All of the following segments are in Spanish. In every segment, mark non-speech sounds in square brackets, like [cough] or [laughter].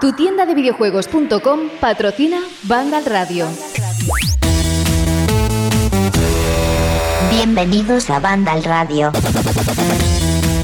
Tu tienda de videojuegos.com patrocina Vandal Radio. Bienvenidos a Vandal Radio.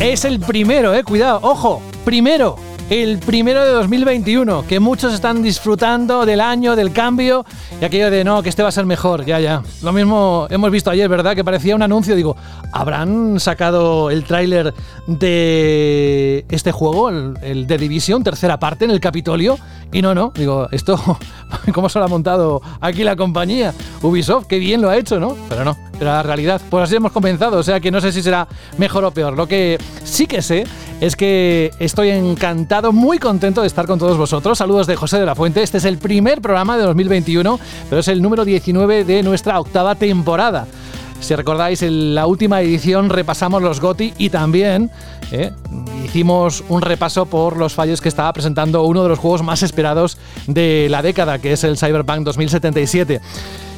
Es el primero, eh, cuidado, ojo, primero el primero de 2021, que muchos están disfrutando del año, del cambio y aquello de no, que este va a ser mejor, ya, ya. Lo mismo hemos visto ayer, ¿verdad? Que parecía un anuncio, digo, ¿habrán sacado el tráiler de este juego, el, el de Division, tercera parte en el Capitolio? Y no, no, digo, esto, [laughs] ¿cómo se lo ha montado aquí la compañía? Ubisoft, qué bien lo ha hecho, ¿no? Pero no, era la realidad. Pues así hemos comenzado, o sea que no sé si será mejor o peor. Lo que sí que sé es que estoy encantado, muy contento de estar con todos vosotros. Saludos de José de la Fuente. Este es el primer programa de 2021, pero es el número 19 de nuestra octava temporada. Si recordáis, en la última edición repasamos los GOTI y también eh, hicimos un repaso por los fallos que estaba presentando uno de los juegos más esperados de la década, que es el Cyberpunk 2077.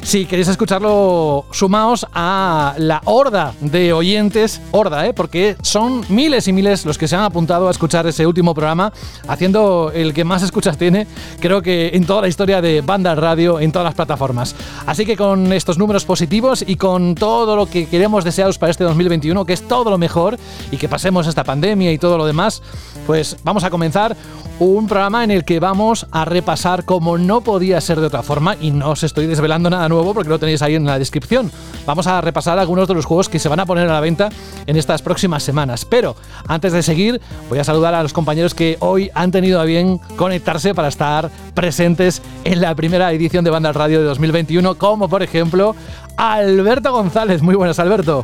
Si queréis escucharlo, sumaos a la horda de oyentes, horda, ¿eh? porque son miles y miles los que se han apuntado a escuchar ese último programa, haciendo el que más escuchas tiene, creo que en toda la historia de Banda Radio, en todas las plataformas. Así que con estos números positivos y con todo lo que queremos desearos para este 2021, que es todo lo mejor, y que pasemos esta pandemia y todo lo demás, pues vamos a comenzar un programa en el que vamos a repasar como no podía ser de otra forma, y no os estoy desvelando nada nuevo porque lo tenéis ahí en la descripción. Vamos a repasar algunos de los juegos que se van a poner a la venta en estas próximas semanas. Pero antes de seguir, voy a saludar a los compañeros que hoy han tenido a bien conectarse para estar presentes en la primera edición de Banda Radio de 2021, como por ejemplo Alberto González. Muy buenas, Alberto.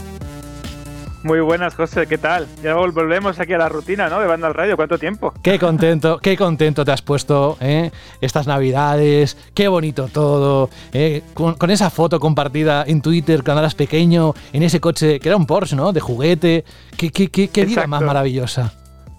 Muy buenas, José, ¿qué tal? Ya volvemos aquí a la rutina, ¿no? De banda al radio, ¿cuánto tiempo? Qué contento, qué contento te has puesto, ¿eh? Estas navidades, qué bonito todo, ¿eh? con, con, esa foto compartida en Twitter cuando eras pequeño, en ese coche, que era un Porsche, ¿no? De juguete, qué, qué, qué, qué vida más maravillosa.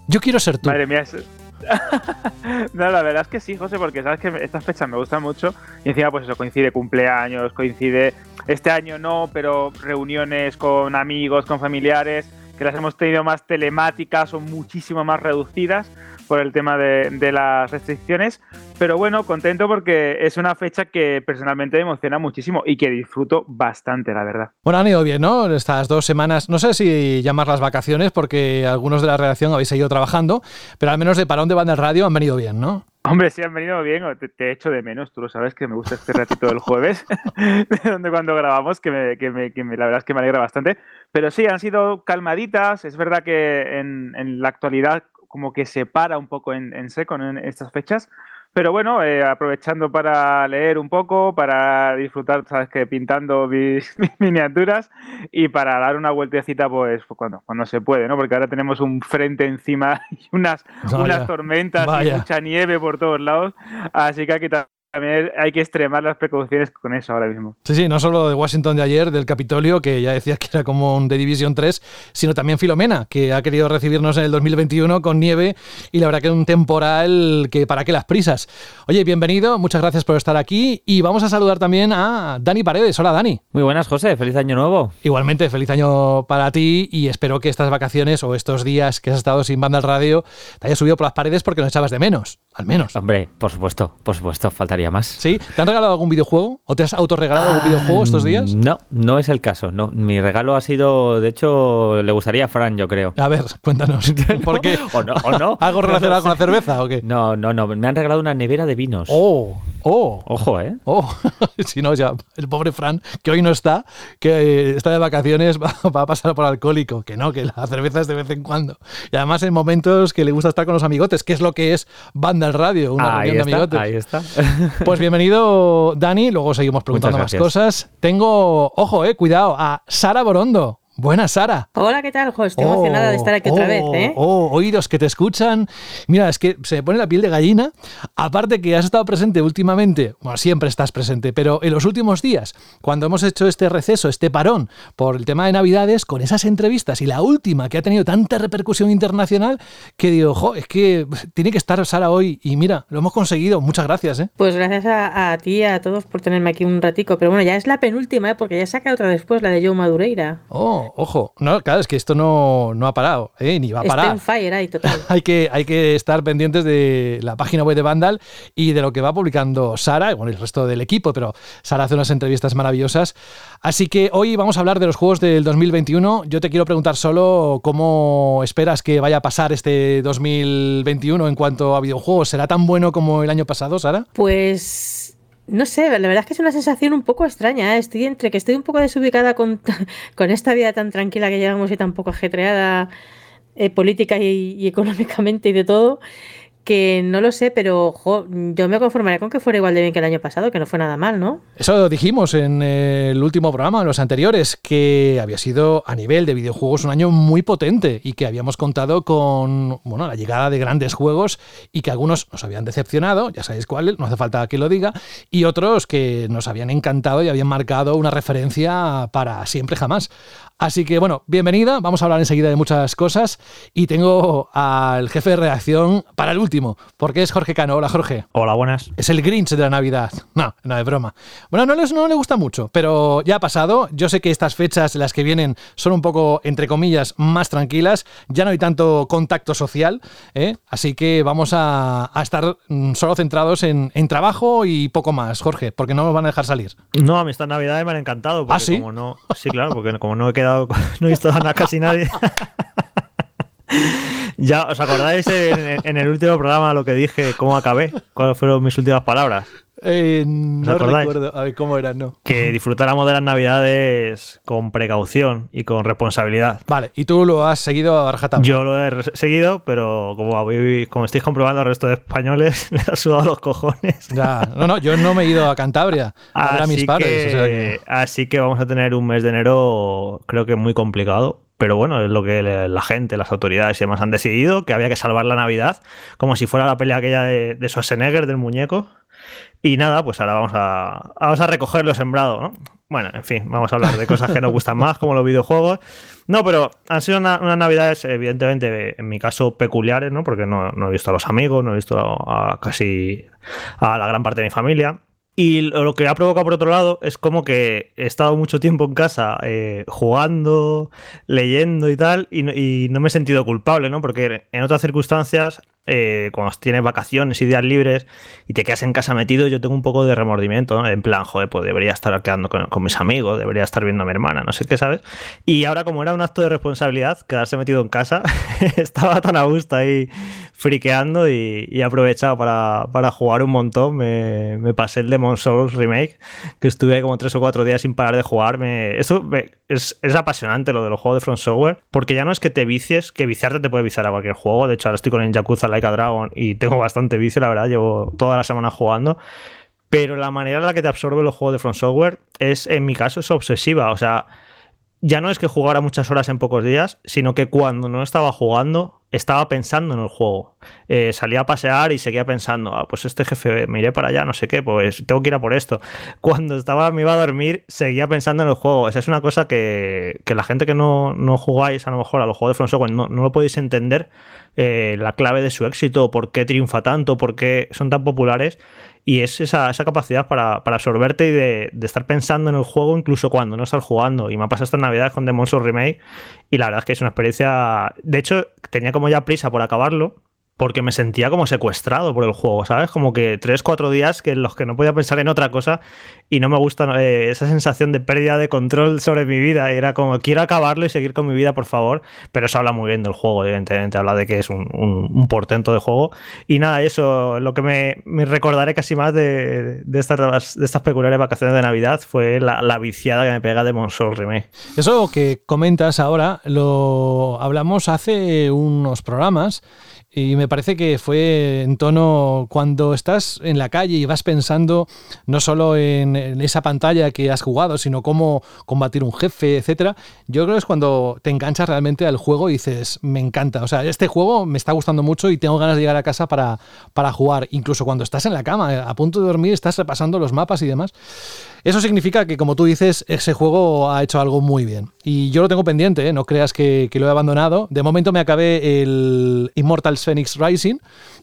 Yo quiero ser tú. Madre mía, es... [laughs] no, la verdad es que sí, José, porque sabes que estas fechas me gustan mucho y encima pues eso coincide cumpleaños, coincide este año no, pero reuniones con amigos, con familiares, que las hemos tenido más telemáticas o muchísimo más reducidas por el tema de, las restricciones. Pero bueno, contento porque es una fecha que personalmente me emociona muchísimo y que disfruto bastante, la verdad. Bueno, han ido bien, ¿no? Estas dos semanas, no sé si llamar las vacaciones porque algunos de la redacción habéis seguido trabajando, pero al menos de parón de banda radio han venido bien, ¿no? Hombre, sí han venido bien, te, te, echo de menos, tú lo sabes que me gusta este ratito del jueves, [laughs] de donde cuando grabamos, que, me, que, me, la verdad es que me alegra bastante. Pero sí, han sido calmaditas, es verdad que en, en la actualidad como que se para un poco en, en seco en estas fechas, pero bueno, eh, aprovechando para leer un poco, para disfrutar, sabes que pintando [laughs] mis, mis, miniaturas y para dar una vueltecita pues cuando, cuando se puede, ¿no? Porque ahora tenemos un frente encima [laughs] y unas, unas tormentas Vaya. y mucha nieve por todos lados, así que hay que también hay que extremar las precauciones con eso ahora mismo. Sí, sí, no solo de Washington de ayer, del Capitolio, que ya decías que era como un de Division 3, sino también Filomena, que ha querido recibirnos en el 2021 con nieve y la verdad que es un temporal que para qué las prisas. Oye, bienvenido, muchas gracias por estar aquí y vamos a saludar también a Dani Paredes. Hola, Dani. Muy buenas, José, feliz año nuevo. Igualmente, feliz año para ti y espero que estas vacaciones o estos días que has estado sin banda al radio te hayas subido por las paredes porque nos echabas de menos, al menos. Hombre, por supuesto, por supuesto, faltaría más. ¿Sí? ¿Te han regalado algún videojuego? ¿O te has autorregalado algún videojuego estos días? No, no es el caso. No. Mi regalo ha sido, de hecho, le gustaría a Fran, yo creo. A ver, cuéntanos. [laughs] ¿Por qué? ¿O no? ¿O no? [laughs] ¿Algo relacionado con la cerveza o qué? No, no, no. Me han regalado una nevera de vinos. ¡Oh! ¡Oh! Ojo, ¿eh? ¡Oh! [laughs] si no, ya, el pobre Fran, que hoy no está, que está de vacaciones, [laughs] va, va, a pasar por alcohólico. Que no, que la [laughs] cerveza es de vez en cuando. Y además en momentos que le gusta estar con los amigotes, que es lo que es Banda al Radio, una ahí reunión está, de amigotes. Ahí está. Pues bienvenido, Dani. Luego seguimos preguntando más cosas. Tengo, ojo, eh, cuidado, a Sara Borondo. Buenas, Sara. Hola, ¿qué tal, Jo? Estoy oh, emocionada de estar aquí oh, otra vez, ¿eh? Oh, oídos que te escuchan. Mira, es que se me pone la piel de gallina. Aparte que has estado presente últimamente, bueno, siempre estás presente, pero en los últimos días, cuando hemos hecho este receso, este parón por el tema de Navidades, con esas entrevistas y la última que ha tenido tanta repercusión internacional, que digo, jo, es que tiene que estar Sara hoy. Y mira, lo hemos conseguido. Muchas gracias, ¿eh? Pues gracias a, a ti y a todos por tenerme aquí un ratico. Pero bueno, ya es la penúltima, ¿eh? Porque ya saca otra después, la de Joe Madureira. Oh. Ojo, ojo. No, claro, es que esto no, no ha parado, ¿eh? ni va a Está parar. en fire ahí, total. [laughs] hay, que, hay que estar pendientes de la página web de Vandal y de lo que va publicando Sara y bueno, el resto del equipo, pero Sara hace unas entrevistas maravillosas. Así que hoy vamos a hablar de los juegos del 2021. Yo te quiero preguntar solo cómo esperas que vaya a pasar este 2021 en cuanto a videojuegos. ¿Será tan bueno como el año pasado, Sara? Pues no sé, la verdad es que es una sensación un poco extraña. ¿eh? Estoy entre que estoy un poco desubicada con, [laughs] con esta vida tan tranquila que llevamos y tan poco ajetreada eh, política y, y económicamente y de todo, que no lo sé, pero yo me conformaría con que fuera igual de bien que el año pasado, que no fue nada mal, ¿no? Eso dijimos en el último programa, en los anteriores, que había sido a nivel de videojuegos un año muy potente y que habíamos contado con bueno, la llegada de grandes juegos y que algunos nos habían decepcionado, ya sabéis cuáles, no hace falta que lo diga, y otros que nos habían encantado y habían marcado una referencia para siempre jamás. Así que bueno, bienvenida, vamos a hablar enseguida de muchas cosas y tengo al jefe de redacción para el último, porque es Jorge Cano. Hola Jorge. Hola, buenas. Es el Grinch de la Navidad. No, no es broma. Bueno, no, les, no le gusta mucho, pero ya ha pasado. Yo sé que estas fechas, las que vienen, son un poco, entre comillas, más tranquilas. Ya no hay tanto contacto social, ¿eh? así que vamos a, a estar mm, solo centrados en, en, trabajo y poco más, Jorge, porque no nos van a dejar salir. No, a mí estas navidades me han encantado. Porque ¿Ah, sí? Como no, sí, claro, porque como no he quedado, [laughs] no he visto a casi nadie. [laughs] Ya, ¿os acordáis en, en, el último programa lo que dije, cómo acabé? ¿Cuáles fueron mis últimas palabras? Eh, no recuerdo. A ver, ¿cómo eran? No. Que [laughs] disfrutáramos de las navidades con precaución y con responsabilidad. Vale, y tú lo has seguido a rajatabla. Yo lo he seguido, pero como, como estáis comprobando al resto de españoles, [laughs] les ha sudado los cojones. Ya, no, no, yo no me he ido a Cantabria a ver a mis padres. Que, o sea que... Así que vamos a tener un mes de enero, creo que muy complicado. Pero bueno, es lo que la gente, las autoridades y demás han decidido, que había que salvar la Navidad, como si fuera la pelea aquella de, de Schwarzenegger, del muñeco. Y nada, pues ahora vamos a, vamos a recoger lo sembrado, ¿no? Bueno, en fin, vamos a hablar de cosas que nos gustan más, como los videojuegos. No, pero han sido una, unas navidades, evidentemente, en mi caso, peculiares, ¿no? Porque no, no he visto a los amigos, no he visto a, a casi a la gran parte de mi familia. Y lo que ha provocado por otro lado es como que he estado mucho tiempo en casa eh, jugando, leyendo y tal, y no, y no, me he sentido culpable, ¿no? Porque en otras circunstancias, eh, cuando tienes vacaciones y días libres y te quedas en casa metido, yo tengo un poco de remordimiento. En plan, joder, pues debería estar quedando con, con, mis amigos, debería estar viendo a mi hermana, no sé qué, ¿sabes? Y ahora, como era un acto de responsabilidad, quedarse metido en casa, [laughs] estaba tan a gusto ahí friqueando y, y he aprovechado para, para, jugar un montón. Me, me pasé el Demon Souls Remake, que estuve como tres o cuatro días sin parar de jugar. Me, eso me, es, es, apasionante lo de los juegos de Front Software, porque ya no es que te vicies, que viciarte te puede viciar a cualquier juego. De hecho, ahora estoy con el Yakuza Like a Dragon y tengo bastante vicio, la verdad. Llevo toda la semana jugando. Pero la manera en la que te absorbe los juegos de Front Software es, en mi caso, es obsesiva. O sea, ya no es que jugara muchas horas en pocos días, sino que cuando no estaba jugando, estaba pensando en el juego. Eh, salía a pasear y seguía pensando, ah, pues este jefe me iré para allá, no sé qué, pues tengo que ir a por esto. [laughs] Cuando estaba, me iba a dormir, seguía pensando en el juego. Esa es una cosa que, que la gente que no, no, jugáis a lo mejor a los juegos de Front Software no, no lo podéis entender eh, la clave de su éxito, por qué triunfa tanto, por qué son tan populares. Y es esa, esa capacidad para, para absorberte y de, de, estar pensando en el juego incluso cuando no estás jugando. Y me ha pasado esta Navidad con Demon Souls Remake y la verdad es que es una experiencia... De hecho, tenía como ya prisa por acabarlo porque me sentía como secuestrado por el juego, ¿sabes? Como que tres, cuatro días que en los que no podía pensar en otra cosa y no me gusta eh, esa sensación de pérdida de control sobre mi vida. Era como, quiero acabarlo y seguir con mi vida, por favor. Pero eso habla muy bien del juego, evidentemente. Habla de que es un, un, un portento de juego. Y nada, eso, lo que me, me recordaré casi más de, de, estas, de estas peculiares vacaciones de Navidad fue la, la viciada que me pega de Monsoul Remake. Eso que comentas ahora lo hablamos hace unos programas y me parece que fue en tono cuando estás en la calle y vas pensando no solo en, esa pantalla que has jugado, sino cómo combatir un jefe, etcétera. Yo creo que es cuando te enganchas realmente al juego y dices, me encanta. O sea, este juego me está gustando mucho y tengo ganas de llegar a casa para, para jugar. Incluso cuando estás en la cama, a punto de dormir, estás repasando los mapas y demás. Eso significa que, como tú dices, ese juego ha hecho algo muy bien. Y yo lo tengo pendiente, ¿eh? no creas que, que, lo he abandonado. De momento me acabé el Immortals Phoenix Rising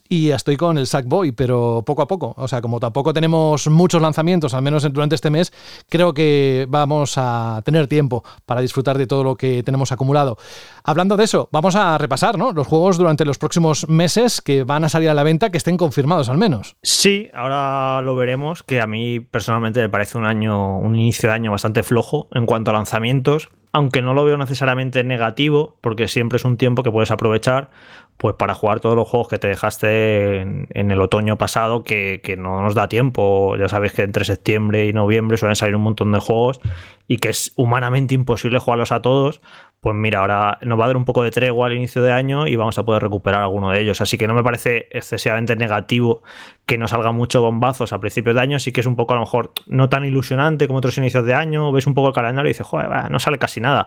y estoy con el Sackboy, pero poco a poco. O sea, como tampoco tenemos muchos lanzamientos, al menos durante este mes, creo que vamos a tener tiempo para disfrutar de todo lo que tenemos acumulado. Hablando de eso, vamos a repasar ¿no? los juegos durante los próximos meses que van a salir a la venta, que estén confirmados al menos. Sí, ahora lo veremos, que a mí personalmente me parece un año, un inicio de año bastante flojo en cuanto a lanzamientos, aunque no lo veo necesariamente negativo, porque siempre es un tiempo que puedes aprovechar pues para jugar todos los juegos que te dejaste en, el otoño pasado, que, que, no nos da tiempo. Ya sabéis que entre septiembre y noviembre suelen salir un montón de juegos y que es humanamente imposible jugarlos a todos, pues mira, ahora nos va a dar un poco de tregua al inicio de año y vamos a poder recuperar alguno de ellos. Así que no me parece excesivamente negativo que no salga mucho bombazos a principios de año. Sí que es un poco a lo mejor no tan ilusionante como otros inicios de año. Ves un poco el calendario y dices, joder, no sale casi nada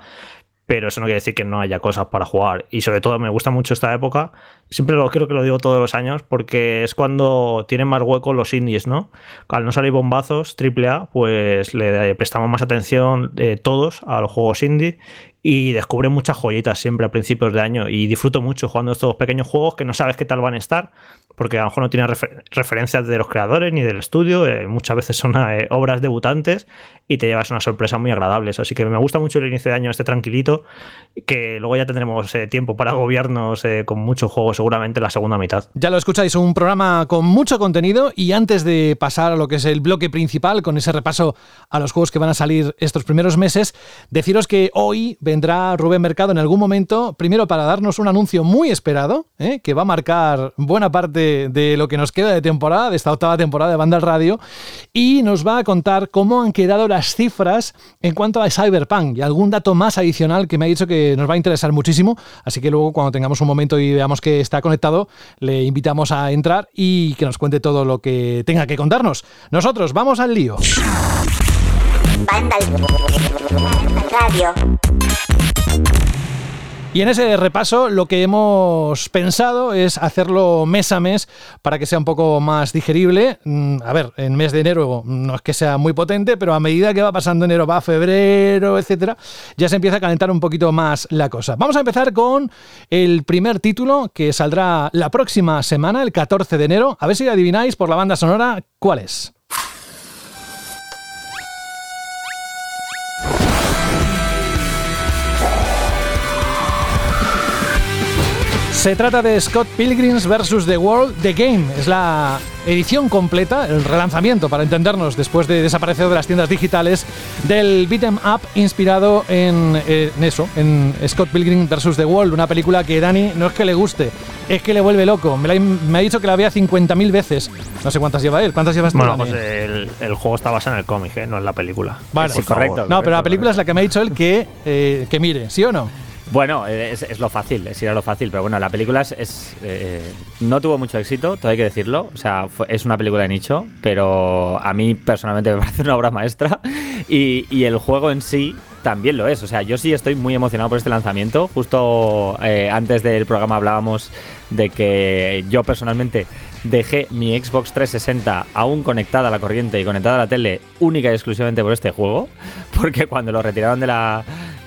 pero eso no quiere decir que no haya cosas para jugar. Y sobre todo me gusta mucho esta época. Siempre lo creo que lo digo todos los años porque es cuando tienen más hueco los indies, ¿no? Al no salir bombazos AAA, pues le prestamos más atención eh, todos a los juegos indie y descubre muchas joyitas siempre a principios de año y disfruto mucho jugando estos pequeños juegos que no sabes qué tal van a estar porque a lo mejor no tienen referencias de los creadores ni del estudio, eh, muchas veces son eh, obras debutantes y te llevas una sorpresa muy agradables. Así que me gusta mucho el inicio de año este tranquilito, que luego ya tendremos eh, tiempo para gobiernos con mucho juego seguramente la segunda mitad. Ya lo escucháis, un programa con mucho contenido y antes de pasar a lo que es el bloque principal, con ese repaso a los juegos que van a salir estos primeros meses, deciros que hoy vendrá Rubén Mercado en algún momento, primero para darnos un anuncio muy esperado, que va a marcar buena parte de lo que nos queda de temporada, de esta octava temporada de Banda al Radio, y nos va a contar cómo han quedado las cifras en cuanto a Cyberpunk y algún dato más adicional que me ha dicho que nos va a interesar muchísimo, así que luego cuando tengamos un momento y veamos que está conectado, le invitamos a entrar y que nos cuente todo lo que tenga que contarnos. Nosotros vamos al lío. Radio. Y en ese repaso lo que hemos pensado es hacerlo mes a mes para que sea un poco más digerible. Mm, a ver, en mes de enero no es que sea muy potente, pero a medida que va pasando enero, va febrero, etcétera, ya se empieza a calentar un poquito más la cosa. Vamos a empezar con el primer título que saldrá la próxima semana, el 14 de enero. A ver si adivináis por la banda sonora cuál es. Se trata de Scott Pilgrims vs. The World, The Game. Es la edición completa, el relanzamiento, para entendernos, después de desaparecer de las tiendas digitales, del beat'em up inspirado en, eh, eso, en Scott Pilgrim vs. The World, una película que Dani no es que le guste, es que le vuelve loco. Me, ha dicho que la vea 50.000 veces. No sé cuántas lleva él. ¿Cuántas llevas tú? Bueno, pues el, juego está basado en el cómic, ¿eh? no en la película. Vale, correcto. No, pero la película es la que me ha dicho él que, eh, que mire, ¿sí o no? Bueno, es, lo fácil, es ir a lo fácil, pero bueno, la película es, eh, no tuvo mucho éxito, todo hay que decirlo, o sea, es una película de nicho, pero a mí personalmente me [laughs] parece una obra maestra y, el juego en sí también lo es, o sea, yo sí estoy muy emocionado por este lanzamiento, justo eh, antes del programa hablábamos de que yo personalmente dejé mi Xbox 360 aún conectada a la corriente y conectada a la tele única y exclusivamente por este juego, [laughs] porque cuando lo retiraron de, la,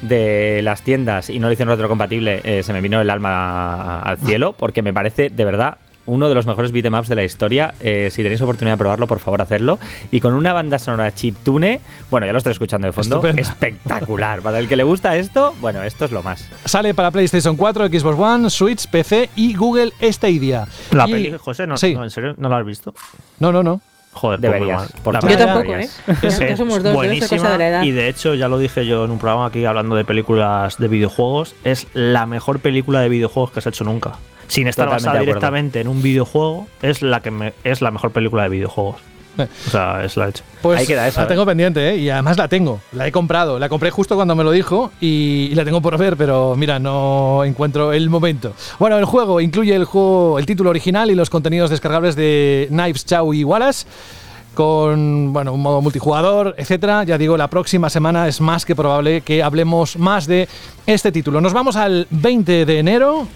de las tiendas y no lo hicieron retrocompatible, eh, se me vino el alma al cielo, porque me parece de verdad uno de los mejores beatemaps de la historia. Eh, si tenéis oportunidad de probarlo, por favor, hacerlo. Y con una banda sonora chiptune, bueno, ya lo estoy escuchando de fondo, espectacular. Para el que le gusta esto, bueno, esto es lo más. Sale para PlayStation 4, Xbox One, Switch, PC y Google Stadia. La peli, José, no, ¿en serio? ¿No la has visto? No, no, no. Joder, deberías. Por yo tampoco, ¿eh? Es, somos dos, buenísima, de la edad. Y de hecho, ya lo dije yo en un programa aquí hablando de películas de videojuegos, es la mejor película de videojuegos que se ha hecho nunca sin estar basada directamente en un videojuego, es la que es la mejor película de videojuegos. O sea, es la hecha. Pues Ahí queda la tengo ¿eh? pendiente, ¿eh? Y además la tengo. La he comprado. La compré justo cuando me lo dijo y, la tengo por ver, pero mira, no encuentro el momento. Bueno, el juego incluye el juego, el título original y los contenidos descargables de Knives, Chow y Wallace con bueno, un modo multijugador, etcétera. Ya digo, la próxima semana es más que probable que hablemos más de este título. Nos vamos al 20 de enero,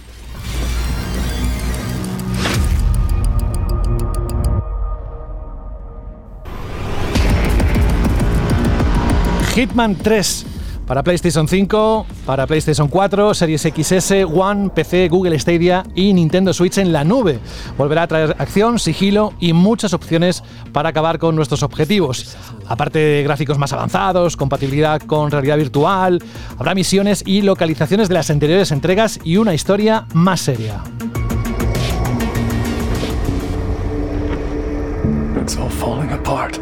Hitman 3 para PlayStation 5, para PlayStation 4, Series XS, One, PC, Google Stadia y Nintendo Switch en la nube. Volverá a traer acción, sigilo y muchas opciones para acabar con nuestros objetivos. Aparte de gráficos más avanzados, compatibilidad con realidad virtual, habrá misiones y localizaciones de las anteriores entregas y una historia más seria. It's all falling apart.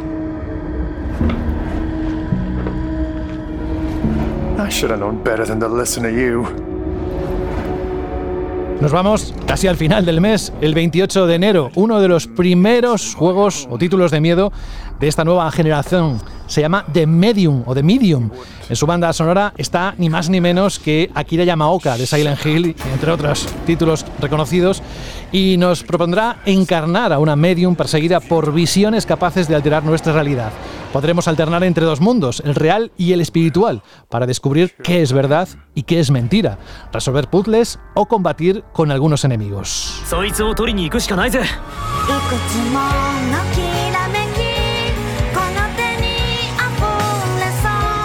I should have known better than to listen to you. Nos vamos casi al final del mes, el 28 de enero, uno de los primeros juegos o títulos de miedo de esta nueva generación. Se llama The Medium o The Medium. En su banda sonora está ni más ni menos que Akira Yamaoka de Silent Hill, entre otros títulos reconocidos, y nos propondrá encarnar a una medium perseguida por visiones capaces de alterar nuestra realidad. Podremos alternar entre dos mundos, el real y el espiritual, para descubrir qué es verdad y qué es mentira, resolver puzzles o combatir con algunos enemigos.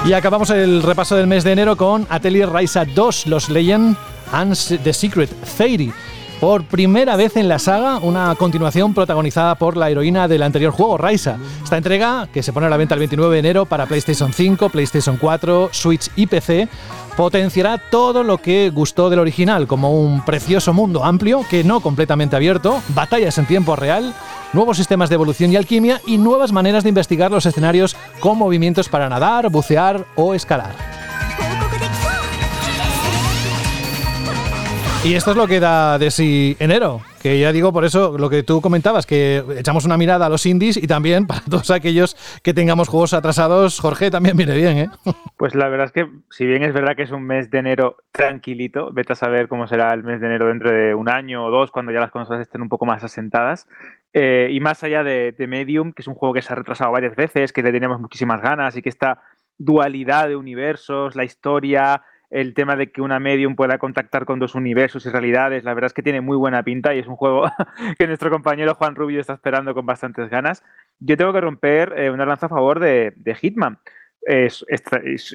Y acabamos el repaso del mes de enero con Atelier Ryza 2, Los Legend and the Secret Fairy. Por primera vez en la saga, una continuación protagonizada por la heroína del anterior juego, Ryza. Esta entrega, que se pone a la venta el 29 de enero para PlayStation 5, PlayStation 4, Switch y PC, potenciará todo lo que gustó del original, como un precioso mundo amplio, que no completamente abierto, batallas en tiempo real, nuevos sistemas de evolución y alquimia y nuevas maneras de investigar los escenarios con movimientos para nadar, bucear o escalar. Y esto es lo que da de sí enero que ya digo por eso lo que tú comentabas, que echamos una mirada a los indies y también para todos aquellos que tengamos juegos atrasados, Jorge, también viene bien, ¿eh? [laughs] Pues la verdad es que, si bien es verdad que es un mes de enero tranquilito, vete a saber cómo será el mes de enero dentro de un año o dos, cuando ya las consolas estén un poco más asentadas. Eh, y más allá de, de Medium, que es un juego que se ha retrasado varias veces, que le teníamos muchísimas ganas y que esta dualidad de universos, la historia, el tema de que una medium pueda contactar con dos universos y realidades, la verdad es que tiene muy buena pinta y es un juego [laughs] que nuestro compañero Juan Rubio está esperando con bastantes ganas. Yo tengo que romper eh, una lanza a favor de, de Hitman,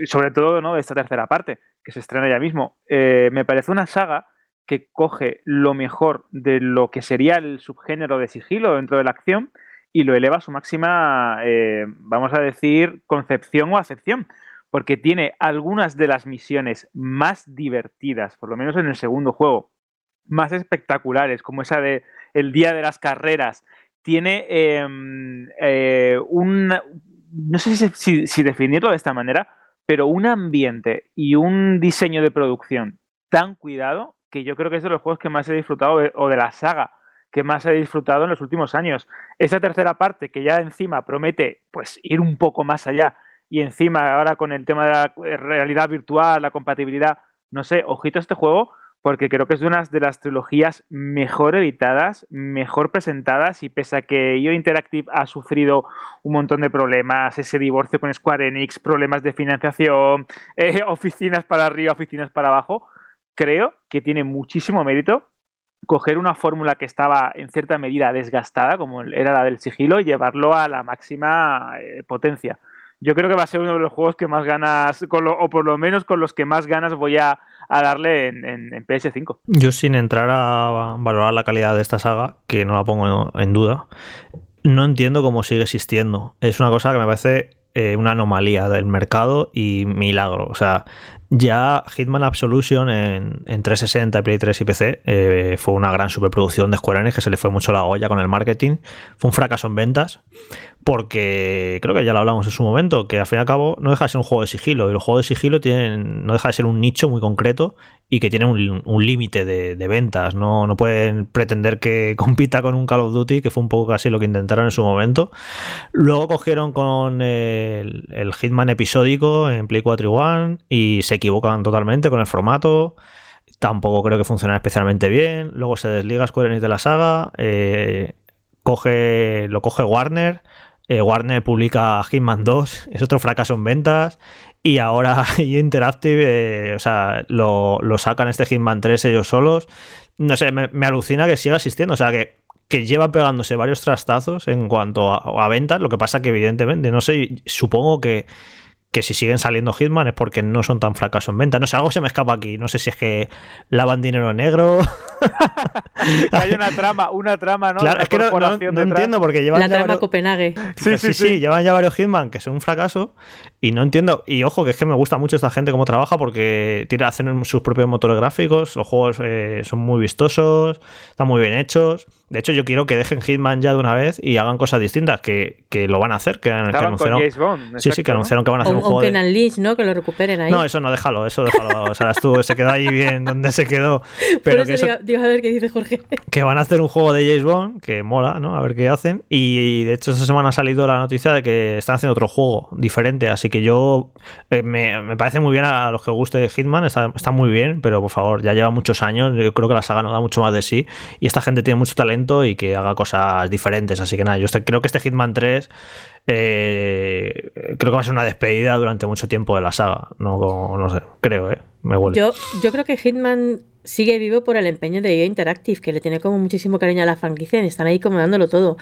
sobre todo ¿no? de esta tercera parte, que se estrena ya mismo. Eh, me parece una saga que coge lo mejor de lo que sería el subgénero de sigilo dentro de la acción y lo eleva a su máxima, eh, vamos a decir, concepción o acepción porque tiene algunas de las misiones más divertidas, por lo menos en el segundo juego, más espectaculares, como esa de el día de las carreras. Tiene em, eh, un, no sé si, si- definirlo de esta manera, pero un ambiente y un diseño de producción tan cuidado que yo creo que es de los juegos que más he disfrutado o de la saga que más he disfrutado en los últimos años. Esa tercera parte que ya encima promete pues ir un poco más allá y encima ahora con el tema de la eh, realidad virtual, la compatibilidad, no sé, ojito a este juego porque creo que es de una de las trilogías mejor editadas, mejor presentadas y pese a que IO Interactive ha sufrido un montón de problemas, ese divorcio con Square Enix, problemas de financiación, [laughs] eh, oficinas para arriba, oficinas para abajo, creo que tiene muchísimo mérito coger una fórmula que estaba en cierta medida desgastada, como era la del sigilo, y llevarlo a la máxima eh, potencia. Yo creo que va a ser uno de los juegos que más ganas, con lo- o por lo menos con los que más ganas voy a, darle en, en- en PS5. Yo sin entrar a valorar la calidad de esta saga, que no la pongo en duda, no entiendo cómo sigue existiendo. Es una cosa que me parece eh, una anomalía del mercado y milagro. O sea, ya Hitman Absolution en, en 360, Play 3 y PC eh, fue una gran superproducción de Square Enix que se le fue mucho la olla con el marketing. Fue un fracaso en ventas porque creo que ya lo hablamos en su momento, que al fin y al cabo no deja de ser un juego de sigilo y los juegos de sigilo tienen, no deja de ser un nicho muy concreto y que tiene un, límite de, ventas. No, no pueden pretender que [laughs] compita con un Call of Duty, que fue un poco casi lo que intentaron en su momento. Luego cogieron con el, Hitman episódico en Play 4 y One y se equivocan totalmente con el formato. Tampoco creo que funcione especialmente bien. Luego se desliga Square Enix de la saga. eh, coge, lo coge Warner. Eh, Warner publica Hitman 2. Es otro fracaso en ventas. Y ahora [laughs] Interactive, eh, o sea, lo, lo sacan este Hitman 3 ellos solos. No sé, me, me alucina que siga existiendo. O sea, que, que lleva pegándose varios trastazos en cuanto a, a ventas. Lo que pasa que, evidentemente, no sé, supongo que, que si siguen saliendo Hitman es porque no son tan fracaso en venta. No sé, algo se me escapa aquí. No sé si es que lavan dinero negro. [laughs] Hay una trama, una trama, ¿no? Claro, Una es que no, entiendo porque llevan La ya trama varios- Copenhague. Sí, sí, sí, llevan ya varios Hitman que son un fracaso y no entiendo. Y ojo, que es que me gusta mucho esta gente cómo trabaja porque tiene, hacen sus propios motores gráficos, los juegos eh, son muy vistosos, están muy bien hechos. De hecho, yo quiero que dejen Hitman ya de una vez y hagan cosas distintas, que, que lo van a hacer, que, que anunciaron. James Bond. sí, sí, que ¿no? anunciaron que van a O, hacer un o juego de... Lynch, ¿no? Que lo recuperen ahí. No, eso no, déjalo, eso déjalo. O sea, estuvo, se quedó ahí bien donde se quedó. [laughs] Por Pero eso que eso, digo, digo, a ver qué dice Jorge. [laughs] que van a hacer un juego de James Bond, que mola, ¿no? A ver qué hacen. Y de hecho, esta semana ha salido la noticia de que están haciendo otro juego diferente. Así que yo eh, me, me parece muy bien a los que guste Hitman, está, está muy bien, pero por favor, ya lleva muchos años. Yo creo que la saga no da mucho más de sí. Y esta gente tiene mucho talento y que haga cosas diferentes. Así que nada, yo este- creo que este Hitman 3 eh, creo que va a ser una despedida durante mucho tiempo de la saga. No, no sé, creo, ¿eh? Me huele. Yo, yo creo que Hitman sigue vivo por el empeño de Interactive, que le tiene como muchísimo cariño a la franquicia y están ahí como dándolo todo.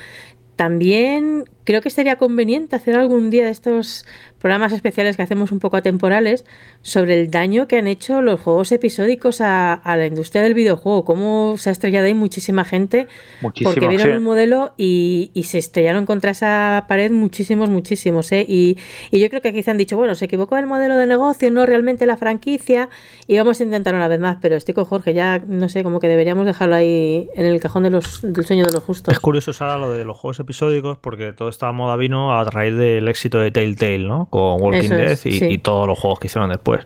También creo que sería conveniente hacer algún día de estos programas especiales que hacemos un poco atemporales sobre el daño que han hecho los juegos episódicos a, a la industria del videojuego, cómo se ha estrellado ahí muchísima gente Muchísimo. porque vieron sí. un modelo y, y se estrellaron contra esa pared muchísimos, muchísimos. ¿eh? Y, y yo creo que quizá han dicho, bueno, se equivocó el modelo de negocio, no realmente la franquicia, y vamos a intentar una vez más. Pero estoy con Jorge, ya no sé, como que deberíamos dejarlo ahí en el cajón de los, del sueño de los justos. Es curioso, Sara, lo de los juegos episódicos, porque toda esta moda vino a raíz del éxito de Telltale, ¿no? Con Walking Dead es, y, sí. y todos los juegos que hicieron después.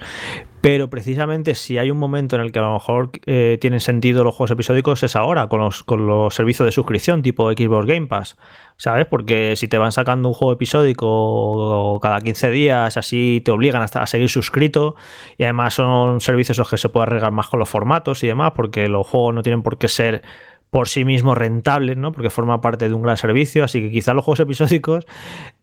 Pero precisamente si hay un momento en el que a lo mejor eh, tienen sentido los juegos episódicos es ahora, con los, con los servicios de suscripción tipo Xbox Game Pass. ¿Sabes? Porque si te van sacando un juego episódico cada 15 días, así te obligan hasta a seguir suscrito. Y además son servicios los que se puede arreglar más con los formatos y demás, porque los juegos no tienen por qué ser por sí mismos rentables, ¿no? Porque forma parte de un gran servicio, así que quizás los juegos episódicos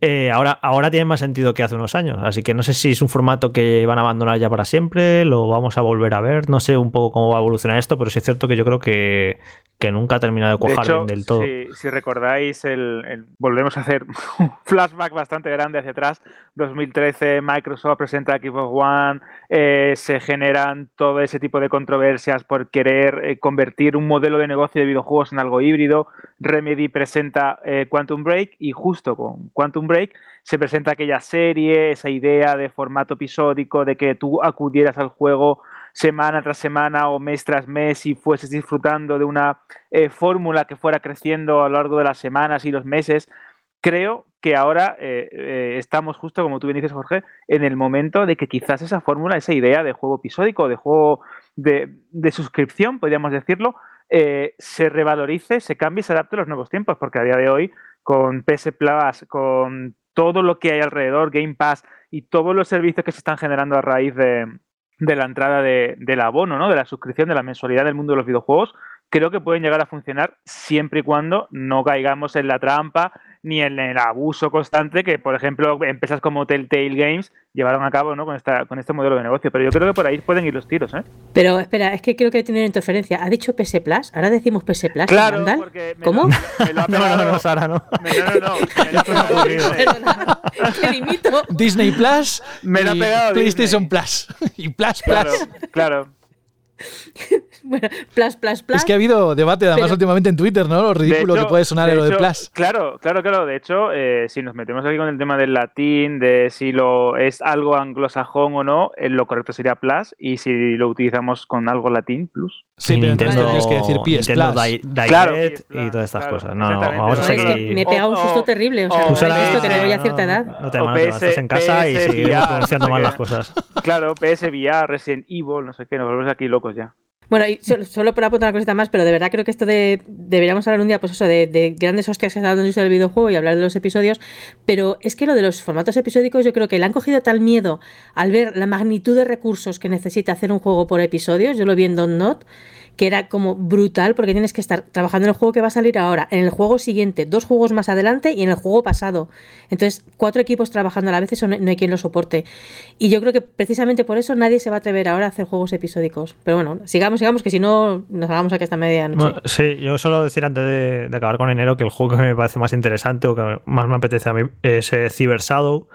eh, ahora, ahora tienen más sentido que hace unos años. Así que no sé si es un formato que van a abandonar ya para siempre, lo vamos a volver a ver, no sé un poco cómo va a evolucionar esto, pero sí es cierto que yo creo que, que nunca ha terminado de De cuajar hecho, del todo. Si, si recordáis, el, el- volvemos a hacer [laughs] un flashback bastante grande hacia atrás. 2013, Microsoft presenta Xbox One, eh, se generan todo ese tipo de controversias por querer eh, convertir un modelo de negocio de videojuegos en algo híbrido. Remedy presenta eh, Quantum Break y justo con Quantum Break se presenta aquella serie, esa idea de formato episódico, de que tú acudieras al juego semana tras semana o mes tras mes y fueses disfrutando de una eh, fórmula que fuera creciendo a lo largo de las semanas y los meses. Creo que ahora eh, estamos justo, como tú bien dices, Jorge, en el momento de que quizás esa fórmula, esa idea de juego episódico, de juego de suscripción, podríamos decirlo, eh, se revalorice, se cambie y se adapte a los nuevos tiempos, porque a día de hoy, con PS Plus, con todo lo que hay alrededor, Game Pass y todos los servicios que se están generando a raíz de, la entrada de, del abono, ¿no? de la suscripción, de la mensualidad del mundo de los videojuegos, creo que pueden llegar a funcionar siempre y cuando no caigamos en la trampa ni en el abuso constante que, por ejemplo, empresas como Telltale Games llevaron a cabo ¿no? con, esta, con este modelo de negocio. Pero yo creo que por ahí pueden ir los tiros. ¿eh? Pero espera, es que creo que tiene interferencia. ¿Ha dicho PS Plus? ¿Ahora decimos PS Plus? Claro, porque me ¿Cómo? lo- me lo ha [laughs] No, no, pegado- no, Sara, no. me- no, no, no, me lo ha [laughs] pegado Disney. Perdona, que limito. Disney Plus Me la ha pegado PlayStation Disney. Plus [laughs] y Plus Claro, Plus. claro. Bueno, Plus, Plus, Plus. Es que ha habido debate además Pero- últimamente en Twitter, ¿no? Lo ridículo hecho- que puede sonar de lo de Plus. Claro, claro, claro. De hecho, eh, si nos metemos aquí con el tema del latín, de si lo es algo anglosajón o no, eh, lo correcto sería plus, y si lo utilizamos con algo latín, plus. Sí, Y pero entonces Nintendo, tendrías que decir PS Nintendo Plus. Di- Direct Claro, PS y todas estas claro, cosas. No, no, exactamente. vamos a No, es que seguir. me he pegado un susto terrible. O sea, o- Sara, esto que me voy a no, cierta edad. No te estás en casa y PS, VR, pronunciando no mal las cosas. [laughs] Claro, PS VR, Resident Evil, no sé qué, nos volvemos aquí locos ya. Bueno, y solo, solo por apuntar una cosita más, pero de verdad creo que esto de. Deberíamos hablar un día, pues eso, de, de grandes hostias que se dado en la industria del videojuego y hablar de los episodios. Pero es que lo de los formatos episódicos, yo creo que le han cogido tal miedo al ver la magnitud de recursos que necesita hacer un juego por episodios. Yo lo vi en Don't Not, que era como brutal porque tienes que estar trabajando en el juego que va a salir ahora, en el juego siguiente, dos juegos más adelante y en el juego pasado. Entonces, cuatro equipos trabajando a la vez, eso no, no hay quien lo soporte. Y yo creo que precisamente por eso nadie se va a atrever ahora a hacer juegos episódicos. Pero bueno, sigamos, sigamos, que si no nos hagamos aquí esta medianoche. Bueno, sí, yo solo decir antes de, de acabar con enero que el juego que me parece más interesante o que más me apetece a mí es eh, Cyber Shadow,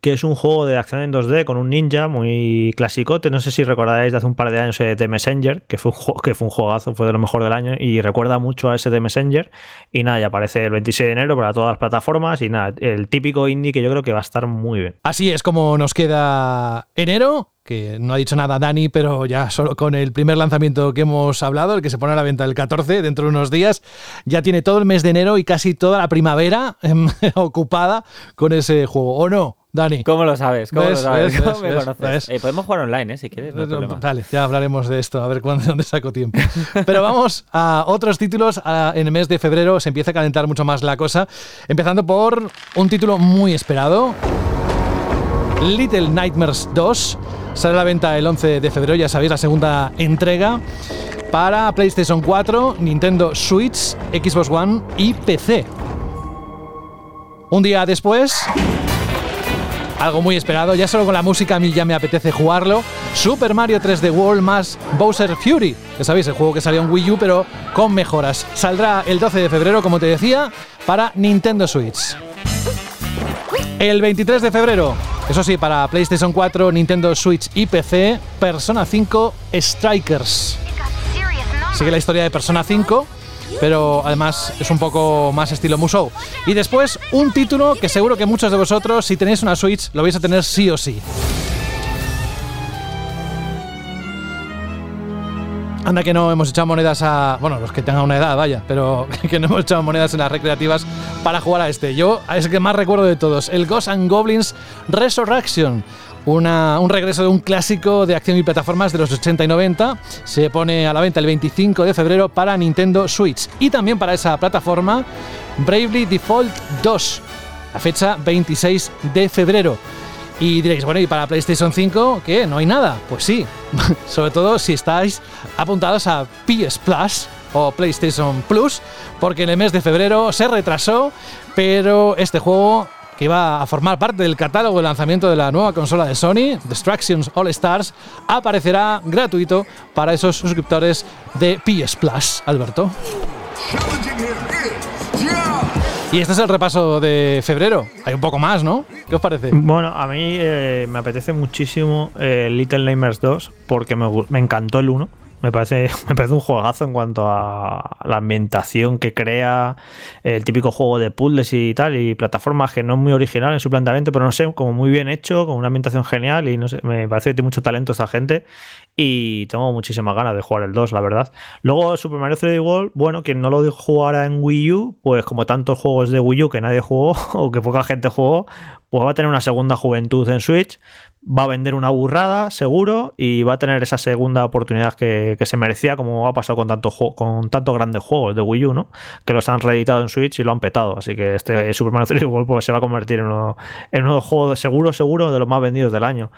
que es un juego de acción en 2D con un ninja muy clasicote. No sé si recordáis de hace un par de años eh, The Messenger, que fue, un juego, que fue un juegazo, fue de lo mejor del año y recuerda mucho a ese The Messenger. Y nada, ya aparece el 26 de enero para todas las plataformas y nada, el típico indie que yo creo que va a estar muy bien. Así es como nos queda enero, que no ha dicho nada Dani, pero ya solo con el primer lanzamiento que hemos hablado, el que se pone a la venta el 14, dentro de unos días, ya tiene todo el mes de enero y casi toda la primavera [laughs] ocupada con ese juego, ¿o no? Dani. ¿Cómo lo sabes? ¿Cómo ¿Ves? lo sabes? ¿Ves? ¿Cómo ¿Ves? me conoces? Eh, podemos jugar online, ¿eh? Si quieres, no problema. Vale, ya hablaremos de esto, a ver cuándo, [laughs] dónde saco tiempo. Pero vamos a otros títulos. En el mes de febrero se empieza a calentar mucho más la cosa, empezando por un título muy esperado. Little Nightmares 2 sale a la venta el 11 de febrero, ya sabéis, la segunda entrega para PlayStation 4, Nintendo Switch, Xbox One y PC. Un día después, algo muy esperado, ya solo con la música a mí ya me apetece jugarlo. Super Mario 3D World más Bowser Fury. Ya sabéis, el juego que salió en Wii U, pero con mejoras. Saldrá el 12 de febrero, como te decía, para Nintendo Switch. El 23 de febrero, eso sí, para PlayStation 4, Nintendo Switch y PC, Persona 5 Strikers. Sigue la historia de Persona 5, pero además es un poco más estilo Musou. Y después, un título que seguro que muchos de vosotros, si tenéis una Switch, lo vais a tener sí o sí. Anda que no hemos echado monedas a... Bueno, los que tengan una edad, vaya, pero [laughs] que no hemos echado monedas en las recreativas para jugar a este. Yo es el que más recuerdo de todos, el Ghosts and Goblins Resurrection. Un regreso de un clásico de acción y plataformas de los 80 y 90. Se pone a la venta el 25 de febrero para Nintendo Switch. Y también para esa plataforma, Bravely Default 2. La fecha 26 de febrero. Y diréis, bueno, ¿y para PlayStation 5 qué? ¿No hay nada? Pues sí, [laughs] sobre todo si estáis apuntados a PS Plus o PlayStation Plus, porque en el mes de febrero se retrasó, pero este juego que iba a formar parte del catálogo de lanzamiento de la nueva consola de Sony, Distractions All Stars, aparecerá gratuito para esos suscriptores de PS Plus, Alberto. Y este es el repaso de febrero. Hay un poco más, ¿no? ¿Qué os parece? Bueno, a mí eh, me apetece muchísimo eh, Little Nightmares 2 porque me, me encantó el 1. Me parece, [laughs] me parece un juegazo en cuanto a la ambientación que crea, el típico juego de puzzles y tal, y plataformas que no es muy original en su planteamiento, pero no sé, como muy bien hecho, con una ambientación genial, y no sé, me parece que tiene mucho talento esta gente, y tengo muchísimas ganas de jugar el 2, la verdad. Luego Super Mario 3D World, bueno, quien no lo jugara en Wii U, pues como tantos juegos de Wii U que nadie jugó, [laughs] o que poca gente jugó, pues va a tener una segunda juventud en Switch, va a vender una burrada, seguro, y va a tener esa segunda oportunidad que, que se merecía, como ha pasado con tantos con tantos grandes juegos de Wii U, ¿no? Que los han reeditado en Switch y lo han petado. Así que este Super Mario 3D World pues, se va a convertir en uno, en uno juego seguro, seguro de los más vendidos del año.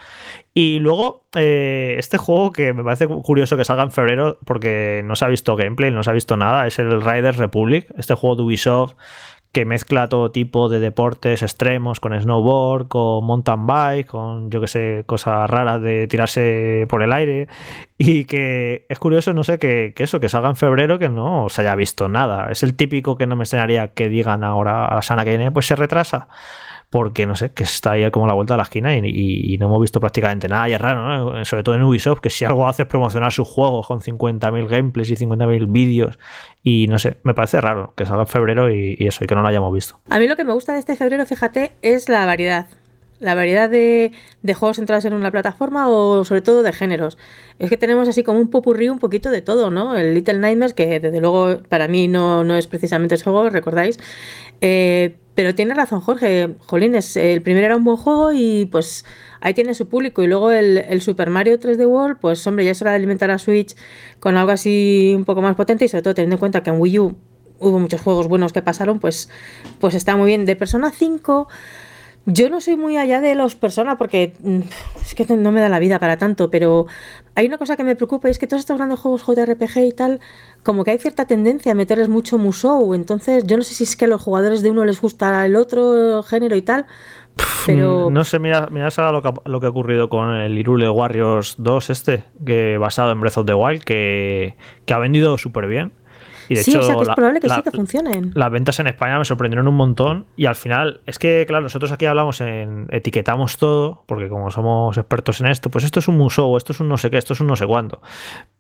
Y luego, eh, este juego que me parece curioso que salga en febrero, porque no se ha visto gameplay, no se ha visto nada, es el Riders Republic, este juego de Ubisoft que mezcla todo tipo de deportes extremos, con snowboard, con mountain bike, con yo que sé, cosas raras de tirarse por el aire. Y que es curioso, no sé, que, que eso, que salga en febrero, que no se haya visto nada. Es el típico que no me extrañaría que digan ahora a la semana que viene, pues se retrasa. Porque no sé, que está ahí como a la vuelta de la esquina y, y- y no hemos visto prácticamente nada. Y es raro, ¿no? Sobre todo en Ubisoft, que si algo hace es promocionar sus juegos con 50.000 gameplays y 50.000 vídeos. Y no sé, me parece raro que salga en febrero y, eso, y que no lo hayamos visto. A mí lo que me gusta de este febrero, fíjate, es la variedad. La variedad de, de juegos centrados en una plataforma o sobre todo de géneros. Es que tenemos así como un popurrí un poquito de todo, ¿no? El Little Nightmares, que desde luego para mí no, no es precisamente ese juego, recordáis. Eh, pero tiene razón Jorge, Jolines, el primero era un buen juego y pues ahí tiene su público. Y luego el, Super Mario 3D World, pues hombre, ya es hora de alimentar a Switch con algo así un poco más potente y sobre todo teniendo en cuenta que en Wii U hubo muchos juegos buenos que pasaron, pues, pues está muy bien. De Persona 5, Yo no soy muy allá de los personas porque mm, es que no me da la vida para tanto, pero hay una cosa que me preocupa y es que todos estos grandes juegos JRPG y tal, como que hay cierta tendencia a meterles mucho musou, entonces yo no sé si es que a los jugadores de uno les gusta el otro género y tal, pero No sé, mira, mira lo que, lo que ha ocurrido con el Irule Warriors 2 este, que basado en Breath of the Wild, que, que ha vendido súper bien. Y de sí, hecho, o sea que es la- probable que la- sí que funcionen. las ventas en España me sorprendieron un montón y al final es que, claro, nosotros aquí hablamos en, etiquetamos todo, porque como somos expertos en esto, pues esto es un musou, esto es un no sé qué, esto es un no sé cuánto.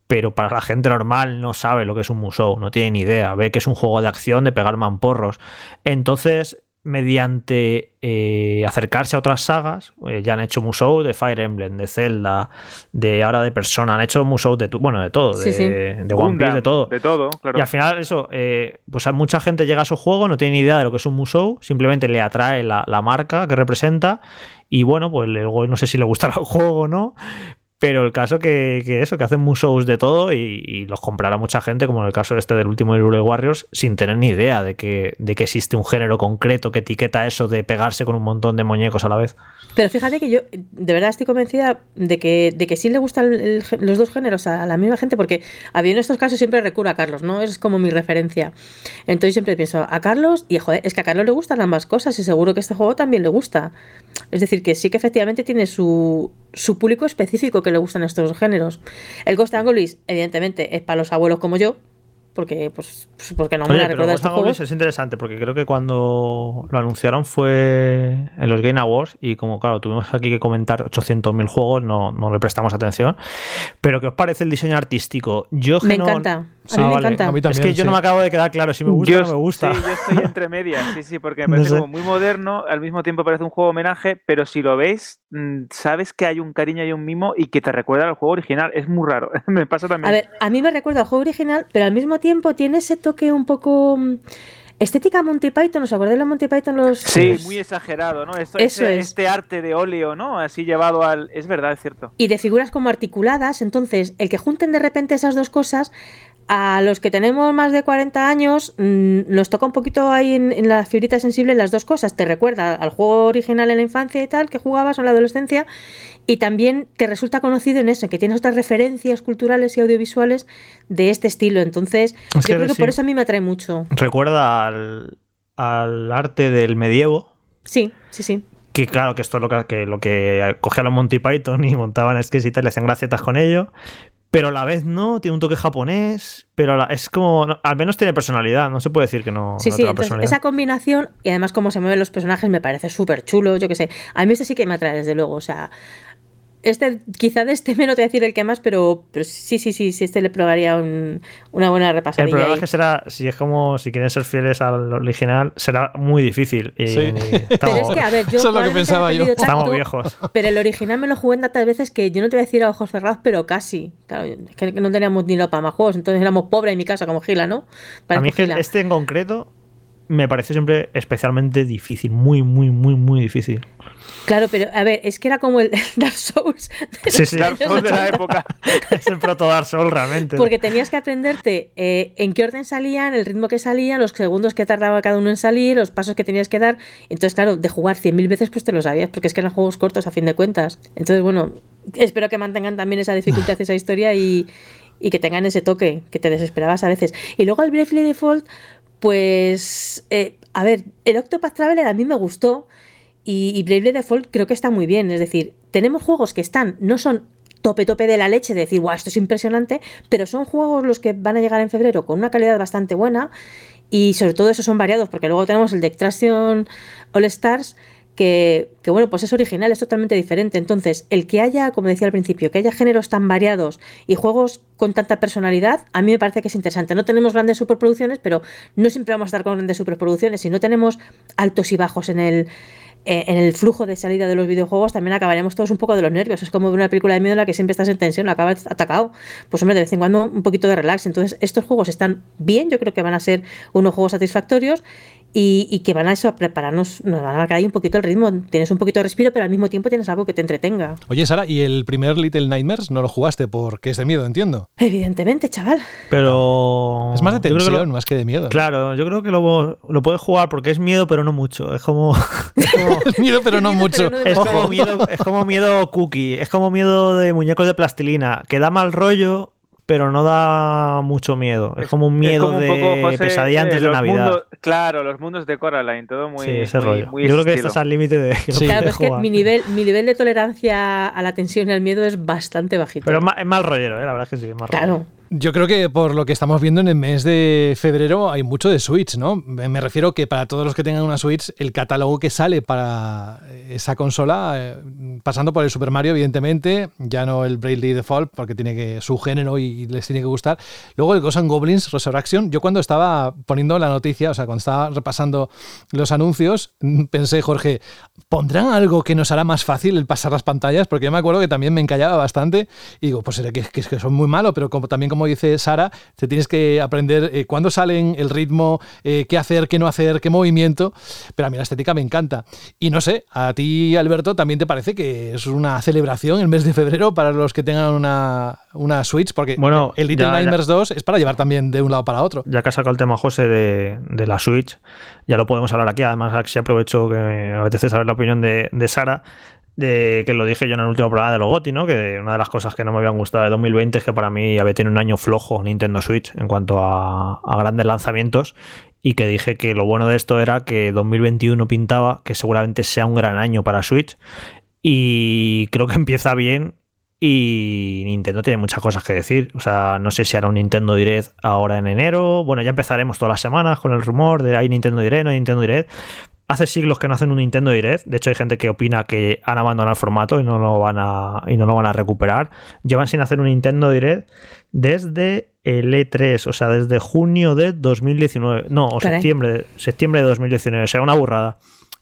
Pero para la gente normal no sabe lo que es un musou, no tiene ni idea, ve que es un juego de acción de pegar mamporros. Entonces, mediante eh, acercarse a otras sagas, eh, ya han hecho musou de Fire Emblem, de Zelda, de ahora de Persona, han hecho musou de, bueno, de todo, Sí, de, sí. de One Piece, de todo. De todo, claro. Y al final eso, eh, pues a mucha gente llega a su juego, no tiene ni idea de lo que es un musou, simplemente le atrae la, la marca que representa y bueno, pues luego no sé si le gustará el juego o no, pero el caso que, que eso, que hacen musous de todo y, los comprará mucha gente, como en el caso este del último Hyrule Warriors, sin tener ni idea de que, de que existe un género concreto que etiqueta eso de pegarse con un montón de muñecos a la vez. Pero fíjate que yo de verdad estoy convencida de que, de que sí le gustan el- los dos géneros a la misma gente, porque a mí en estos casos siempre recurro a Carlos, ¿no? Es como mi referencia. Entonces siempre pienso a Carlos y joder, es que a Carlos le gustan ambas cosas y seguro que este juego también le gusta. Es decir, que sí que efectivamente tiene su, su público específico que le gustan estos géneros. El Ghost and Goblins, evidentemente, es para los abuelos como yo, porque pues, pues porque no me la pero Ghost and Goblins es interesante porque creo que cuando lo anunciaron fue en los Game Awards y como claro, tuvimos aquí que comentar 800.000 juegos, no, no le prestamos atención. Pero ¿qué os parece el diseño artístico? Yo Me no- encanta, a Ah, mí me vale. encanta. A mí Es que yo no me acabo de quedar claro si me gusta o no me gusta. Sí, yo estoy entre medias, sí, sí, porque me [laughs] No parece sé. como muy moderno, al mismo tiempo parece un juego homenaje, pero si lo mm, sabes que hay un cariño y un mimo y que te recuerda al juego original. Es muy raro, [laughs] me pasa también. A ver, a mí me recuerda al juego original, pero al mismo tiempo tiene ese toque un poco mm, estética Monty Python. ¿Os acordáis de Monty Python? Los, Sí, los- muy exagerado, ¿no? Esto, Eso este, es. este arte de óleo, ¿no? Así llevado al... Es verdad, es cierto. Y de figuras como articuladas. Entonces, el que junten de repente esas dos cosas, a los que tenemos más de 40 años, mm, nos toca un poquito ahí en, en la fibrita sensible las dos cosas. Te recuerda al juego original en la infancia y tal, que jugabas o en la adolescencia, y también te resulta conocido en eso, que tienes otras referencias culturales y audiovisuales de este estilo. Entonces, Es yo creo que sí. por eso a mí me atrae mucho. Recuerda al, al arte del medievo. Sí, sí, sí. Que claro, que esto es lo que, que lo que cogían los Monty Python y montaban sketches y tal, le hacían gracietas con ello. Pero a la vez no, tiene un toque japonés, pero a la- es como, no, al menos tiene personalidad, no se puede decir que no, Sí, no sí, entonces esa combinación y además cómo se mueven los personajes me parece súper chulo, yo qué sé. A mí este sí que me atrae, desde luego, o sea, este, quizá de este [laughs] me no te voy a decir el que más, pero, pero sí, sí, sí, sí, este le probaría un- una buena El repasadilla. problema ahí. es que será, si es como, si quieren ser fieles al original, será muy difícil. Y, Sí. y [laughs] Pero estamos, es que, a ver, yo Eso es lo que pensaba yo. estamos viejos. Pero el original me lo jugué en tantas veces que yo no te voy a decir a ojos cerrados, pero casi. Claro, es que no teníamos dinero para más juegos, entonces éramos pobres en mi casa, como Gila, ¿no? A Parezco mí es que Gila. este en concreto me parece siempre especialmente difícil, muy, muy, muy, muy difícil. Claro, pero a ver, es que era como el Dark Souls. de Sí, sí. Dark Souls de la 80. época. [laughs] es el proto Dark Souls realmente. Porque tenías que aprenderte eh, en qué orden salían, el ritmo que salían, los segundos que tardaba cada uno en salir, los pasos que tenías que dar. Entonces, claro, de jugar 100.000 veces, pues te lo sabías, porque es que eran juegos cortos a fin de cuentas. Entonces, bueno, espero que mantengan también esa dificultad, [laughs] esa historia y, y que tengan ese toque que te desesperabas a veces. Y luego el Bravely Default, pues, eh, a ver, el Octopath Traveler a mí me gustó y, y Bravely Default creo que está muy bien. Es decir, tenemos juegos que están, no son tope tope de la leche, de decir, guau, esto es impresionante, pero son juegos los que van a llegar en febrero con una calidad bastante buena y sobre todo esos son variados, porque luego tenemos el de Extraction All Stars, que, bueno, pues es original, es totalmente diferente. Entonces, el que haya, como decía al principio, que haya géneros tan variados y juegos con tanta personalidad, a mí me parece que es interesante. No tenemos grandes superproducciones, pero no siempre vamos a estar con grandes superproducciones. Si no tenemos altos y bajos en el, eh, en el flujo de salida de los videojuegos, también acabaremos todos un poco de los nervios. Es como una película de miedo en la que siempre estás en tensión, acabas atacado. Pues hombre, de vez en cuando un poquito de relax. Entonces, estos juegos están bien, yo creo que van a ser unos juegos satisfactorios. Y, y que van a eso a prepararnos, nos van a marcar ahí un poquito el ritmo. Tienes un poquito de respiro, pero al mismo tiempo tienes algo que te entretenga. Oye, Sara, ¿y el primer Little Nightmares no lo jugaste porque es de miedo, entiendo? Evidentemente, chaval. Pero. Es más de que tensión, lo- más que de miedo. Claro, yo creo que lo, lo puedes jugar porque es miedo, pero no mucho. Es como. [laughs] Es como, miedo, pero no Miedo, mucho. pero no es como miedo, es como miedo cookie. Es como miedo de muñecos de plastilina. Que da mal rollo, pero no da mucho miedo. Es como un miedo como un de poco, José, pesadilla antes eh, de Navidad. mundos- claro, los mundos de Coraline, todo muy. sí, ese muy- rollo. muy Yo creo que estás al límite de. Sí. Claro, es que mi nivel, mi nivel de tolerancia a la tensión y al miedo es bastante bajito. Pero es ma- es mal rollero, ¿eh? la verdad es que sí, es mal rollero. claro. Yo creo que por lo que estamos viendo en el mes de febrero hay mucho de Switch, ¿no? Me refiero que para todos los que tengan una Switch, el catálogo que sale para esa consola, eh, pasando por el Super Mario, evidentemente, ya no el Bravely Default, porque tiene que su género y les tiene que gustar. Luego el Ghosts and Goblins Resurrection, yo cuando estaba poniendo la noticia, o sea, cuando estaba repasando los anuncios, mm, pensé, Jorge, ¿pondrán algo que nos hará más fácil el pasar las pantallas? Porque yo me acuerdo que también me encallaba bastante y digo, pues será que, que, que son muy malos, pero como, también como dice Sara, te tienes que aprender eh, cuándo salen, el ritmo, eh, qué hacer, qué no hacer, qué movimiento, pero a mí la estética me encanta. Y no sé, a ti, Alberto, también te parece que es una celebración el mes de febrero para los que tengan una, una Switch, porque Bueno, el Little ya- ya. Nightmares 2 es para llevar también de un lado para otro. ya que ha sacado el tema José de, de la Switch, ya lo podemos hablar aquí. Además, aquí aprovecho que me apetece saber la opinión de, de Sara, de que lo dije yo en el último programa de los GOTY, ¿no? Que una de las cosas que no me habían gustado de 2020 es que para mí había tenido un año flojo Nintendo Switch en cuanto a, a grandes lanzamientos. Y que dije que lo bueno de esto era que 2021 pintaba que seguramente sea un gran año para Switch. Y creo que [laughs] empieza bien y Nintendo tiene muchas cosas que decir. O sea, no sé si hará un Nintendo Direct ahora en enero. Bueno, ya empezaremos todas las semanas con el rumor de hay Nintendo Direct, no hay Nintendo Direct. Hace siglos que no hacen un Nintendo Direct. De hecho, hay gente que opina que han abandonado el formato y no lo van a, y no lo van a recuperar. Llevan sin hacer un Nintendo Direct desde el E3, o sea, desde junio de 2019. No, o septiembre, septiembre de 2019. O sea, una burrada.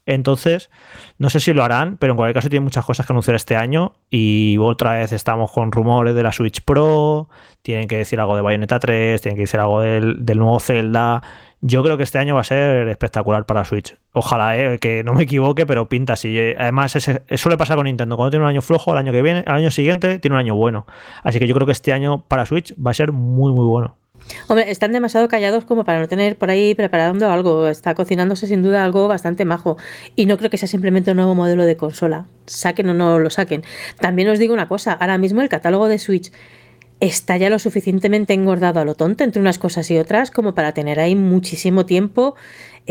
Entonces, no sé si lo harán, pero en cualquier caso tiene muchas cosas que anunciar este año y otra vez estamos con rumores de la Switch Pro, tienen que decir algo de Bayonetta 3, tienen que decir algo del, del nuevo Zelda. Yo creo que este año va a ser espectacular para Switch. Ojalá, eh, que no me equivoque, pero pinta así. Eh, Además, eso suele pasar con Nintendo. Cuando tiene un año flojo, el año que viene, al año siguiente tiene un año bueno. Así que yo creo que este año para Switch va a ser muy, muy bueno. Hombre, están demasiado callados como para no tener por ahí preparando algo. Está cocinándose sin duda algo bastante majo. Y no creo que sea simplemente un nuevo modelo de consola. Saquen o no lo saquen. También os digo una cosa, ahora mismo el catálogo de Switch está ya lo suficientemente engordado a lo tonto entre unas cosas y otras como para tener ahí muchísimo tiempo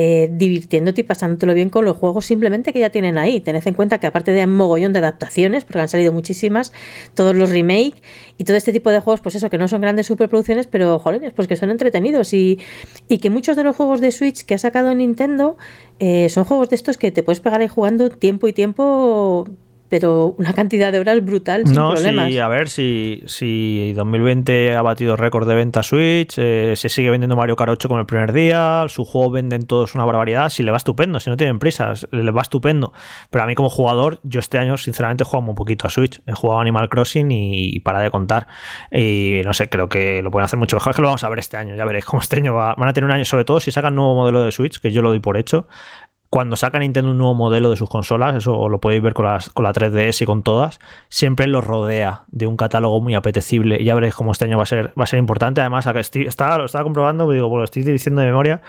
eh, divirtiéndote y pasándotelo bien con los juegos simplemente que ya tienen ahí. Tened en cuenta que aparte de un mogollón de adaptaciones, porque han salido muchísimas, todos los remake y todo este tipo de juegos, pues eso, que no son grandes superproducciones, pero jolines, pues que son entretenidos y, y que muchos de los juegos de Switch que ha sacado Nintendo eh, son juegos de estos que te puedes pegar ahí jugando tiempo y tiempo, pero una cantidad de horas brutal sin No, problemas. sí, a ver si, si 2020 ha batido récord de venta Switch, eh, se sigue vendiendo Mario Kart 8 como el primer día, su juego venden todos una barbaridad, si le va estupendo, si no tienen prisas, le va estupendo. Pero a mí como jugador, yo este año sinceramente he jugado muy poquito a Switch, he jugado Animal Crossing y, y para de contar. Y no sé, creo que lo pueden hacer mucho mejor, es que lo vamos a ver este año, ya veréis cómo este año va- van a tener un año, sobre todo si sacan nuevo modelo de Switch, que yo lo doy por hecho, cuando saca Nintendo un nuevo modelo de sus consolas, eso lo podéis ver con, las, con la 3DS y con todas, siempre los rodea de un catálogo muy apetecible. Y ya veréis cómo este año va a ser, va a ser importante. Además, que estoy- estaba, lo estaba comprobando, pues digo, pues lo estoy diciendo de memoria,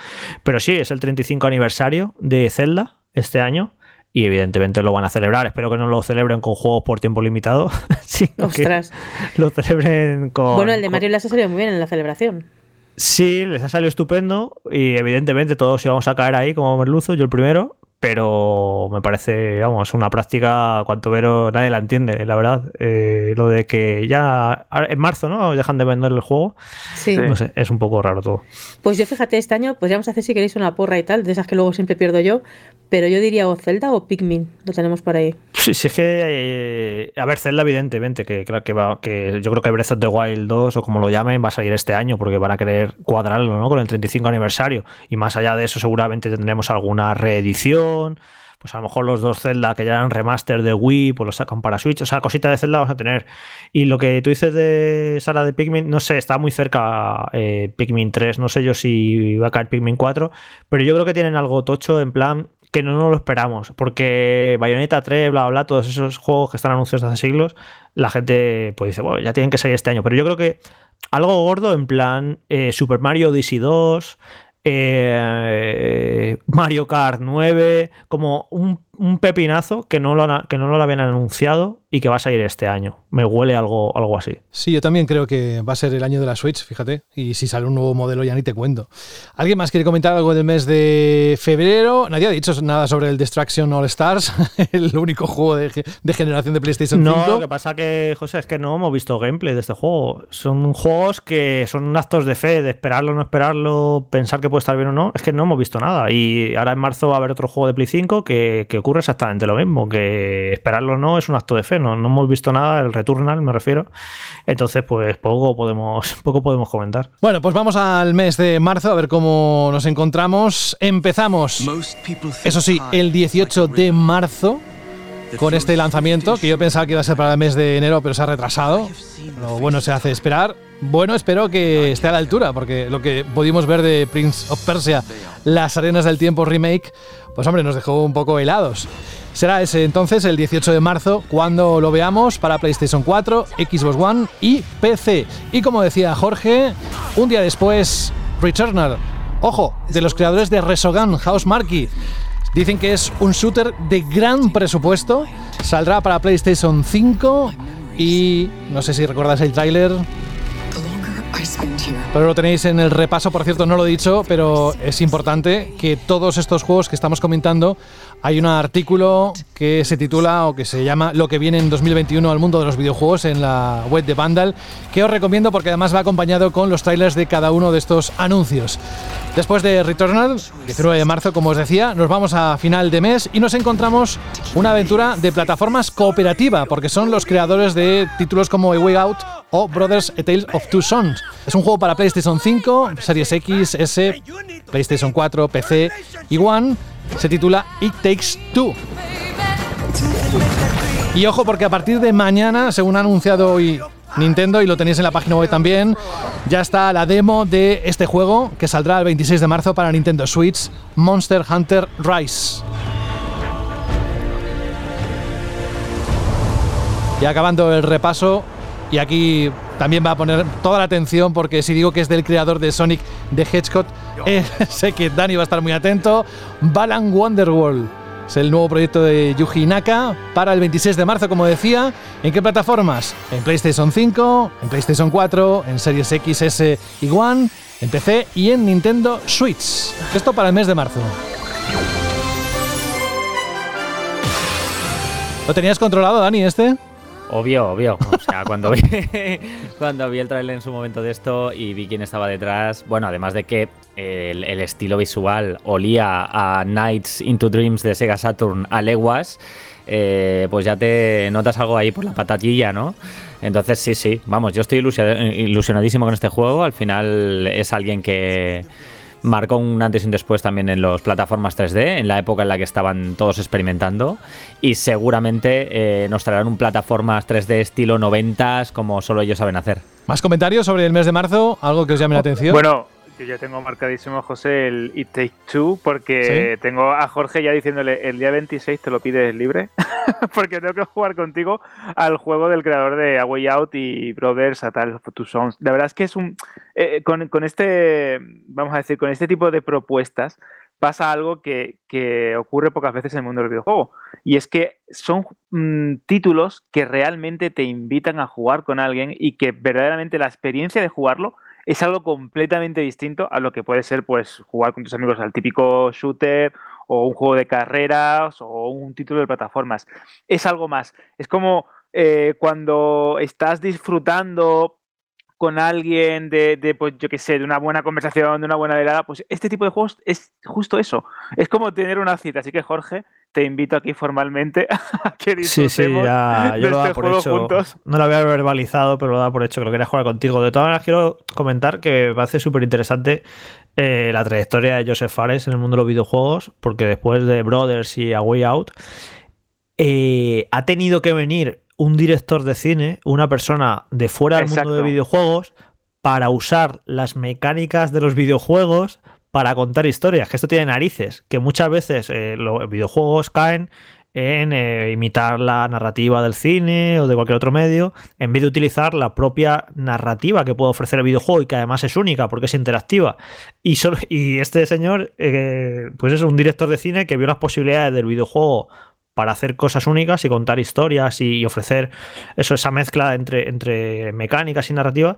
pero sí, es el 35 aniversario de Zelda este año. Y evidentemente lo van a celebrar. Espero que no lo celebren con juegos por tiempo limitado, [laughs] sino que Ostras. lo celebren con. Bueno, el de con- Mario les ha salido muy bien en la celebración. Sí, les ha salido estupendo y evidentemente todos íbamos a caer ahí como merluzo, yo el primero, pero me parece, vamos, una práctica cuanto vero nadie la entiende, la verdad. Eh, lo de que ya en marzo, ¿no? Dejan de vender el juego, Sí. Sí. no sé, es un poco raro todo. Pues yo fíjate, este año podríamos hacer si queréis una porra y tal, de esas que luego siempre pierdo yo, pero yo diría o Zelda o Pikmin, lo tenemos por ahí. Sí, sí, es que, eh, a ver, Zelda evidentemente, que, que, va, que yo creo que Breath of the Wild 2 o como lo llamen va a salir este año porque van a querer cuadrarlo, ¿no? Con el 35 aniversario y más allá de eso seguramente tendremos alguna reedición pues a lo mejor los dos Zelda que ya eran remaster de Wii, pues los sacan para Switch. O sea, cositas de Zelda vamos a tener. Y lo que tú dices de Sara de Pikmin, no sé, está muy cerca eh, Pikmin 3. No sé yo si va a caer Pikmin 4, pero yo creo que tienen algo tocho en plan que no nos lo esperamos. Porque Bayonetta 3, bla, bla, todos esos juegos que están anunciados hace siglos, la gente pues dice, bueno, ya tienen que salir este año. Pero yo creo que algo gordo en plan eh, Super Mario Odyssey 2, eh, Mario Kart 9, como un, un pepinazo que no, lo, han- que no lo habían anunciado y que va a salir este año. Me huele algo, algo así. Sí, yo también creo que va a ser el año de la Switch, fíjate. Y si sale un nuevo modelo ya ni te cuento. ¿Alguien más quiere comentar algo del mes de febrero? Nadie ha dicho nada sobre el Destruction All Stars, [laughs] el único juego de, ge- de generación de PlayStation No, 5. lo que pasa que, José, es que no hemos visto gameplay de este juego. Son juegos que son actos de fe, de esperarlo, no esperarlo, pensar que puede estar bien o no. Es que no hemos visto nada. Y ahora en marzo va a haber otro juego de Play 5 que, que ocurre exactamente lo mismo, que esperarlo o no es un acto de fe. No, no hemos visto nada, el Returnal me refiero. Entonces, pues poco podemos, [laughs] poco podemos comentar. Bueno, pues vamos al mes de marzo a ver cómo nos encontramos. Empezamos, eso sí, el 18 de marzo con este lanzamiento, que yo pensaba que iba a ser para el mes de enero, pero se ha retrasado. Lo bueno se hace esperar. Bueno, espero que esté a la altura, porque lo que pudimos ver de Prince of Persia, Las Arenas del Tiempo Remake, pues hombre, nos dejó un poco helados. Será ese entonces, el 18 de marzo, cuando lo veamos para PlayStation 4, Xbox One y PC. Y como decía Jorge, un día después, Returnal. Ojo, de los creadores de Resogun, House Marquee. Dicen que es un shooter de gran presupuesto. Saldrá para PlayStation 5 y no sé si recordáis el tráiler. Pero lo tenéis en el repaso, por cierto, no lo he dicho, pero es importante que todos estos juegos que estamos comentando, hay un artículo que se titula o que se llama Lo que viene en 2021 al mundo de los videojuegos en la web de Vandal, que os recomiendo porque además va acompañado con los trailers de cada uno de estos anuncios. Después de Returnal, 19 de marzo, como os decía, nos vamos a final de mes y nos encontramos una aventura de plataformas cooperativa, porque son los creadores de títulos como A Way Out o Brothers A Tales of Two Sons. Es un juego para PlayStation 5, Series X, S, PlayStation 4, PC y One. Se titula It Takes Two. Y ojo porque a partir de mañana, según ha anunciado hoy Nintendo y lo tenéis en la página web también, ya está la demo de este juego que saldrá el 26 de marzo para Nintendo Switch, Monster Hunter Rise. Y acabando el repaso, y aquí también va a poner toda la atención porque si digo que es del creador de Sonic the Hedgehog, eh, [laughs] sé que Dani va a estar muy atento. Balan Wonderworld es el nuevo proyecto de Yuji Naka para el 26 de marzo, como decía. ¿En qué plataformas? En PlayStation 5, en PlayStation 4, en Series X, S y One, en PC y en Nintendo Switch. Esto para el mes de marzo. ¿Lo tenías controlado, Dani, este? Obvio, obvio. O sea, cuando vi, [laughs] cuando vi el trailer en su momento de esto y vi quién estaba detrás, bueno, además de que el, estilo visual olía a Nights into Dreams de Sega Saturn a leguas, eh, pues ya te notas algo ahí por la patatilla, ¿no? Entonces, sí, sí, vamos, yo estoy ilusionadísimo con este juego. Al final es alguien que marcó un antes y un después también en las plataformas 3D, en la época en la que estaban todos experimentando. Y seguramente eh, nos traerán un plataformas 3D estilo 90s como solo ellos saben hacer. ¿Más comentarios sobre el mes de marzo? ¿Algo que os llame la atención? Bueno, yo ya tengo marcadísimo, José, el It Take Two, porque ¿Sí? tengo a Jorge ya diciéndole el día 26 te lo pides libre, [laughs] porque tengo que jugar contigo al juego del creador de A Way Out y Brothers a of Two Sons. La verdad es que es un. eh, con, con este, vamos a decir, con este tipo de propuestas pasa algo que, que ocurre pocas veces en el mundo del videojuego. Y es que son mm, títulos que realmente te invitan a jugar con alguien y que verdaderamente la experiencia de jugarlo es algo completamente distinto a lo que puede ser pues jugar con tus amigos al típico shooter o un juego de carreras o un título de plataformas. Es algo más. Es como eh, cuando estás disfrutando con alguien de, de, pues yo qué sé, de una buena conversación, de una buena velada, pues este tipo de juegos es justo eso. Es como tener una cita. Así que Jorge, te invito aquí formalmente [laughs] a que Sí, sí, disfrutemos ya, de yo lo daba este por juego hecho. juntos. No lo había verbalizado, pero lo daba por hecho que lo quería jugar contigo. De todas maneras, quiero comentar que me parece súper interesante eh, la trayectoria de Joseph Fares en el mundo de los videojuegos, porque después de Brothers y A Way Out, eh, ha tenido que venir un director de cine, una persona de fuera del mundo de videojuegos, para usar las mecánicas de los videojuegos para contar historias. Que esto tiene narices, que muchas veces eh, los videojuegos caen en eh, imitar la narrativa del cine o de cualquier otro medio, en vez de utilizar la propia narrativa que puede ofrecer el videojuego y que además es única porque es interactiva. Y, solo, [laughs] y este señor, eh, pues es un director de cine que vio las posibilidades del videojuego para hacer cosas únicas y contar historias y, ofrecer eso, esa mezcla entre, entre mecánicas y narrativa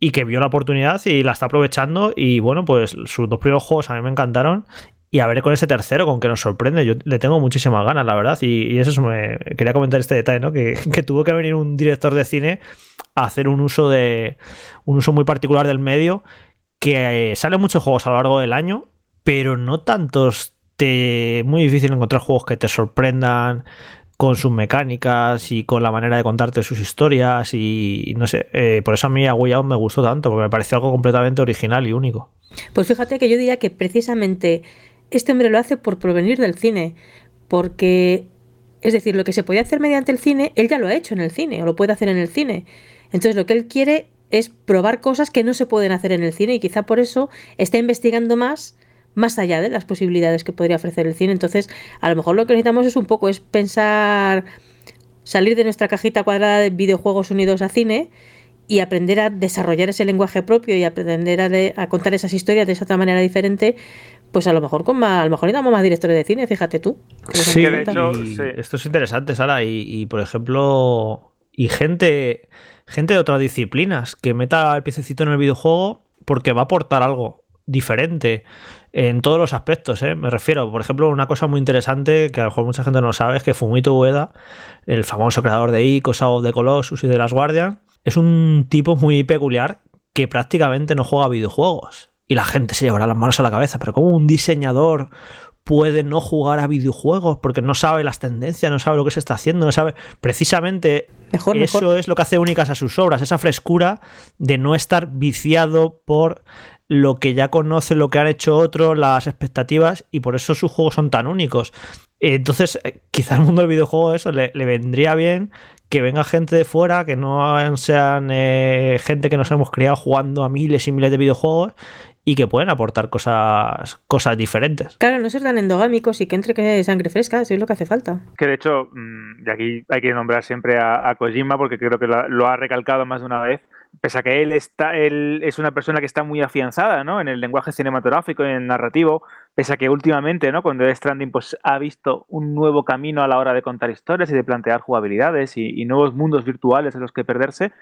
y que vio la oportunidad y la está aprovechando y bueno, pues sus dos primeros juegos a mí me encantaron y a ver con ese tercero, con que nos sorprende. Yo le tengo muchísimas ganas, la verdad. Y, y eso es- me quería comentar este detalle, ¿no? Que, [laughs] que tuvo que venir un director de cine a hacer un uso de. un uso muy particular del medio. Que eh, salen muchos juegos a lo largo del año, pero no tantos. Te, muy difícil encontrar juegos que te sorprendan con sus mecánicas y con la manera de contarte sus historias. Y, no sé, eh, por eso a mí A Way me gustó tanto, porque me pareció algo completamente original y único. Pues fíjate que yo diría que precisamente este hombre lo hace por provenir del cine, porque, es decir, lo que se podía hacer mediante el cine, él ya lo ha hecho en el cine, o lo puede hacer en el cine. Entonces lo que él quiere es probar cosas que no se pueden hacer en el cine y quizá por eso está investigando más más allá de las posibilidades que podría ofrecer el cine. Entonces, a lo mejor lo que necesitamos es un poco es pensar salir de nuestra cajita cuadrada de videojuegos unidos a cine y aprender a desarrollar ese lenguaje propio y aprender a, de- a contar esas historias de esa otra manera diferente, pues a lo mejor con más, a lo mejor necesitamos más directores de cine, fíjate tú. Sí, de hecho, sí. esto es interesante, Sara. Y, y, por ejemplo, y gente, gente de otras disciplinas que meta el piececito en el videojuego porque va a aportar algo diferente en todos los aspectos. ¿eh? Me refiero, por ejemplo, una cosa muy interesante que a lo mejor mucha gente no sabe es que Fumito Ueda, el famoso creador de Ico, of the Colossus y de las Guardian, es un tipo muy peculiar que prácticamente no juega a videojuegos. Y la gente se llevará las manos a la cabeza, pero ¿cómo un diseñador puede no jugar a videojuegos porque no sabe las tendencias, no sabe lo que se está haciendo, no sabe. Precisamente Mejor, eso mejor. es lo que hace únicas a sus obras, esa frescura de no estar viciado por lo que ya conoce, lo que han hecho otros, las expectativas, y por eso sus juegos son tan únicos. Entonces, eh, quizá al mundo del videojuego eso le, le vendría bien que venga gente de fuera, que no sean eh, gente que nos hemos criado jugando a miles y miles de videojuegos y que pueden aportar cosas, cosas diferentes. Claro, no ser tan endogámicos y que entre que sangre fresca, eso es lo que hace falta. Que de hecho, mm, y aquí hay que nombrar siempre a, a Kojima porque creo que lo, lo ha recalcado más de una vez. Pese a que él está, él es una persona que está muy afianzada ¿no? en el lenguaje cinematográfico, en el narrativo, pese a que últimamente, ¿no? con Death Stranding, pues ha visto un nuevo camino a la hora de contar historias y de plantear jugabilidades y, y nuevos mundos virtuales en los que perderse.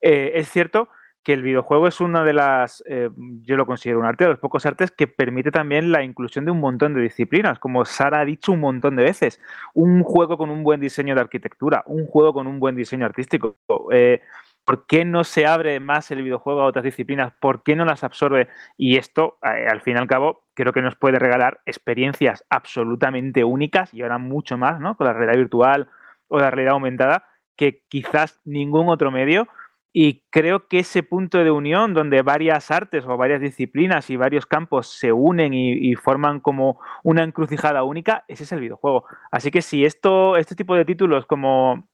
Eh, es cierto que el videojuego es una de las, eh, yo lo considero un arte, de los pocos artes que permite también la inclusión de un montón de disciplinas, como Sara ha dicho un montón de veces. Un juego con un buen diseño de arquitectura, un juego con un buen diseño artístico. Eh, ¿Por qué no se abre más el videojuego a otras disciplinas? ¿Por qué no las absorbe? Y esto, eh, al fin y al cabo, creo que nos puede regalar experiencias absolutamente únicas y ahora mucho más, ¿no? Con la realidad virtual o la realidad aumentada, que quizás ningún otro medio. Y creo que ese punto de unión donde varias artes o varias disciplinas y varios campos se unen y, y forman como una encrucijada única, ese es el videojuego. Así que si esto, este tipo de títulos como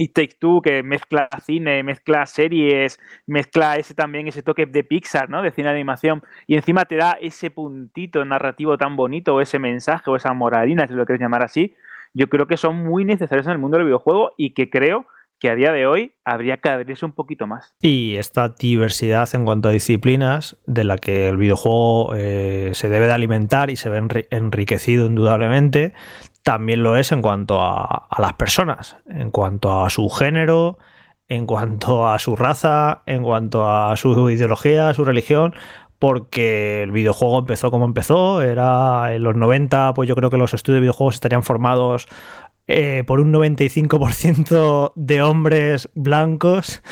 It Takes Two, que mezcla cine, mezcla series, mezcla ese también ese toque de Pixar, ¿no? De cine de animación, y encima te da ese puntito narrativo tan bonito, o ese mensaje, o esa moralina, si lo quieres llamar así, yo creo que son muy necesarios en el mundo del videojuego y que creo que a día de hoy habría que abrirse un poquito más. Y esta diversidad en cuanto a disciplinas de la que el videojuego eh, se debe de alimentar y se ve enri enriquecido indudablemente, también lo es en cuanto a, a, las personas, en cuanto a su género, en cuanto a su raza, en cuanto a su ideología, su religión, porque el videojuego empezó como empezó, era en los 90, pues yo creo que los estudios de videojuegos estarían formados eh, por un 95% de hombres blancos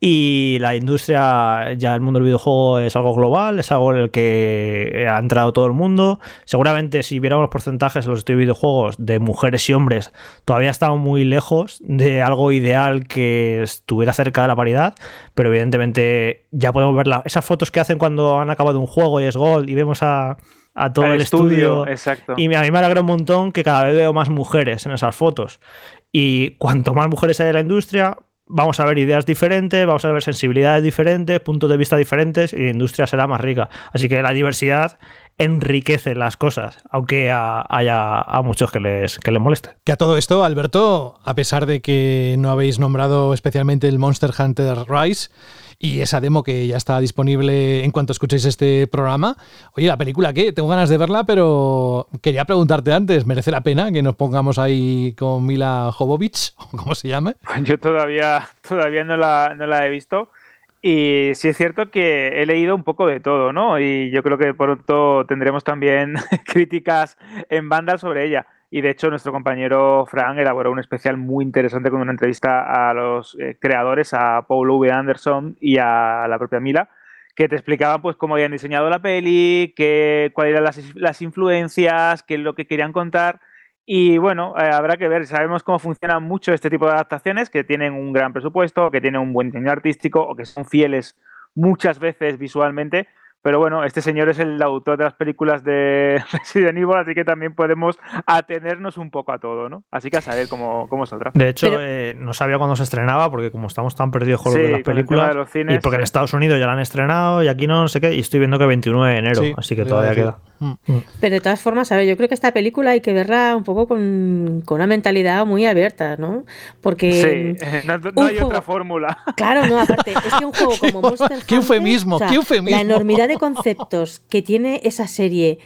y la industria, ya el mundo del videojuego es algo global, es algo en el que ha entrado todo el mundo. Seguramente si viéramos los porcentajes de los de videojuegos de mujeres y hombres, todavía estamos muy lejos de algo ideal que estuviera cerca de la paridad, pero evidentemente ya podemos ver la- esas fotos que hacen cuando han acabado un juego y es gol y vemos a, a todo Al el estudio. exacto. Y a mí me alegra un montón que cada vez veo más mujeres en esas fotos. Y cuanto más mujeres hay en la industria, vamos a ver ideas diferentes, vamos a ver sensibilidades diferentes, puntos de vista diferentes y la industria será más rica. Así que la diversidad enriquece las cosas, aunque a- haya a muchos que les, que les moleste. Que a todo esto, Alberto, a pesar de que no habéis nombrado especialmente el Monster Hunter Rise y esa demo que ya está disponible en cuanto escuchéis este programa, oye, la película, ¿qué? Tengo ganas de verla, pero quería preguntarte antes, ¿merece la pena que nos pongamos ahí con Mila Jovovich, [laughs] o como se llame? Yo todavía, todavía no, la, no la he visto. Y sí es cierto que he leído un poco de todo, ¿no? Y yo creo que pronto tendremos también [laughs] críticas en banda sobre ella. Y de hecho, nuestro compañero Fran elaboró un especial muy interesante con una entrevista a los eh, creadores, a Paul V. Anderson y a la propia Mila, que te explicaban pues cómo habían diseñado la peli, qué, cuáles eran las, las influencias, qué es lo que querían contar. Y bueno, eh, habrá que ver, sabemos cómo funcionan mucho este tipo de adaptaciones, que tienen un gran presupuesto, que tienen un buen diseño artístico o que son fieles muchas veces visualmente. Pero bueno, este señor es el autor de las películas de [laughs] Resident Evil, así que también podemos atenernos un poco a todo, ¿no? Así que a saber cómo, cómo saldrá. De hecho, Pero- eh, no sabía cuándo se estrenaba, porque como estamos tan perdidos con lo de Sí, las películas, de los cines, y porque en sí. Estados Unidos ya la han estrenado y aquí no, no sé qué, y estoy viendo que 29 de enero, Sí, así que todavía queda. Mm. Pero de todas formas, a ver, yo creo que esta película hay que verla un poco con, con una mentalidad muy abierta, ¿no? Porque, Sí, [laughs] no, hay juego- otra fórmula. claro, no, aparte, es que un [laughs] juego como Monster Hunter, Qué eufemismo, qué eufemismo. La enormidad de conceptos que tiene esa serie,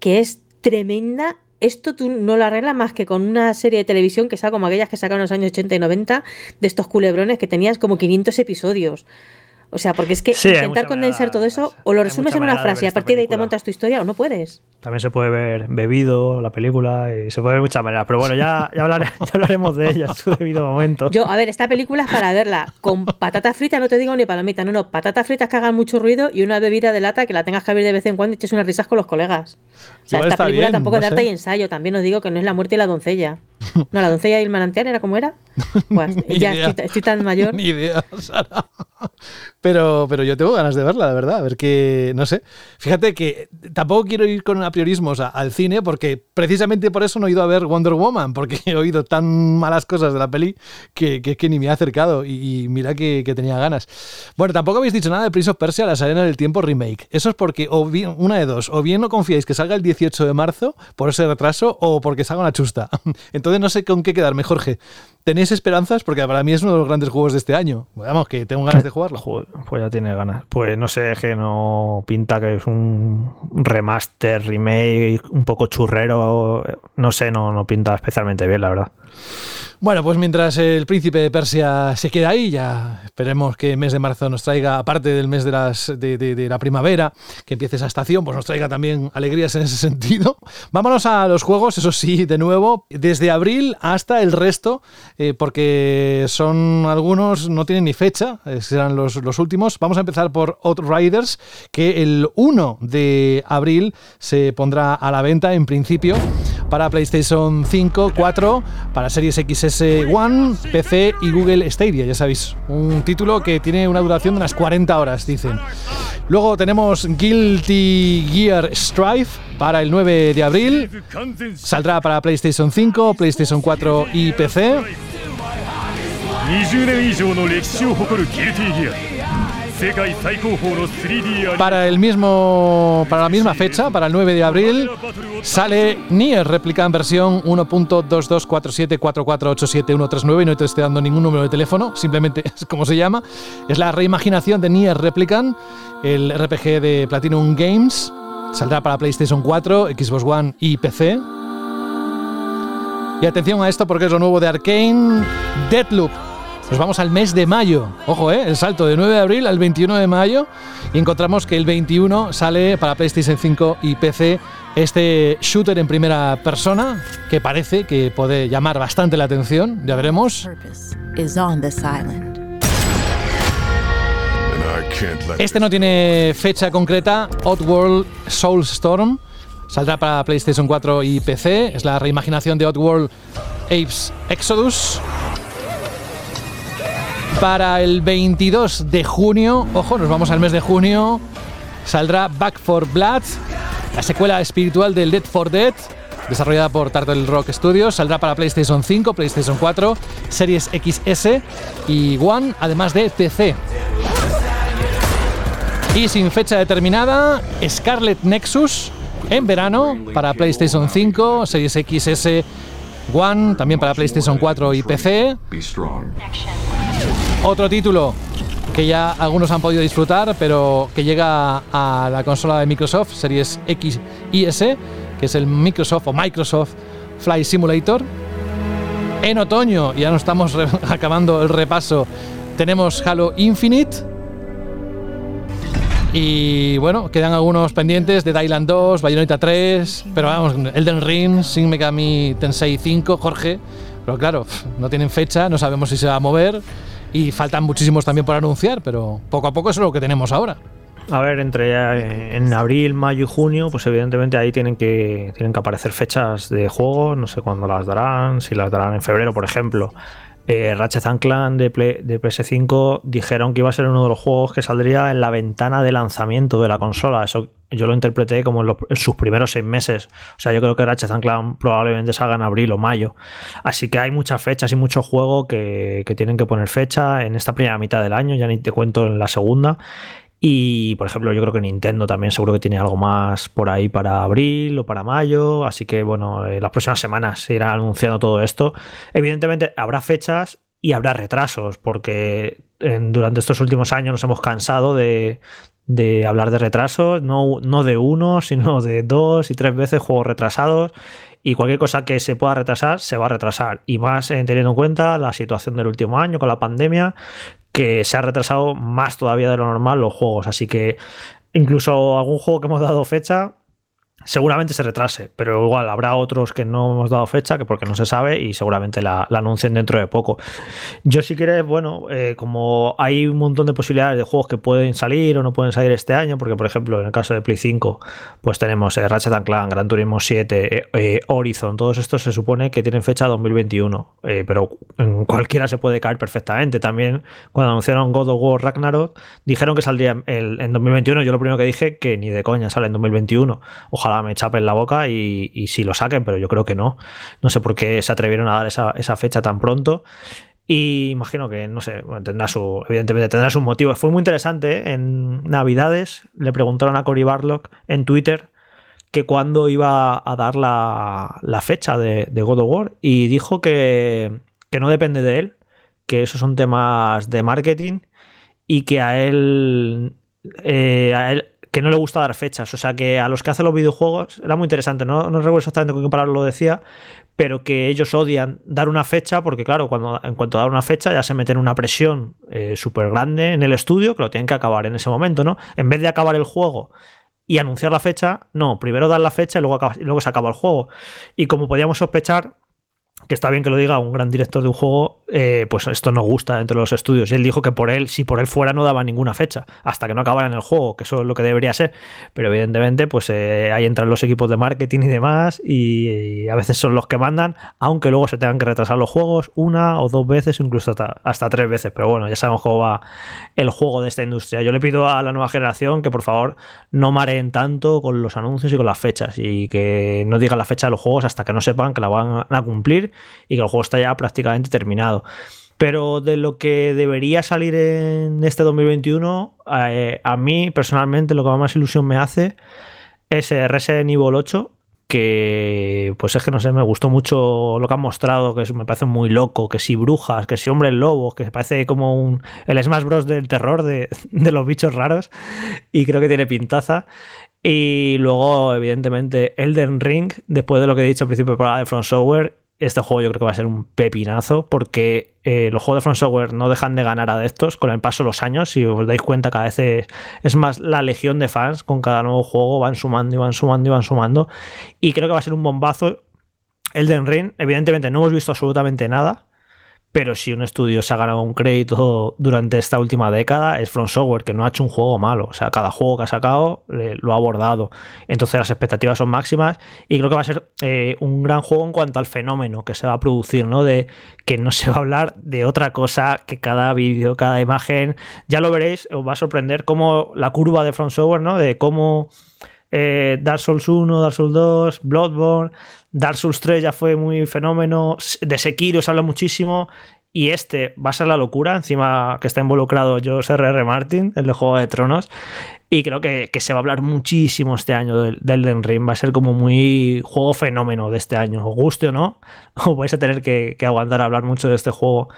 que es tremenda, esto tú no lo arreglas más que con una serie de televisión que sea como aquellas que sacaron en los años 80 y 90, de estos culebrones que tenías como 500 episodios. O sea, porque es que Sí, intentar condensar manera- todo eso, o lo resumes en una frase y a partir de ahí te montas tu historia, o no puedes. También se puede ver bebido la película y se puede ver de muchas maneras. Pero bueno, ya, ya, hablare- [laughs] ya hablaremos de ella en su debido momento. Yo, a ver, esta película es para verla con patatas fritas, no te digo ni palomitas, no, no, patatas fritas que hagan mucho ruido y una bebida de lata que la tengas que abrir de vez en cuando y eches unas risas con los colegas. O sea, Igual esta película bien, tampoco es no de arte y ensayo, también os digo que no es la muerte y la doncella. No, la doncella y el manantial era como era. [laughs] Pues, ya estoy, estoy tan mayor. [laughs] Ni idea, Sara. Pero, pero yo tengo ganas de verla, de verdad. A ver qué. No sé. Fíjate que tampoco quiero ir con apriorismos a- al cine, porque precisamente por eso no he ido a ver Wonder Woman, porque [laughs] he oído tan malas cosas de la peli que, que, que ni me he acercado. Y, mira que, que tenía ganas. Bueno, tampoco habéis dicho nada de Prince of Persia, Las Arenas del Tiempo remake. Eso es porque, o bien, una de dos, o bien no confiáis que salga el 18 de marzo por ese retraso, o porque salga una chusta. [laughs] Entonces no sé con qué quedarme, Jorge. ¿Tenéis esperanzas? Porque para mí es uno de los grandes juegos de este año. Vamos, que tengo ganas de jugarlo. Pues ya tiene ganas. Pues no sé, que no pinta que es un remaster, remake, un poco churrero. No sé, no, no pinta especialmente bien, la verdad. Bueno, pues mientras el príncipe de Persia se queda ahí, ya esperemos que el mes de marzo nos traiga, aparte del mes de, las, de, la primavera, que empiece esa estación, pues nos traiga también alegrías en ese sentido. [laughs] Vámonos a los juegos, eso sí, de nuevo, desde abril hasta el resto, eh, porque son algunos, no tienen ni fecha, eh, serán los, los últimos. Vamos a empezar por Outriders, que el 1 de abril se pondrá a la venta en principio para PlayStation 5, 4, para Series XS One, PC y Google Stadia, ya sabéis. Un título que tiene una duración de unas 40 horas, dicen. Luego tenemos Guilty Gear Strife para el 9 de abril. Saldrá para PlayStation 5, PlayStation 4 y PC. 20年以上の歴史を誇るギルティギア para el mismo para la misma fecha, para el 9 de abril, sale Nier Replicant versión 1.22474487139 y no te estoy dando ningún número de teléfono, simplemente [laughs] es como se llama. Es la reimaginación de Nier Replicant, el RPG de Platinum Games. Saldrá para PlayStation 4, Xbox One y PC. Y atención a esto porque es lo nuevo de Arkane, Deadloop. Nos vamos al mes de mayo. Ojo, ¿eh? El salto de 9 de abril al 21 de mayo. Y encontramos que el 21 sale para PlayStation 5 y PC Este shooter en primera persona que parece que puede llamar bastante la atención, ya veremos. Este no tiene fecha concreta, Oddworld Soulstorm. Saldrá para PlayStation 4 y PC. Es la reimaginación de Oddworld Apes Exodus. Para el 22 de junio, ojo, nos vamos al mes de junio, saldrá Back for Blood, la secuela espiritual del Dead for Dead, desarrollada por Turtle Rock Studios. Saldrá para PlayStation 5, PlayStation 4, Series XS y One, además de PC. Y sin fecha determinada, Scarlet Nexus en verano para PlayStation 5, Series XS, One, también para PlayStation 4 y PC. Otro título que ya algunos han podido disfrutar, pero que llega a la consola de Microsoft, Series X y S, que es el Microsoft o Microsoft Flight Simulator. En otoño, ya no estamos [laughs] acabando el repaso, tenemos Halo Infinite. Y bueno, quedan algunos pendientes de Dylan 2, Bayonetta 3, pero vamos, Elden Ring, Shin Megami Tensei 5, Jorge. Pero claro, [laughs] no tienen fecha, no sabemos si se va a mover y faltan muchísimos también por anunciar, pero poco a poco eso es lo que tenemos ahora. A ver, entre eh, en abril, mayo y junio, pues evidentemente ahí tienen que, tienen que aparecer fechas de juego, no sé cuándo las darán, si las darán en febrero, por ejemplo. Eh, Ratchet and Clank de, Play- de PS5 dijeron que iba a ser uno de los juegos que saldría en la ventana de lanzamiento de la consola. Eso yo lo interpreté como en, los- sus primeros seis meses. O sea, yo creo que Ratchet and Clank probablemente salga en abril o mayo. Así que hay muchas fechas y mucho juego que, que tienen que poner fecha en esta primera mitad del año, ya ni te cuento en la segunda. Y, por ejemplo, yo creo que Nintendo también seguro que tiene algo más por ahí para abril o para mayo. Así que, bueno, en las próximas semanas se irá anunciando todo esto. Evidentemente, habrá fechas y habrá retrasos, porque durante estos últimos años nos hemos cansado de, de hablar de retrasos, no, no de uno, sino de dos y tres veces juegos retrasados. Y cualquier cosa que se pueda retrasar, se va a retrasar. Y más eh, teniendo en cuenta la situación del último año con la pandemia, que se ha retrasado más todavía de lo normal los juegos. Así que incluso algún juego que hemos dado fecha seguramente se retrase, pero igual habrá otros que no hemos dado fecha, que porque no se sabe y seguramente la, anuncien dentro de poco. Yo si quieres, bueno, eh, como hay un montón de posibilidades de juegos que pueden salir o no pueden salir este año, porque por ejemplo en el caso de Play 5, pues tenemos eh, Ratchet Clank, Gran Turismo 7, eh, eh, Horizon, todos estos se supone que tienen fecha 2021, eh, pero en cualquiera se puede caer perfectamente. También cuando anunciaron God of War Ragnarok, dijeron que saldría el- en 2021, yo lo primero que dije que ni de coña sale en 2021. Ojalá me chapen la boca y, si lo saquen, pero yo creo que no. No sé por qué se atrevieron a dar esa, fecha tan pronto. Y imagino que, no sé, tendrá su, evidentemente tendrá sus motivos. Fue muy interesante, ¿eh? en Navidades le preguntaron a Cory Barlock en Twitter que cuándo iba a dar la, fecha de, de God of War y dijo que, que no depende de él, que esos son temas de marketing y que a él, eh, a él que no le gusta dar fechas. O sea, que a los que hacen los videojuegos era muy interesante. No, recuerdo exactamente con qué palabra lo decía, pero que ellos odian dar una fecha porque, claro, cuando en cuanto dan una fecha ya se meten una presión eh, súper grande en el estudio que lo tienen que acabar en ese momento, ¿no? En vez de acabar el juego y anunciar la fecha, no, primero dan la fecha y luego, y luego se acaba el juego. Y como podíamos sospechar, que está bien que lo diga un gran director de un juego, eh, pues esto no gusta dentro de los estudios. Y él dijo que por él, si por él fuera, no daba ninguna fecha, hasta que no acabaran el juego, que eso es lo que debería ser. Pero evidentemente, pues eh, ahí entran los equipos de marketing y demás, y, a veces son los que mandan, aunque luego se tengan que retrasar los juegos una o dos veces, incluso hasta, hasta tres veces. Pero bueno, ya sabemos cómo va el juego de esta industria. Yo le pido a la nueva generación que por favor no mareen tanto con los anuncios y con las fechas, y que no digan la fecha de los juegos hasta que no sepan que la van a cumplir y que el juego está ya prácticamente terminado. Pero de lo que debería salir en este 2021, eh, a mí personalmente lo que más ilusión me hace es eh, Resident Evil 8, que pues es que no sé, me gustó mucho lo que han mostrado, que me parece muy loco, que si brujas, que si hombres lobos, que parece como un, el Smash Bros. del terror [laughs] de, los bichos raros, y creo que tiene pintaza. Y luego, evidentemente, Elden Ring, después de lo que he dicho al principio de Front Software, este juego yo creo que va a ser un pepinazo porque eh, los juegos de From Software no dejan de ganar adeptos con el paso de los años. Si os dais cuenta, cada vez es, es más la legión de fans con cada nuevo juego, van sumando y van sumando y van sumando. Y creo que va a ser un bombazo. Elden Ring, evidentemente no hemos visto absolutamente nada, pero si un estudio se ha ganado un crédito durante esta última década es From Software, que no ha hecho un juego malo. O sea, cada juego que ha sacado eh, lo ha abordado. Entonces las expectativas son máximas y creo que va a ser eh, un gran juego en cuanto al fenómeno que se va a producir, ¿no? De que no se va a hablar de otra cosa que cada vídeo, cada imagen. Ya lo veréis, os va a sorprender cómo la curva de From Software, ¿no? De cómo eh, Dark Souls 1, Dark Souls 2, Bloodborne, Dark Souls 3 ya fue muy fenómeno, de Sekiro se habla muchísimo y este va a ser la locura, encima que está involucrado George R.R. Martin, el de Juego de Tronos, y creo que, que se va a hablar muchísimo este año del, Elden Ring, va a ser como muy juego fenómeno de este año, os guste o no, [laughs] vais a tener que, que aguantar a hablar mucho de este juego.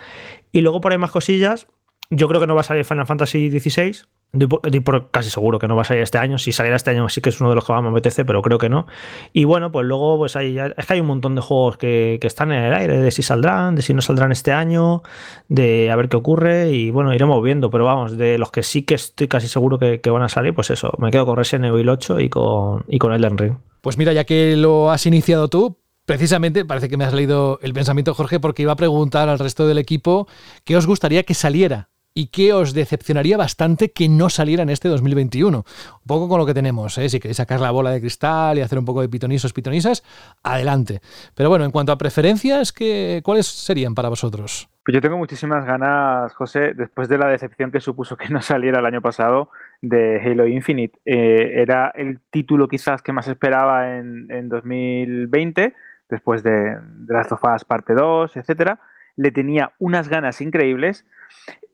Y luego por ahí más cosillas, yo creo que no va a salir Final Fantasy XVI. Doy por, casi seguro que no va a salir este año. Si saliera este año sí que es uno de los que más me apetece, pero creo que no. Y bueno, pues luego pues hay, es que hay un montón de juegos que, que están en el aire, de si saldrán, de si no saldrán este año, de a ver qué ocurre y bueno, iremos viendo. Pero vamos, de los que sí que estoy casi seguro que, que van a salir, pues eso, me quedo con Resident Evil 8 y con, y con Elden Ring. Pues mira, ya que lo has iniciado tú, precisamente parece que me has leído el pensamiento, Jorge, porque iba a preguntar al resto del equipo qué os gustaría que saliera y qué os decepcionaría bastante que no saliera en este 2021. Un poco con lo que tenemos, ¿eh? si queréis sacar la bola de cristal y hacer un poco de pitonisos, pitonisas, adelante. Pero bueno, en cuanto a preferencias, ¿qué, ¿cuáles serían para vosotros? Pues yo tengo muchísimas ganas, José, después de la decepción que supuso que no saliera el año pasado de Halo Infinite. Eh, era el título quizás que más esperaba en, en 2020, después de, de las Us parte 2, etcétera. Le tenía unas ganas increíbles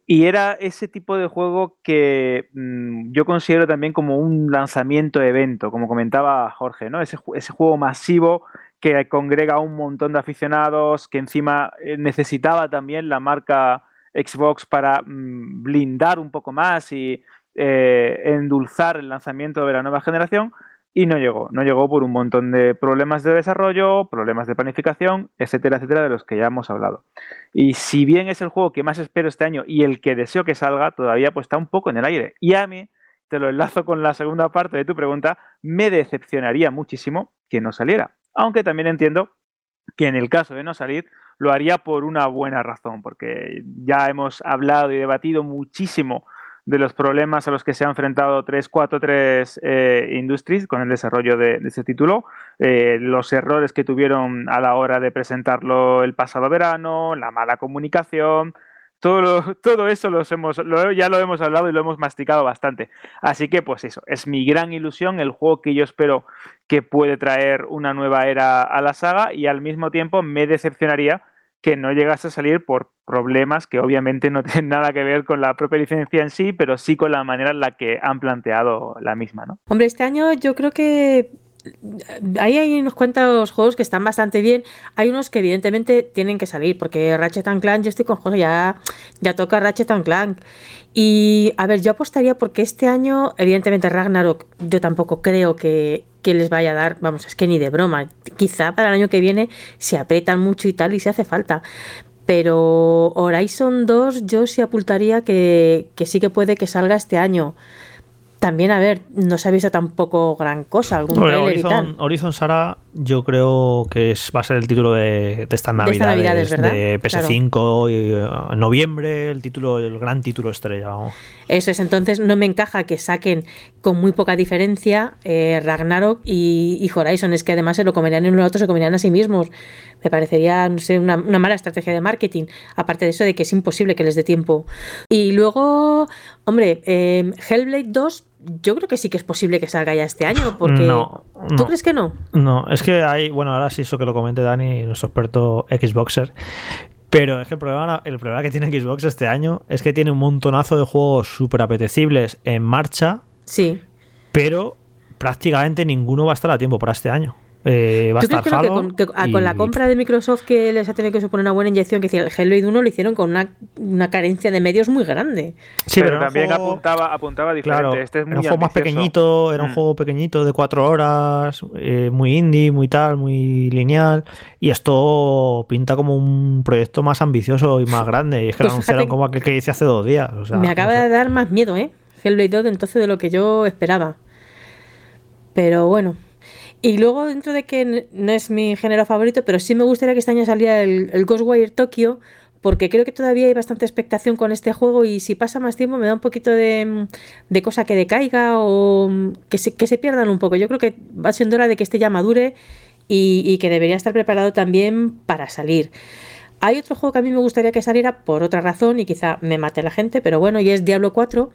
y era ese tipo de juego que mmm, yo considero también como un lanzamiento evento, como comentaba Jorge, ¿no? Ese, juego masivo que congrega a un montón de aficionados, que encima eh, necesitaba también la marca Xbox para mmm, blindar un poco más y eh, endulzar el lanzamiento de la nueva generación. Y no llegó, no llegó por un montón de problemas de desarrollo, problemas de planificación, etcétera, etcétera, de los que ya hemos hablado. Y si bien es el juego que más espero este año y el que deseo que salga, todavía pues está un poco en el aire. Y a mí, te lo enlazo con la segunda parte de tu pregunta, me decepcionaría muchísimo que no saliera. Aunque también entiendo que en el caso de no salir, lo haría por una buena razón, porque ya hemos hablado y debatido muchísimo de los problemas a los que se ha enfrentado 343 eh, Industries con el desarrollo de, de ese título, eh, los errores que tuvieron a la hora de presentarlo el pasado verano, la mala comunicación, todo, [laughs] todo eso los hemos, lo, ya lo hemos hablado y lo hemos masticado bastante. Así que, pues eso, es mi gran ilusión, el juego que yo espero que puede traer una nueva era a la saga y al mismo tiempo me decepcionaría que no llegase a salir por problemas que obviamente no [laughs] tienen nada que ver con la propia licencia en sí, pero sí con la manera en la que han planteado la misma, ¿no? Hombre, este año yo creo que ahí hay unos cuantos juegos que están bastante bien. Hay unos que evidentemente tienen que salir, porque Ratchet Clank, yo estoy con Jorge, ya, ya toca Ratchet Clank. Y a ver, yo apostaría porque este año, evidentemente Ragnarok, yo tampoco creo que, que les vaya a dar, vamos, es que ni de broma. Quizá para el año que viene se apretan mucho y tal y se hace falta. Pero Horizon 2 yo sí apuntaría que, que sí que puede que salga este año. También, a ver, no se ha visto tampoco gran cosa. Algún bueno, Horizon, Horizon, Sara, yo creo que es, va a ser el título de, de estas navidades, de, de PS5 claro. y, uh, en noviembre, el título, el gran título estrella. Vamos. Eso es, entonces no me encaja que saquen con muy poca diferencia eh, Ragnarok y, y, Horizon. Es que además se lo comerían en uno otro, se comerían a sí mismos. Me parecería, no sé, una, una, mala estrategia de marketing. Aparte de eso, de que es imposible que les dé tiempo. Y luego, hombre, eh, Hellblade 2 yo creo que sí que es posible que salga ya este año, porque no, ¿tú crees que no? No, es que hay, bueno, ahora sí eso que lo comente Dani, nuestro experto Xboxer, pero es que el problema, el problema que tiene Xbox este año es que tiene un montonazo de juegos súper apetecibles en marcha, sí, pero prácticamente ninguno va a estar a tiempo para este año. Eh, va a ¿Tú estar crees que, Halo con, que- ah, con la compra de Microsoft que les ha tenido que suponer una buena inyección, que el Hellblade 1 lo hicieron con una, una carencia de medios muy grande? Sí, pero, también juego- apuntaba, apuntaba diferente. Claro, este es muy era un juego más pequeñito, era un Mm. juego pequeñito de cuatro horas, eh, muy indie, muy tal, muy lineal. Y esto pinta como un proyecto más ambicioso y más grande. Y es que Pues lo anunciaron fíjate- como aquel que hice hace dos días. o sea, Me no acaba sé. de dar más miedo, ¿eh? Hellblade 2 entonces de lo que yo esperaba. Pero bueno. Y luego, dentro de que no es mi género favorito, pero sí me gustaría que este año saliera el, el Ghostwire Tokyo, porque creo que todavía hay bastante expectación con este juego y si pasa más tiempo me da un poquito de, mm, de cosa que decaiga o mm, que se, que se pierdan un poco. Yo creo que va siendo hora de que este ya madure y, y que debería estar preparado también para salir. Hay otro juego que a mí me gustaría que saliera por otra razón y quizá me mate la gente, pero bueno, y es Diablo 4,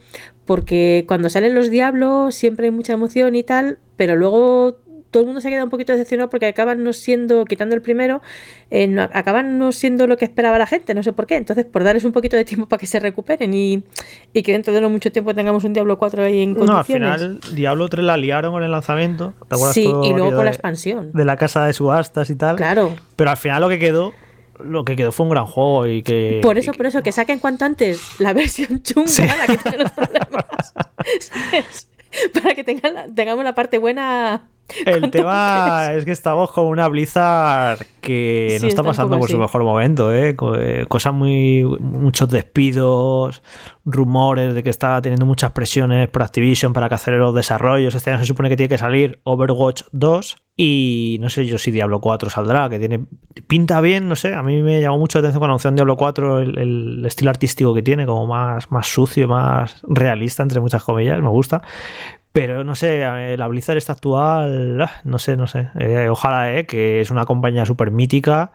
porque cuando salen los Diablos siempre hay mucha emoción y tal, pero luego todo el mundo se queda un poquito decepcionado porque acaban no siendo, quitando el primero, eh, no- acaban no siendo lo que esperaba la gente, no sé por qué. Entonces, por darles un poquito de tiempo para que se recuperen y, y que dentro de no mucho tiempo tengamos un Diablo 4 ahí en No, al condiciones. final Diablo 3 la liaron con el lanzamiento. ¿Te acuerdas Sí, todo y luego con la expansión. de la casa de subastas y tal. Claro. Pero al final lo que quedó, lo que quedó fue un gran juego y que. Por eso, por eso, que saquen cuanto antes la [laughs] versión chunga, la que tiene los problemas. [laughs] [laughs] Para que tengan la- tengamos la parte buena. El tema es que estamos con una Blizzard que Sí, no está pasando por su mejor momento, ¿eh? Eh, Cosas muy. muchos despidos, rumores de que está teniendo muchas presiones por Activision para que acelere los desarrollos. Este año se supone que tiene que salir Overwatch 2 y no sé yo si Diablo 4 saldrá, que tiene. pinta bien, no sé. A mí me llamó mucho la atención cuando anunció Diablo 4 el, el estilo artístico que tiene, como más, más sucio, más realista, entre muchas comillas, me gusta. Pero no sé, eh, la Blizzard esta actual, ah, no sé, no sé. Eh, ojalá, eh, que es una compañía súper mítica,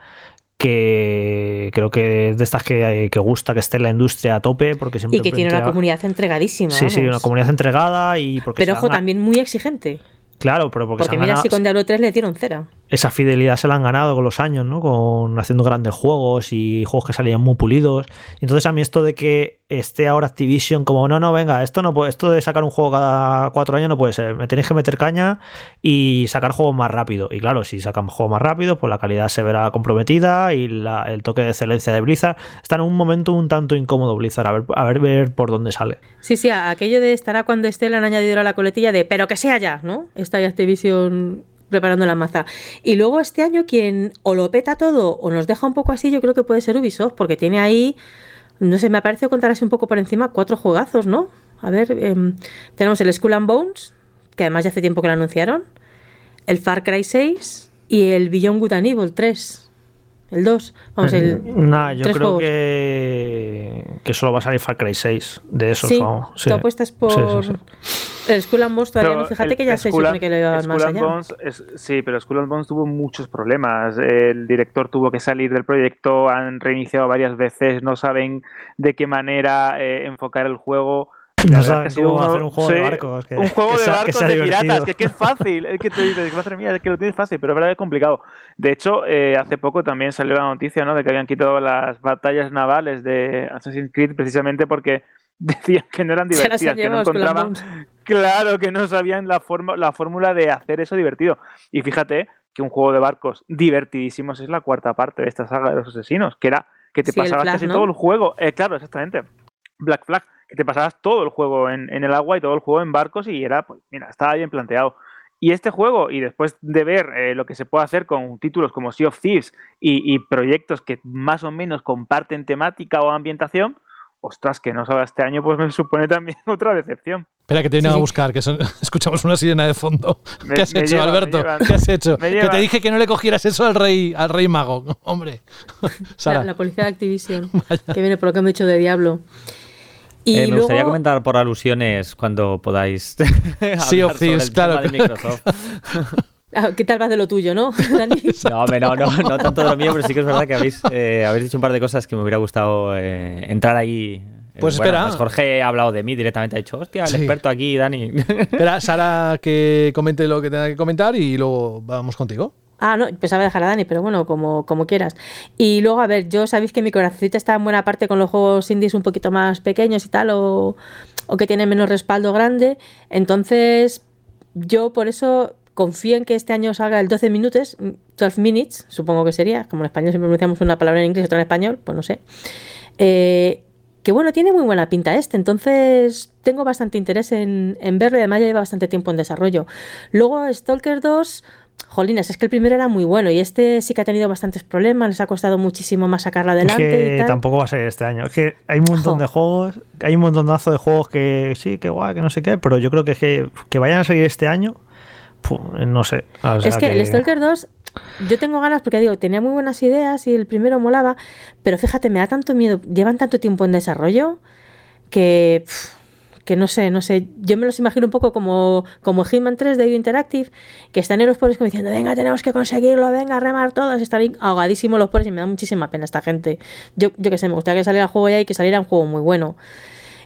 que creo que es de estas que, que gusta que esté en la industria a tope, porque siempre... Y que tiene una comunidad entregadísima. Sí, sí, una comunidad entregada y porque Pero ojo, también muy exigente. Claro, pero porque, se Porque han mira ganado- si con Diablo 3 le dieron cera. esa fidelidad se la han ganado con los años, ¿no? Con haciendo grandes juegos y juegos que salían muy pulidos. Entonces a mí esto de que esté ahora Activision como no, no, venga, esto no puede, esto de sacar un juego cada cuatro años no puede ser. Me tenéis que meter caña y sacar juegos más rápido. Y claro, si sacan juegos más rápido, pues la calidad se verá comprometida y la- el toque de excelencia de Blizzard está en un momento un tanto incómodo Blizzard, a ver, a ver, ver por dónde sale. Sí, sí, aquello de estará cuando esté le han añadido a la coletilla de pero que sea ya, ¿no? Está ahí Activision preparando la maza. Y luego este año quien o lo peta todo o nos deja un poco así, yo creo que puede ser Ubisoft, porque tiene ahí, no sé, me parece contar así un poco por encima, cuatro juegazos, ¿no? A ver, em, tenemos el Skull and Bones, que además ya hace tiempo que lo anunciaron, el Far Cry 6 y el Beyond Good and Evil 3. El 2. Vamos, el. Nah, yo tres creo juegos. que, que solo va a salir Far Cry 6 de esos. Sí, vamos. Sí. tú apuestas por. Sí, sí, sí. El Skull and Bones todavía Pero no. Fíjate el que ya se Skull supone que lo llevan más allá. Bones es- sí, pero Skull and Bones tuvo muchos problemas. El director tuvo que salir del proyecto, han reiniciado varias veces, no saben de qué manera eh, enfocar el juego. No sido cómo uno- hacer un juego de sí, barcos, que- un juego que de sea- que barcos de piratas, que, que es fácil. Es que te dices, madre mía, es que lo tienes fácil, pero es verdad que es complicado. De hecho, eh, hace poco también salió la noticia ¿no? de que habían quitado las batallas navales de Assassin's Creed precisamente porque [laughs] decían que no eran divertidas, que no encontraban. [laughs] Claro que no sabían la, forma, la fórmula de hacer eso divertido. Y fíjate que un juego de barcos divertidísimos es la cuarta parte de esta saga de los asesinos, que era que te Sí, pasabas Flag, casi ¿no? todo el juego. Eh, claro, exactamente. Black Flag, que te pasabas todo el juego en, en el agua y todo el juego en barcos y era, pues, mira, estaba bien planteado. Y este juego, y después de ver eh, lo que se puede hacer con títulos como Sea of Thieves y, y proyectos que más o menos comparten temática o ambientación, ostras, que no salga este año, pues me supone también [laughs] otra decepción. Espera, que te vienen Sí, a buscar, que son- [laughs] escuchamos una sirena de fondo. Me- ¿Qué has hecho, llevan, Alberto? llevan. ¿Qué has hecho? Que te dije que no le cogieras eso al rey, al rey mago. Hombre. [laughs] Sara. La, la policía de Activision, que viene por lo que hemos dicho de Diablo. Y Eh, me gustaría comentar por alusiones cuando podáis [laughs] Sea of Thieves, claro. de Microsoft. [laughs] Ah, ¿qué tal vas de lo tuyo, no, [laughs] Dani? No, hombre, no, no, no tanto de lo mío, pero sí que es verdad que habéis, eh, habéis dicho un par de cosas que me hubiera gustado eh, entrar ahí. Eh, Pues bueno, espera. pues Jorge ha hablado de mí directamente, ha dicho, hostia, el Sí. experto aquí, Dani. Espera, Sara, que comente lo que tenga que comentar y luego vamos contigo. Ah, no, pensaba dejar a Dani, pero bueno, como, como quieras. Y luego, a ver, yo sabéis que mi corazoncito está en buena parte con los juegos indies un poquito más pequeños y tal, o, o que tienen menos respaldo grande. Entonces, yo por eso confío en que este año salga el 12 minutos, 12 minutes, supongo que sería, como en español siempre pronunciamos una palabra en inglés y otra en español, pues no sé. Eh, que bueno, tiene muy buena pinta este, entonces tengo bastante interés en, en verlo y además ya lleva bastante tiempo en desarrollo. Luego Stalker 2, jolines, es que el primero era muy bueno y este sí que ha tenido bastantes problemas, les ha costado muchísimo más sacarlo Es adelante que y tal. tampoco va a ser este año. Es que hay un montón Jo. de juegos, hay un montonazo de juegos que sí, que guay, que no sé qué, pero yo creo que, que, que vayan a salir este año, pu, no sé. O sea es que, el Stalker 2, yo tengo ganas porque digo, tenía muy buenas ideas y el primero molaba, pero fíjate, me da tanto miedo, llevan tanto tiempo en desarrollo que, pf, que no sé, no sé, yo me los imagino un poco como, como Hitman 3 de Interactive, que están en los pobres como diciendo, venga, tenemos que conseguirlo, venga, remar todos, están ahogadísimos los pobres y me da muchísima pena esta gente. Yo, yo que sé, me gustaría que saliera el juego ya y que saliera un juego muy bueno.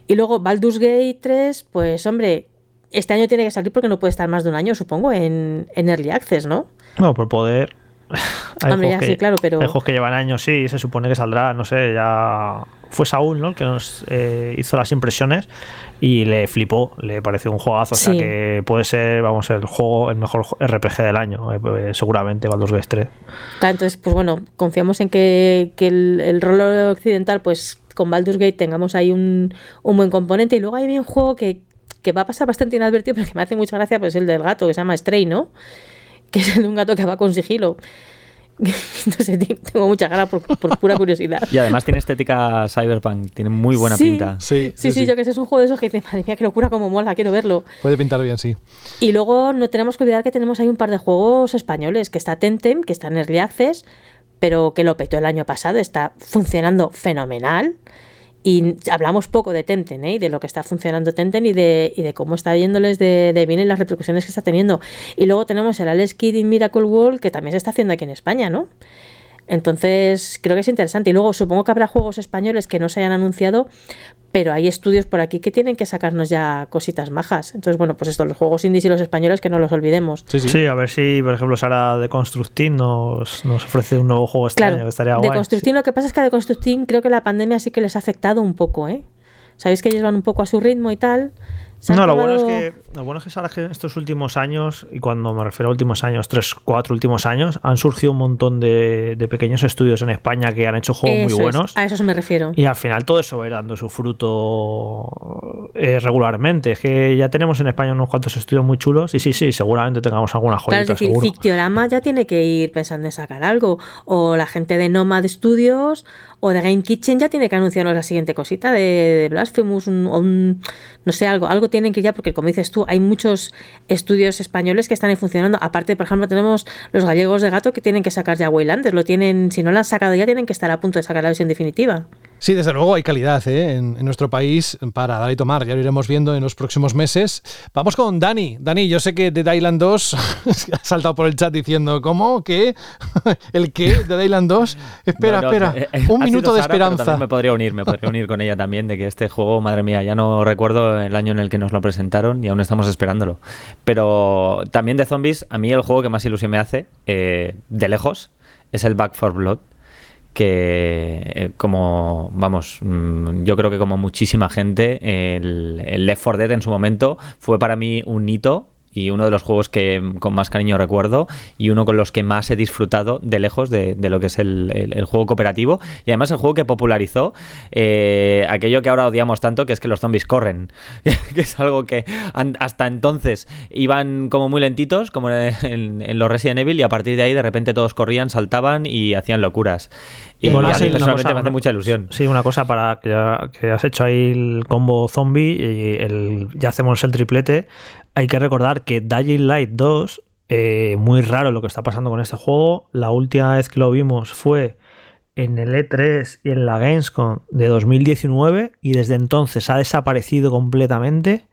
Y luego Baldur's Gate 3, pues hombre, este año tiene que salir porque no puede estar más de un año, supongo, en, en Early Access, ¿no? No, por poder. [laughs] Hay Hombre, juegos ya sí, claro, pero- Hay juegos que llevan años, sí, se supone que saldrá, no sé, ya. Fue Saúl, ¿no? El que nos eh, hizo las impresiones y le flipó, le pareció un juegazo. O sea que puede ser, vamos, el juego, el mejor RPG del año, eh, pues, seguramente, Baldur's Gate 3. Claro, entonces, pues bueno, confiamos en que, que el, el rol occidental, pues con Baldur's Gate tengamos ahí un, un buen componente. Y luego hay un juego que, que va a pasar bastante inadvertido, [laughs] pero que me hace mucha gracia, pues el del gato, que se llama Stray, ¿no? Que es el de un gato que va con sigilo. [laughs] no sé, te- tengo mucha ganas por, por pura curiosidad. Y además tiene estética cyberpunk, tiene muy buena Sí. pinta. Sí, Sí, sí, yo que sé, es un juego de esos que dice, madre mía, qué locura, como mola, quiero verlo. Puede pintar bien, sí. Y luego no tenemos que olvidar que tenemos ahí un par de juegos españoles, que está Tentem, que está en Early Access, pero que lo petó el año pasado, está funcionando fenomenal. Y hablamos poco de Tenten, ¿eh? y de lo que está funcionando Tenten y de, y de cómo está yéndoles de, de bien y las repercusiones que está teniendo. Y luego tenemos el Alex Kidd in Miracle World, que también se está haciendo aquí en España, ¿no? Entonces, creo que es interesante. Y luego supongo que habrá juegos españoles que no se hayan anunciado, pero hay estudios por aquí que tienen que sacarnos ya cositas majas. Entonces, bueno, pues esto, los juegos indies y los españoles que no los olvidemos. Sí, a ver si, por ejemplo, Sara de Constructing nos, nos ofrece un nuevo juego este Claro, año, que estaría de guay. Constructing lo que pasa es que de Constructing creo que la pandemia sí que les ha afectado un poco, ¿eh? Sabéis que ellos van un poco a su ritmo y tal. No, lo bueno, es que, lo bueno es que en estos últimos años, y cuando me refiero a últimos años, tres, cuatro últimos años, han surgido un montón de, de pequeños estudios en España que han hecho juegos Eso muy es, buenos. a eso me refiero. Y al final todo eso va dando su fruto eh, regularmente. Es que ya tenemos en España unos cuantos estudios muy chulos y sí, sí, seguramente tengamos alguna Claro, joyita, es decir. Fictiorama ya tiene que ir pensando en sacar algo. O la gente de Nomad Studios o de Game Kitchen ya tiene que anunciarnos la siguiente cosita de, de Blasphemous, un- un- no sé, algo. Algo tienen que ya, porque como dices tú, hay muchos estudios españoles que están ahí funcionando. Aparte, por ejemplo, tenemos los gallegos de gato que tienen que sacar ya Waylanders. Lo tienen, si no lo han sacado ya, tienen que estar a punto de sacar la versión definitiva. Sí, desde luego hay calidad ¿eh? en, en nuestro país para dar y tomar. Ya lo iremos viendo en los próximos meses. Vamos con Dani. Dani, yo sé que Dead Island 2 [laughs] ha saltado por el chat diciendo, ¿cómo? ¿Qué? [laughs] ¿El qué? ¿Dead Island 2? Espera, No, no, espera. eh, eh, Un minuto de Sara, esperanza. me podría unir, me podría unir con ella también de que este juego, madre mía, ya no recuerdo el año en el que nos lo presentaron y aún estamos esperándolo. Pero también de zombies, a mí el juego que más ilusión me hace, eh, de lejos, es el Back for Blood que eh, como vamos mm, yo creo que como muchísima gente el, el Left 4 Dead en su momento fue para mí un hito y uno de los juegos que con más cariño recuerdo y uno con los que más he disfrutado de lejos de, de lo que es el, el- el juego cooperativo. Y además el juego que popularizó eh, aquello que ahora odiamos tanto que es que los zombies corren. [laughs] Que es algo que hasta entonces iban como muy lentitos como en, en los Resident Evil y a partir de ahí de repente todos corrían saltaban y hacían locuras. Y a mí una personalmente cosa- me hace mucha ilusión. Sí, una cosa para que, que has hecho ahí el combo zombie y el, ya hacemos el triplete. Hay que recordar que Dying Light 2, eh, muy raro lo que está pasando con este juego. La última vez que lo vimos fue en el E3 y en la Gamescom de 2019 y desde entonces ha desaparecido completamente.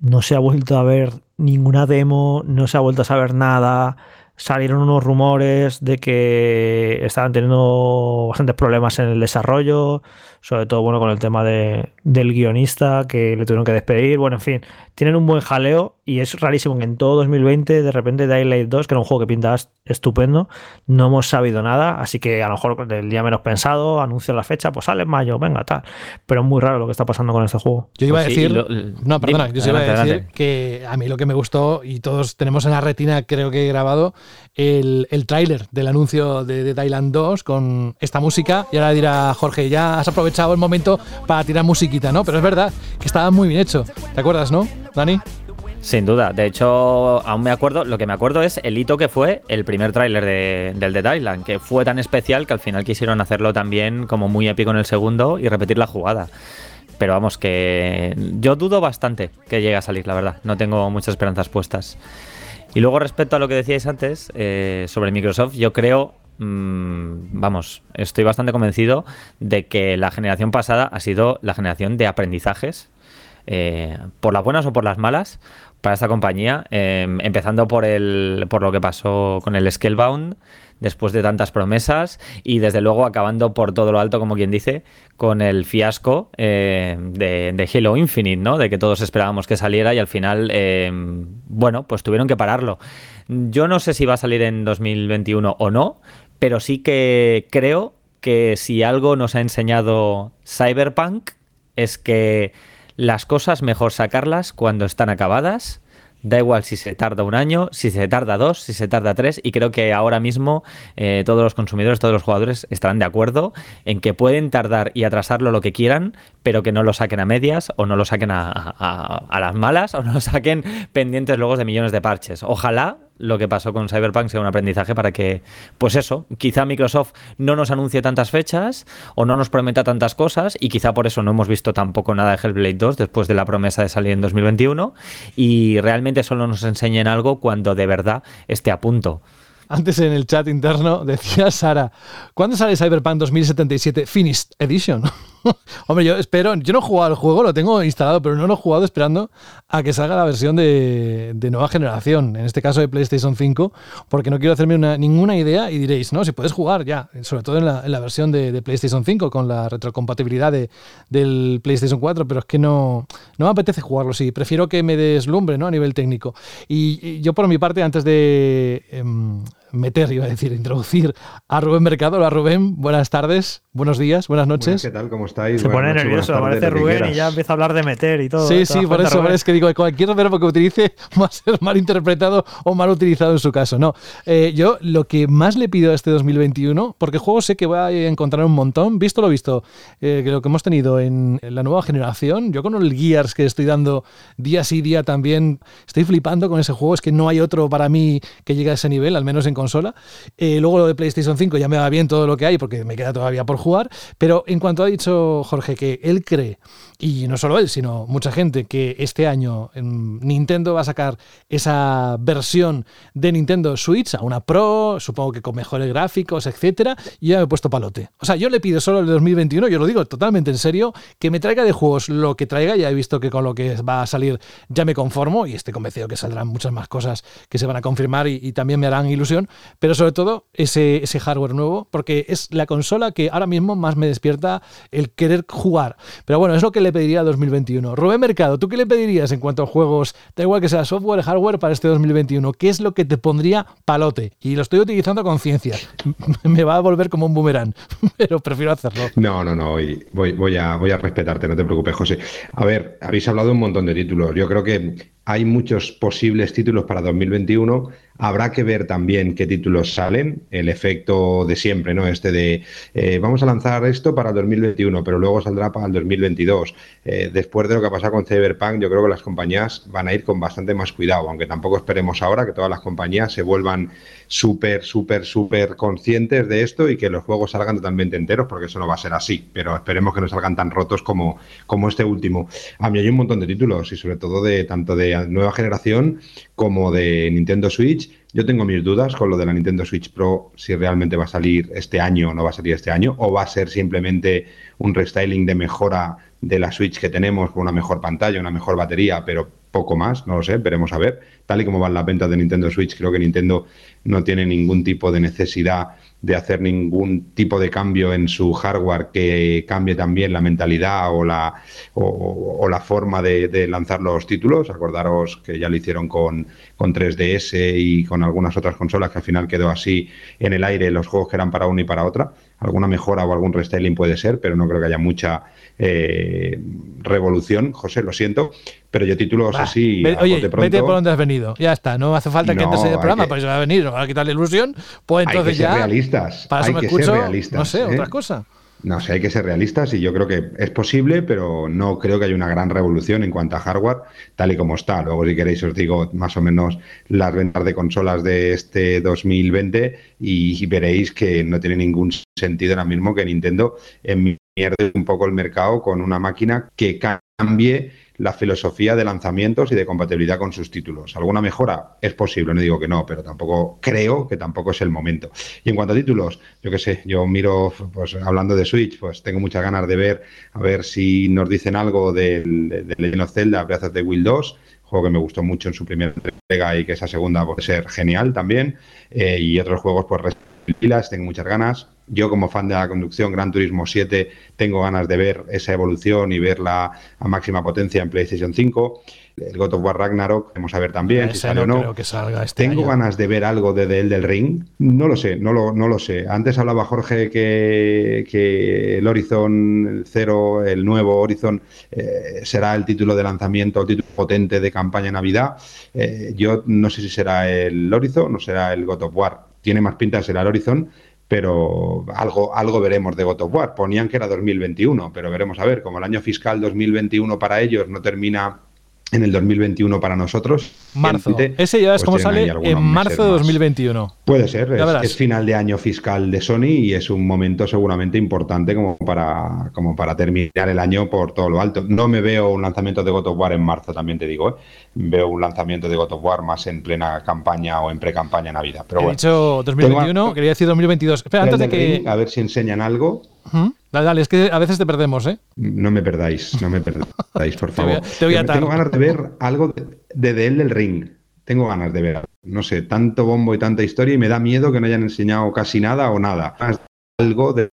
No se ha vuelto a ver ninguna demo, no se ha vuelto a saber nada. salieron unos rumores de que estaban teniendo bastantes problemas en el desarrollo, sobre todo bueno con el tema de, del guionista que le tuvieron que despedir. Bueno, en fin, tienen un buen jaleo y es rarísimo que en todo 2020 de repente Daylight 2, que era un juego que pinta estupendo, no hemos sabido nada, así que a lo mejor del día menos pensado, anuncia la fecha, pues sale en mayo, venga, tal. Pero es muy raro lo que está pasando con este juego. Yo iba a Pues sí, decir. lo- no, perdona, dime, yo iba a adelante, decir adelante. que a mí lo que me gustó, y todos tenemos en la retina, creo que he grabado, el, el tráiler del anuncio de, de Thailand 2 con esta música. Y ahora dirá Jorge, ya has aprovechado el momento para tirar musiquita, ¿no? Pero es verdad que estaba muy bien hecho. ¿Te acuerdas, no, Dani? Sin duda. De hecho, aún me acuerdo, lo que me acuerdo es el hito que fue el primer tráiler de- del Dead Island, que fue tan especial que al final quisieron hacerlo también como muy épico en el segundo y repetir la jugada. Pero vamos, que yo dudo bastante que llegue a salir, la verdad. No tengo muchas esperanzas puestas. Y luego respecto a lo que decíais antes eh, sobre Microsoft, yo creo, mm, vamos, estoy bastante convencido de que la generación pasada ha sido la generación de aprendizajes, eh, por las buenas o por las malas, para esta compañía, eh, empezando por, el, por lo que pasó con el Scalebound, después de tantas promesas, y desde luego acabando por todo lo alto, como quien dice, con el fiasco eh, de, Halo Infinite, ¿no? De que todos esperábamos que saliera y al final, eh, bueno, pues tuvieron que pararlo. Yo no sé si va a salir en 2021 o no, pero sí que creo que si algo nos ha enseñado Cyberpunk es que las cosas mejor sacarlas cuando están acabadas. Da igual si se tarda un año, si se tarda dos, si se tarda tres, y creo que ahora mismo eh, todos los consumidores, todos los jugadores estarán de acuerdo en que pueden tardar y atrasarlo lo que quieran, pero que no lo saquen a medias o no lo saquen a, las malas [laughs] o no lo saquen pendientes luego de millones de parches. Ojalá lo que pasó con Cyberpunk sea un aprendizaje para que, pues eso, quizá Microsoft no nos anuncie tantas fechas o no nos prometa tantas cosas y quizá por eso no hemos visto tampoco nada de Hellblade 2 después de la promesa de salir en 2021 y realmente solo nos enseñen algo cuando de verdad esté a punto. Antes en el chat interno [laughs] decía Sara, ¿cuándo sale Cyberpunk 2077 Finished Edition? [laughs] [laughs] Hombre, yo espero, yo no he jugado al juego, lo tengo instalado, pero no lo he jugado esperando a que salga la versión de, de nueva generación, en este caso de PlayStation 5, porque no quiero hacerme una- ninguna idea y diréis, no, si puedes jugar ya, sobre todo en la, versión de, PlayStation 5 con la retrocompatibilidad de- del PlayStation 4, pero es que no, no me apetece jugarlo, sí, prefiero que me deslumbre ¿no? a nivel técnico. Y, y yo por mi parte, antes de em, meter, iba a decir, introducir a Rubén Mercado, hola Rubén, buenas tardes, buenos días, buenas noches. ¿Qué tal? ¿Cómo estáis? Se pone nervioso, aparece Rubén y ya empieza a hablar de meter y todo. Sí, ¿eh? ¿Te sí, por eso, es que digo, cualquier verbo que utilice [laughs] va a ser mal interpretado o mal utilizado en su caso. No, Eh, yo lo que más le pido a este 2021, porque juegos sé que voy a encontrar un montón, visto lo visto, eh, que lo que hemos tenido en, en la nueva generación, yo con el Gears que estoy dando día sí día también, estoy flipando con ese juego, es que no hay otro para mí que llegue a ese nivel, al menos en consola. Eh, luego lo de PlayStation 5 ya me va bien todo lo que hay, porque me queda todavía por jugar, pero en cuanto ha dicho Jorge que él cree, y no solo él, sino mucha gente, que este año em, Nintendo va a sacar esa versión de Nintendo Switch a una Pro, supongo que con mejores gráficos, etcétera, y ya me he puesto palote. O sea, yo le pido solo el 2021, yo lo digo totalmente en serio, que me traiga de juegos lo que traiga, ya he visto que con lo que va a salir ya me conformo y estoy convencido que saldrán muchas más cosas que se van a confirmar y, y también me harán ilusión, pero sobre todo ese, hardware nuevo, porque es la consola que ahora mismo más me despierta el querer jugar. Pero bueno, es lo que le pediría a 2021. Rubén Mercado, ¿tú qué le pedirías en cuanto a juegos? Da igual que sea software, hardware para este 2021. ¿Qué es lo que te pondría palote? Y lo estoy utilizando a conciencia. [laughs] me va a volver como un boomerang, [laughs] pero prefiero hacerlo. No, no, no, a, voy a respetarte, no te preocupes, José. A ver, habéis hablado un montón de títulos. Yo creo que hay muchos posibles títulos para 2021. Habrá que ver también qué títulos salen. El efecto de siempre, ¿no? Este de eh, vamos a lanzar esto para el 2021, pero luego saldrá para el 2022. Eh, después de lo que ha pasado con Cyberpunk, yo creo que las compañías van a ir con bastante más cuidado, aunque tampoco esperemos ahora que todas las compañías se vuelvan súper, súper, súper conscientes de esto y que los juegos salgan totalmente enteros, porque eso no va a ser así. Pero esperemos que no salgan tan rotos como, como este último. A mí hay un montón de títulos y sobre todo de tanto de nueva generación como de Nintendo Switch Yo tengo mis dudas con lo de la Nintendo Switch Pro, si realmente va a salir este año o no va a salir este año, o va a ser simplemente un restyling de mejora de la Switch que tenemos con una mejor pantalla, una mejor batería, pero poco más, no lo sé, veremos a ver. Tal y como van las ventas de Nintendo Switch, creo que Nintendo no tiene ningún tipo de necesidad de hacer ningún tipo de cambio en su hardware que cambie también la mentalidad o la, o, la forma de, de, lanzar los títulos. Acordaros que ya lo hicieron con, con 3DS y con algunas otras consolas que al final quedó así en el aire los juegos que eran para una y para otra. Alguna mejora o algún restyling puede ser, pero no creo que haya mucha eh, revolución. José, lo siento, pero yo títulos Va, así. ve- oye, bote pronto, vete por donde has venido. Ya está, no hace falta que No, entres en el programa, que- porque se va a venir, nos va a quitar la ilusión. Pues hay que entonces ser ya. realistas. Para eso hay me que escucho, ser realistas. no sé, ¿eh? otra cosa. No sé, hay que ser realistas y yo creo que es posible, pero no creo que haya una gran revolución en cuanto a hardware, tal y como está. Luego, si queréis, os digo más o menos las ventas de consolas de este 2020 y veréis que no tiene ningún sentido ahora mismo que Nintendo enmierde un poco el mercado con una máquina que cambie la filosofía de lanzamientos y de compatibilidad con sus títulos. ¿Alguna mejora? Es posible, no digo que no, pero tampoco creo que tampoco es el momento. Y en cuanto a títulos, yo qué sé, yo miro, pues hablando de Switch, pues tengo muchas ganas de ver, a ver si nos dicen algo del, de Legend of Zelda Breath of the Wild 2, juego que me gustó mucho en su primera entrega y que esa segunda puede ser genial también, eh, y otros juegos pues Evil, tengo muchas ganas. Yo como fan de la conducción, Gran Turismo 7, tengo ganas de ver esa evolución y verla a máxima potencia en PlayStation 5. El God of War Ragnarok, vamos a ver también si sale no o no. creo que salga este Tengo año. ganas de ver algo de The Elden Ring. No lo sé, no lo, no lo sé. Antes hablaba Jorge que, que el Horizon Zero, el nuevo Horizon, eh, será el título de lanzamiento, el título potente de campaña Navidad. Eh, yo no sé si será el Horizon o será el God of War. Tiene más pinta de ser el Horizon, pero algo, algo veremos de God of War. Ponían que era 2021, pero veremos a ver. Como el año fiscal 2021 para ellos no termina en el 2021 para nosotros. Marzo. Ese ya es pues como sale en marzo de más. 2021. Puede ser, es, final de año fiscal de Sony y es un momento seguramente importante como para, como para terminar el año por todo lo alto. No me veo un lanzamiento de God of War en marzo, también te digo. ¿eh? Veo un lanzamiento de God of War más en plena campaña o en pre-campaña Navidad. Pero He bueno, dicho 2021, Tengo- quería decir 2022. Espera, antes de que. Ring, a ver si enseñan algo. Ujú. Dale, dale, es que a veces te perdemos, ¿eh? No me perdáis, no me perdáis, por [laughs] Te voy a- favor. te voy a Yo atar. Tengo ganas de ver algo de, de The Elden Ring. Tengo ganas de ver, no sé, tanto bombo y tanta historia y me da miedo que no hayan enseñado casi nada o nada. De Algo de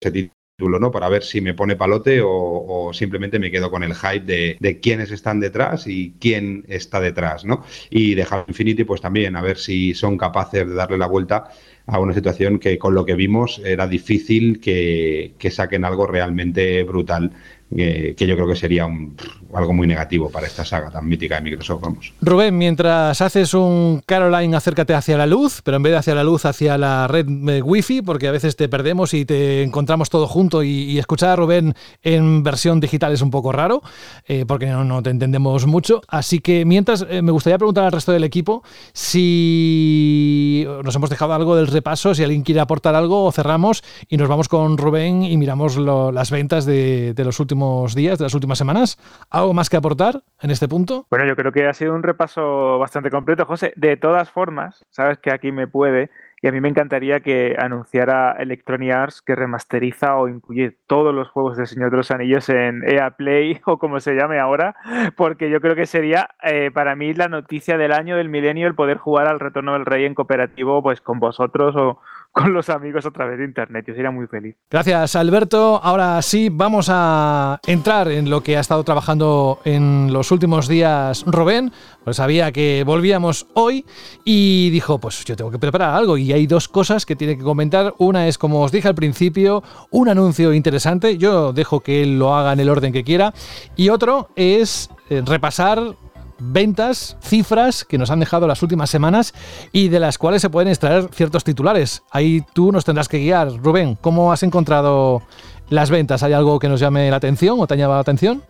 ese ¿no? Para ver si me pone palote o, o simplemente me quedo con el hype de, de quiénes están detrás y quién está detrás, ¿no? Y de Halo Infinity, pues también, a ver si son capaces de darle la vuelta a una situación que con lo que vimos era difícil que, que saquen algo realmente brutal, que yo creo que sería un- algo muy negativo para esta saga tan mítica de Microsoft, vamos. Rubén, mientras haces un Caroline, acércate hacia la luz, pero en vez de hacia la luz, hacia la red eh, wifi, porque a veces te perdemos y te encontramos todo junto y, escuchar a Rubén en versión digital es un poco raro, eh, porque no, te entendemos mucho. Así que mientras, eh, me gustaría preguntar al resto del equipo si nos hemos dejado algo del repaso, si alguien quiere aportar algo cerramos y nos vamos con Rubén y miramos las ventas de los últimos días, de las últimas semanas. ¿Algo más que aportar en este punto? Bueno, yo creo que ha sido un repaso bastante completo, José. De todas formas, sabes que aquí me puede y a mí me encantaría que anunciara Electronic Arts que remasteriza o incluye todos los juegos del Señor de los Anillos en EA Play [laughs] o como se llame ahora, porque yo creo que sería eh, para mí la noticia del año del milenio el poder jugar al Retorno del Rey en cooperativo pues con vosotros o con los amigos a través de internet. Yo sería muy feliz. Gracias, Alberto. Ahora sí, vamos a entrar en lo que ha estado trabajando en los últimos días Rubén. Pues sabía que volvíamos hoy y dijo, pues yo tengo que preparar algo. Y hay dos cosas que tiene que comentar. Una es, como os dije al principio, un anuncio interesante. Yo dejo que él lo haga en el orden que quiera. Y otro es eh, repasar ventas, cifras que nos han dejado las últimas semanas y de las cuales se pueden extraer ciertos titulares. Ahí tú nos tendrás que guiar. Rubén, ¿cómo has encontrado las ventas? ¿Hay algo que nos llame la atención o te ha llamado la atención?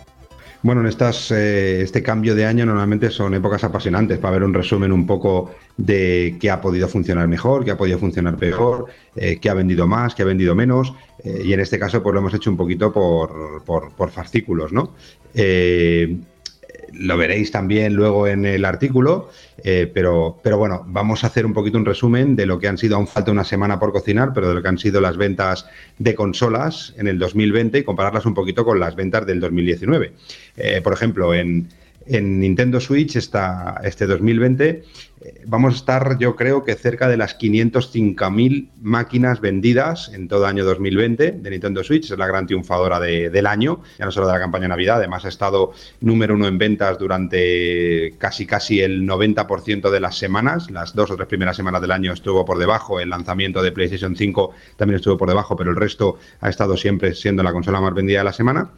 Bueno, en estas, eh, este cambio de año normalmente son épocas apasionantes para ver un resumen un poco de qué ha podido funcionar mejor, qué ha podido funcionar peor, eh, qué ha vendido más, qué ha vendido menos. eh, y en este caso, pues lo hemos hecho un poquito por, por, por fascículos, ¿no? Lo veréis también luego en el artículo, eh, pero, pero bueno, vamos a hacer un poquito un resumen de lo que han sido, aún falta una semana por cocinar, pero de lo que han sido las ventas de consolas en el 2020 y compararlas un poquito con las ventas del 2019. Eh, por ejemplo, en, en Nintendo Switch esta, este 2020 eh, vamos a estar yo creo que cerca de las 505.000 máquinas vendidas en todo año 2020 de Nintendo Switch, es la gran triunfadora de- del año, ya no solo de la campaña de Navidad, además ha estado número uno en ventas durante casi casi el 90% de las semanas, las dos o tres primeras semanas del año estuvo por debajo, el lanzamiento de PlayStation 5 también estuvo por debajo, pero el resto ha estado siempre siendo la consola más vendida de la semana.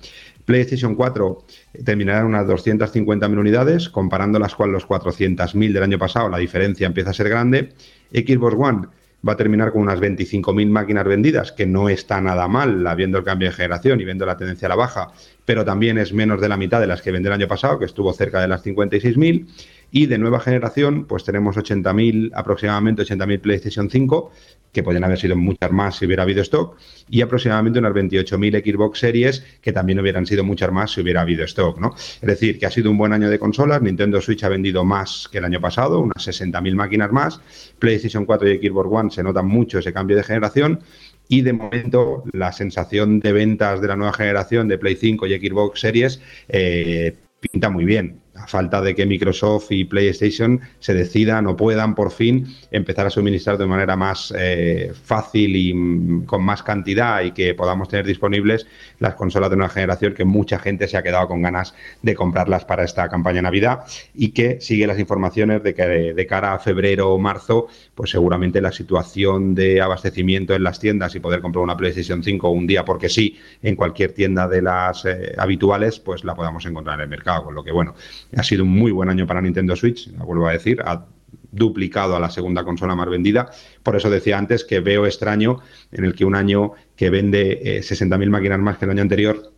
PlayStation 4 terminará en unas 250.000 unidades, comparándolas con los 400.000 del año pasado, la diferencia empieza a ser grande. Xbox One va a terminar con unas 25.000 máquinas vendidas, que no está nada mal, viendo el cambio de generación y viendo la tendencia a la baja, pero también es menos de la mitad de las que vendió el año pasado, que estuvo cerca de las 56.000. Y de nueva generación, pues tenemos 80.000, aproximadamente 80.000 PlayStation 5, que podrían haber sido muchas más si hubiera habido stock, y aproximadamente unas 28.000 Xbox Series, que también hubieran sido muchas más si hubiera habido stock, ¿no? Es decir, que ha sido un buen año de consolas, Nintendo Switch ha vendido más que el año pasado, unas 60.000 máquinas más, PlayStation 4 y Xbox One se nota mucho ese cambio de generación, y de momento la sensación de ventas de la nueva generación de Play 5 y Xbox Series eh, pinta muy bien. A falta de que Microsoft y PlayStation se decidan o puedan por fin empezar a suministrar de manera más eh, fácil y mm, con más cantidad y que podamos tener disponibles las consolas de nueva generación que mucha gente se ha quedado con ganas de comprarlas para esta campaña Navidad y que sigue las informaciones de que de, de cara a febrero o marzo pues seguramente la situación de abastecimiento en las tiendas y poder comprar una PlayStation 5 un día porque sí en cualquier tienda de las eh, habituales pues la podamos encontrar en el mercado con lo que bueno ha sido un muy buen año para Nintendo Switch, la vuelvo a decir, ha duplicado a la segunda consola más vendida. Por eso decía antes que veo extraño en el que un año que vende eh, 60.000 máquinas más que el año anterior,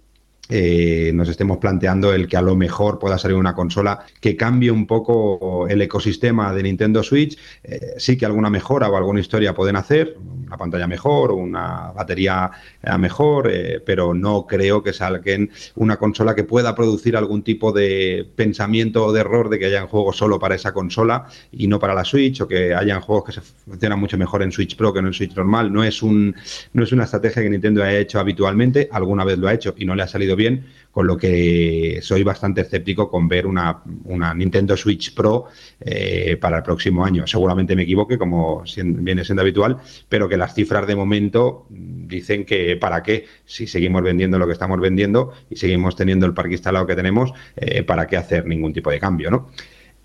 eh, nos estemos planteando el que a lo mejor pueda salir una consola que cambie un poco el ecosistema de Nintendo Switch. Eh, sí que alguna mejora o alguna historia pueden hacer, una pantalla mejor, una batería eh, mejor, pero no creo que salguen una consola que pueda producir algún tipo de pensamiento o de error de que hayan juegos solo para esa consola y no para la Switch o que hayan juegos que se funcionan mucho mejor en Switch Pro que en el Switch normal. No es, un, no es una estrategia que Nintendo haya hecho habitualmente, alguna vez lo ha hecho y no le ha salido bien, con lo que soy bastante escéptico con ver una, una Nintendo Switch Pro eh, para el próximo año. Seguramente me equivoque, como viene siendo habitual, pero que las cifras de momento dicen que para qué, si seguimos vendiendo lo que estamos vendiendo y seguimos teniendo el parque instalado que tenemos, eh, para qué hacer ningún tipo de cambio, ¿no?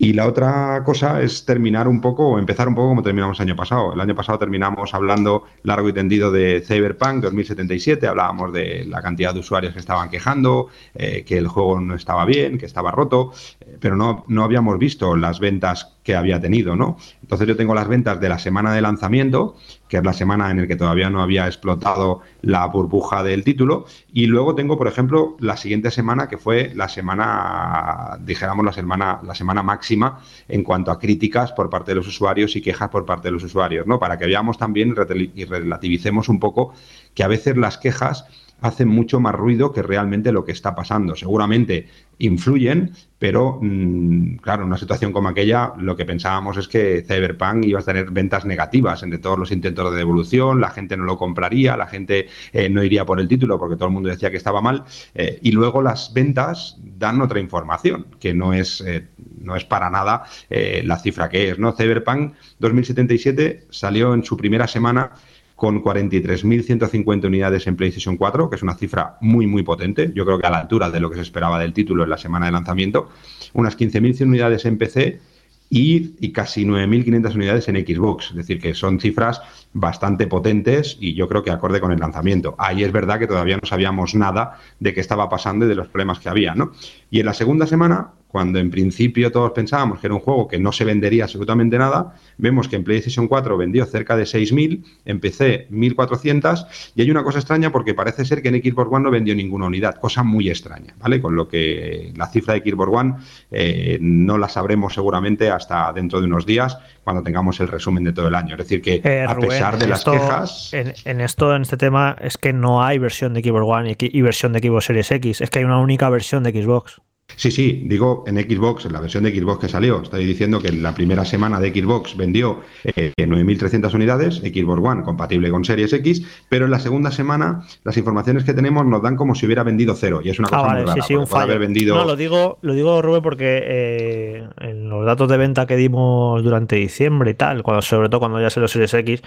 Y la otra cosa es terminar un poco o empezar un poco como terminamos el año pasado. El año pasado terminamos hablando largo y tendido de Cyberpunk 2077, hablábamos de la cantidad de usuarios que estaban quejando, eh, que el juego no estaba bien, que estaba roto, eh, pero no, no habíamos visto las ventas que había tenido, ¿no? Entonces yo tengo las ventas de la semana de lanzamiento, que es la semana en la que todavía no había explotado la burbuja del título, y luego tengo, por ejemplo, la siguiente semana, que fue la semana, dijéramos, la semana, la semana máxima en cuanto a críticas por parte de los usuarios y quejas por parte de los usuarios, ¿no? Para que veamos también y rel- y relativicemos un poco que a veces las quejas hacen mucho más ruido que realmente lo que está pasando. Seguramente influyen, pero mm, claro, en una situación como aquella, lo que pensábamos es que Cyberpunk iba a tener ventas negativas entre todos los intentos de devolución, la gente no lo compraría, la gente eh, no iría por el título porque todo el mundo decía que estaba mal, eh, y luego las ventas dan otra información, que no es, eh, no es para nada eh, la cifra que es. ¿no? Cyberpunk 2077 salió en su primera semana con 43.150 unidades en PlayStation 4, que es una cifra muy, muy potente. Yo creo que a la altura de lo que se esperaba del título en la semana de lanzamiento. Unas 15.100 unidades en PC y, y casi 9.500 unidades en Xbox. Es decir, que son cifras bastante potentes y yo creo que acorde con el lanzamiento. Ahí es verdad que todavía no sabíamos nada de qué estaba pasando y de los problemas que había, ¿no? Y en la segunda semana, cuando en principio todos pensábamos que era un juego que no se vendería absolutamente nada, vemos que en PlayStation 4 vendió cerca de 6.000, en PC 1.400 y hay una cosa extraña porque parece ser que en Xbox One no vendió ninguna unidad, cosa muy extraña, ¿vale? Con lo que la cifra de Xbox One eh, no la sabremos seguramente hasta dentro de unos días cuando tengamos el resumen de todo el año. Es decir, que Eh, a pesar de las quejas... En, en esto, en este tema, es que no hay versión de Xbox One y, y versión de Xbox Series X. Es que hay una única versión de Xbox. Sí, sí, digo en Xbox, en la versión de Xbox que salió, estoy diciendo que en la primera semana de Xbox vendió eh, 9.300 unidades, Xbox One compatible con Series X, pero en la segunda semana las informaciones que tenemos nos dan como si hubiera vendido cero, y es una Ah, cosa vale, muy rara, sí, sí, porque un puede fallo. haber vendido... No, lo digo, lo digo, Rubén, porque eh, en los datos de venta que dimos durante diciembre y tal, cuando, sobre todo cuando ya se los Series X,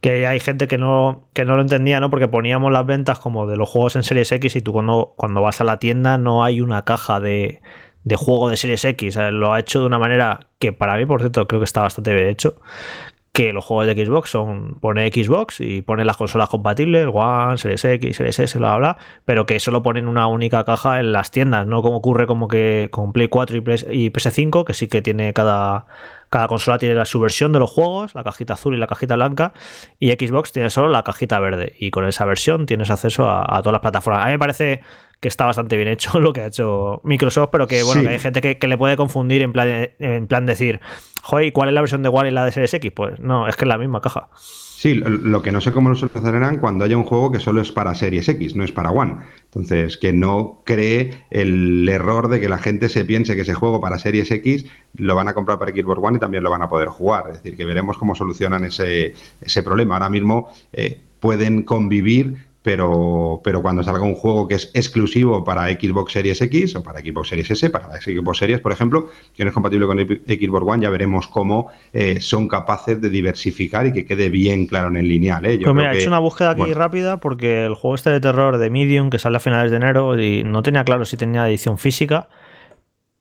que hay gente que no, que no lo entendía, ¿no? Porque poníamos las ventas como de los juegos en Series X y tú cuando, cuando vas a la tienda no hay una caja de, de juego de Series X. Lo ha hecho de una manera que para mí, por cierto, creo que está bastante bien hecho. Que los juegos de Xbox son pone Xbox y pone las consolas compatibles, One, Series X, Series S, bla, bla, pero que solo ponen una única caja en las tiendas, no como ocurre como que con Play 4 y, PS, y PS5, que sí que tiene cada, cada consola tiene la, su versión de los juegos, la cajita azul y la cajita blanca, y Xbox tiene solo la cajita verde, y con esa versión tienes acceso a, a todas las plataformas. A mí me parece que está bastante bien hecho [laughs] lo que ha hecho Microsoft, pero que bueno, Sí. que hay gente que, que le puede confundir en plan, en plan decir, joder, ¿y ¿cuál es la versión de One y la de Series X? Pues no, es que es la misma caja. Sí, lo, lo que no sé cómo lo solucionarán cuando haya un juego que solo es para Series X, no es para One. Entonces, que no cree el error de que la gente se piense que ese juego para Series X lo van a comprar para Xbox One y también lo van a poder jugar. Es decir, que veremos cómo solucionan ese, ese problema. Ahora mismo eh, pueden convivir, pero, pero cuando salga un juego que es exclusivo para Xbox Series X o para Xbox Series S, para Xbox Series, por ejemplo, que no es compatible con Xbox One, ya veremos cómo eh, son capaces de diversificar y que quede bien claro en el lineal. ¿eh? Yo Pues mira, he hecho una búsqueda aquí bueno, rápida porque el juego este de terror de Medium que sale a finales de enero y no tenía claro si tenía edición física,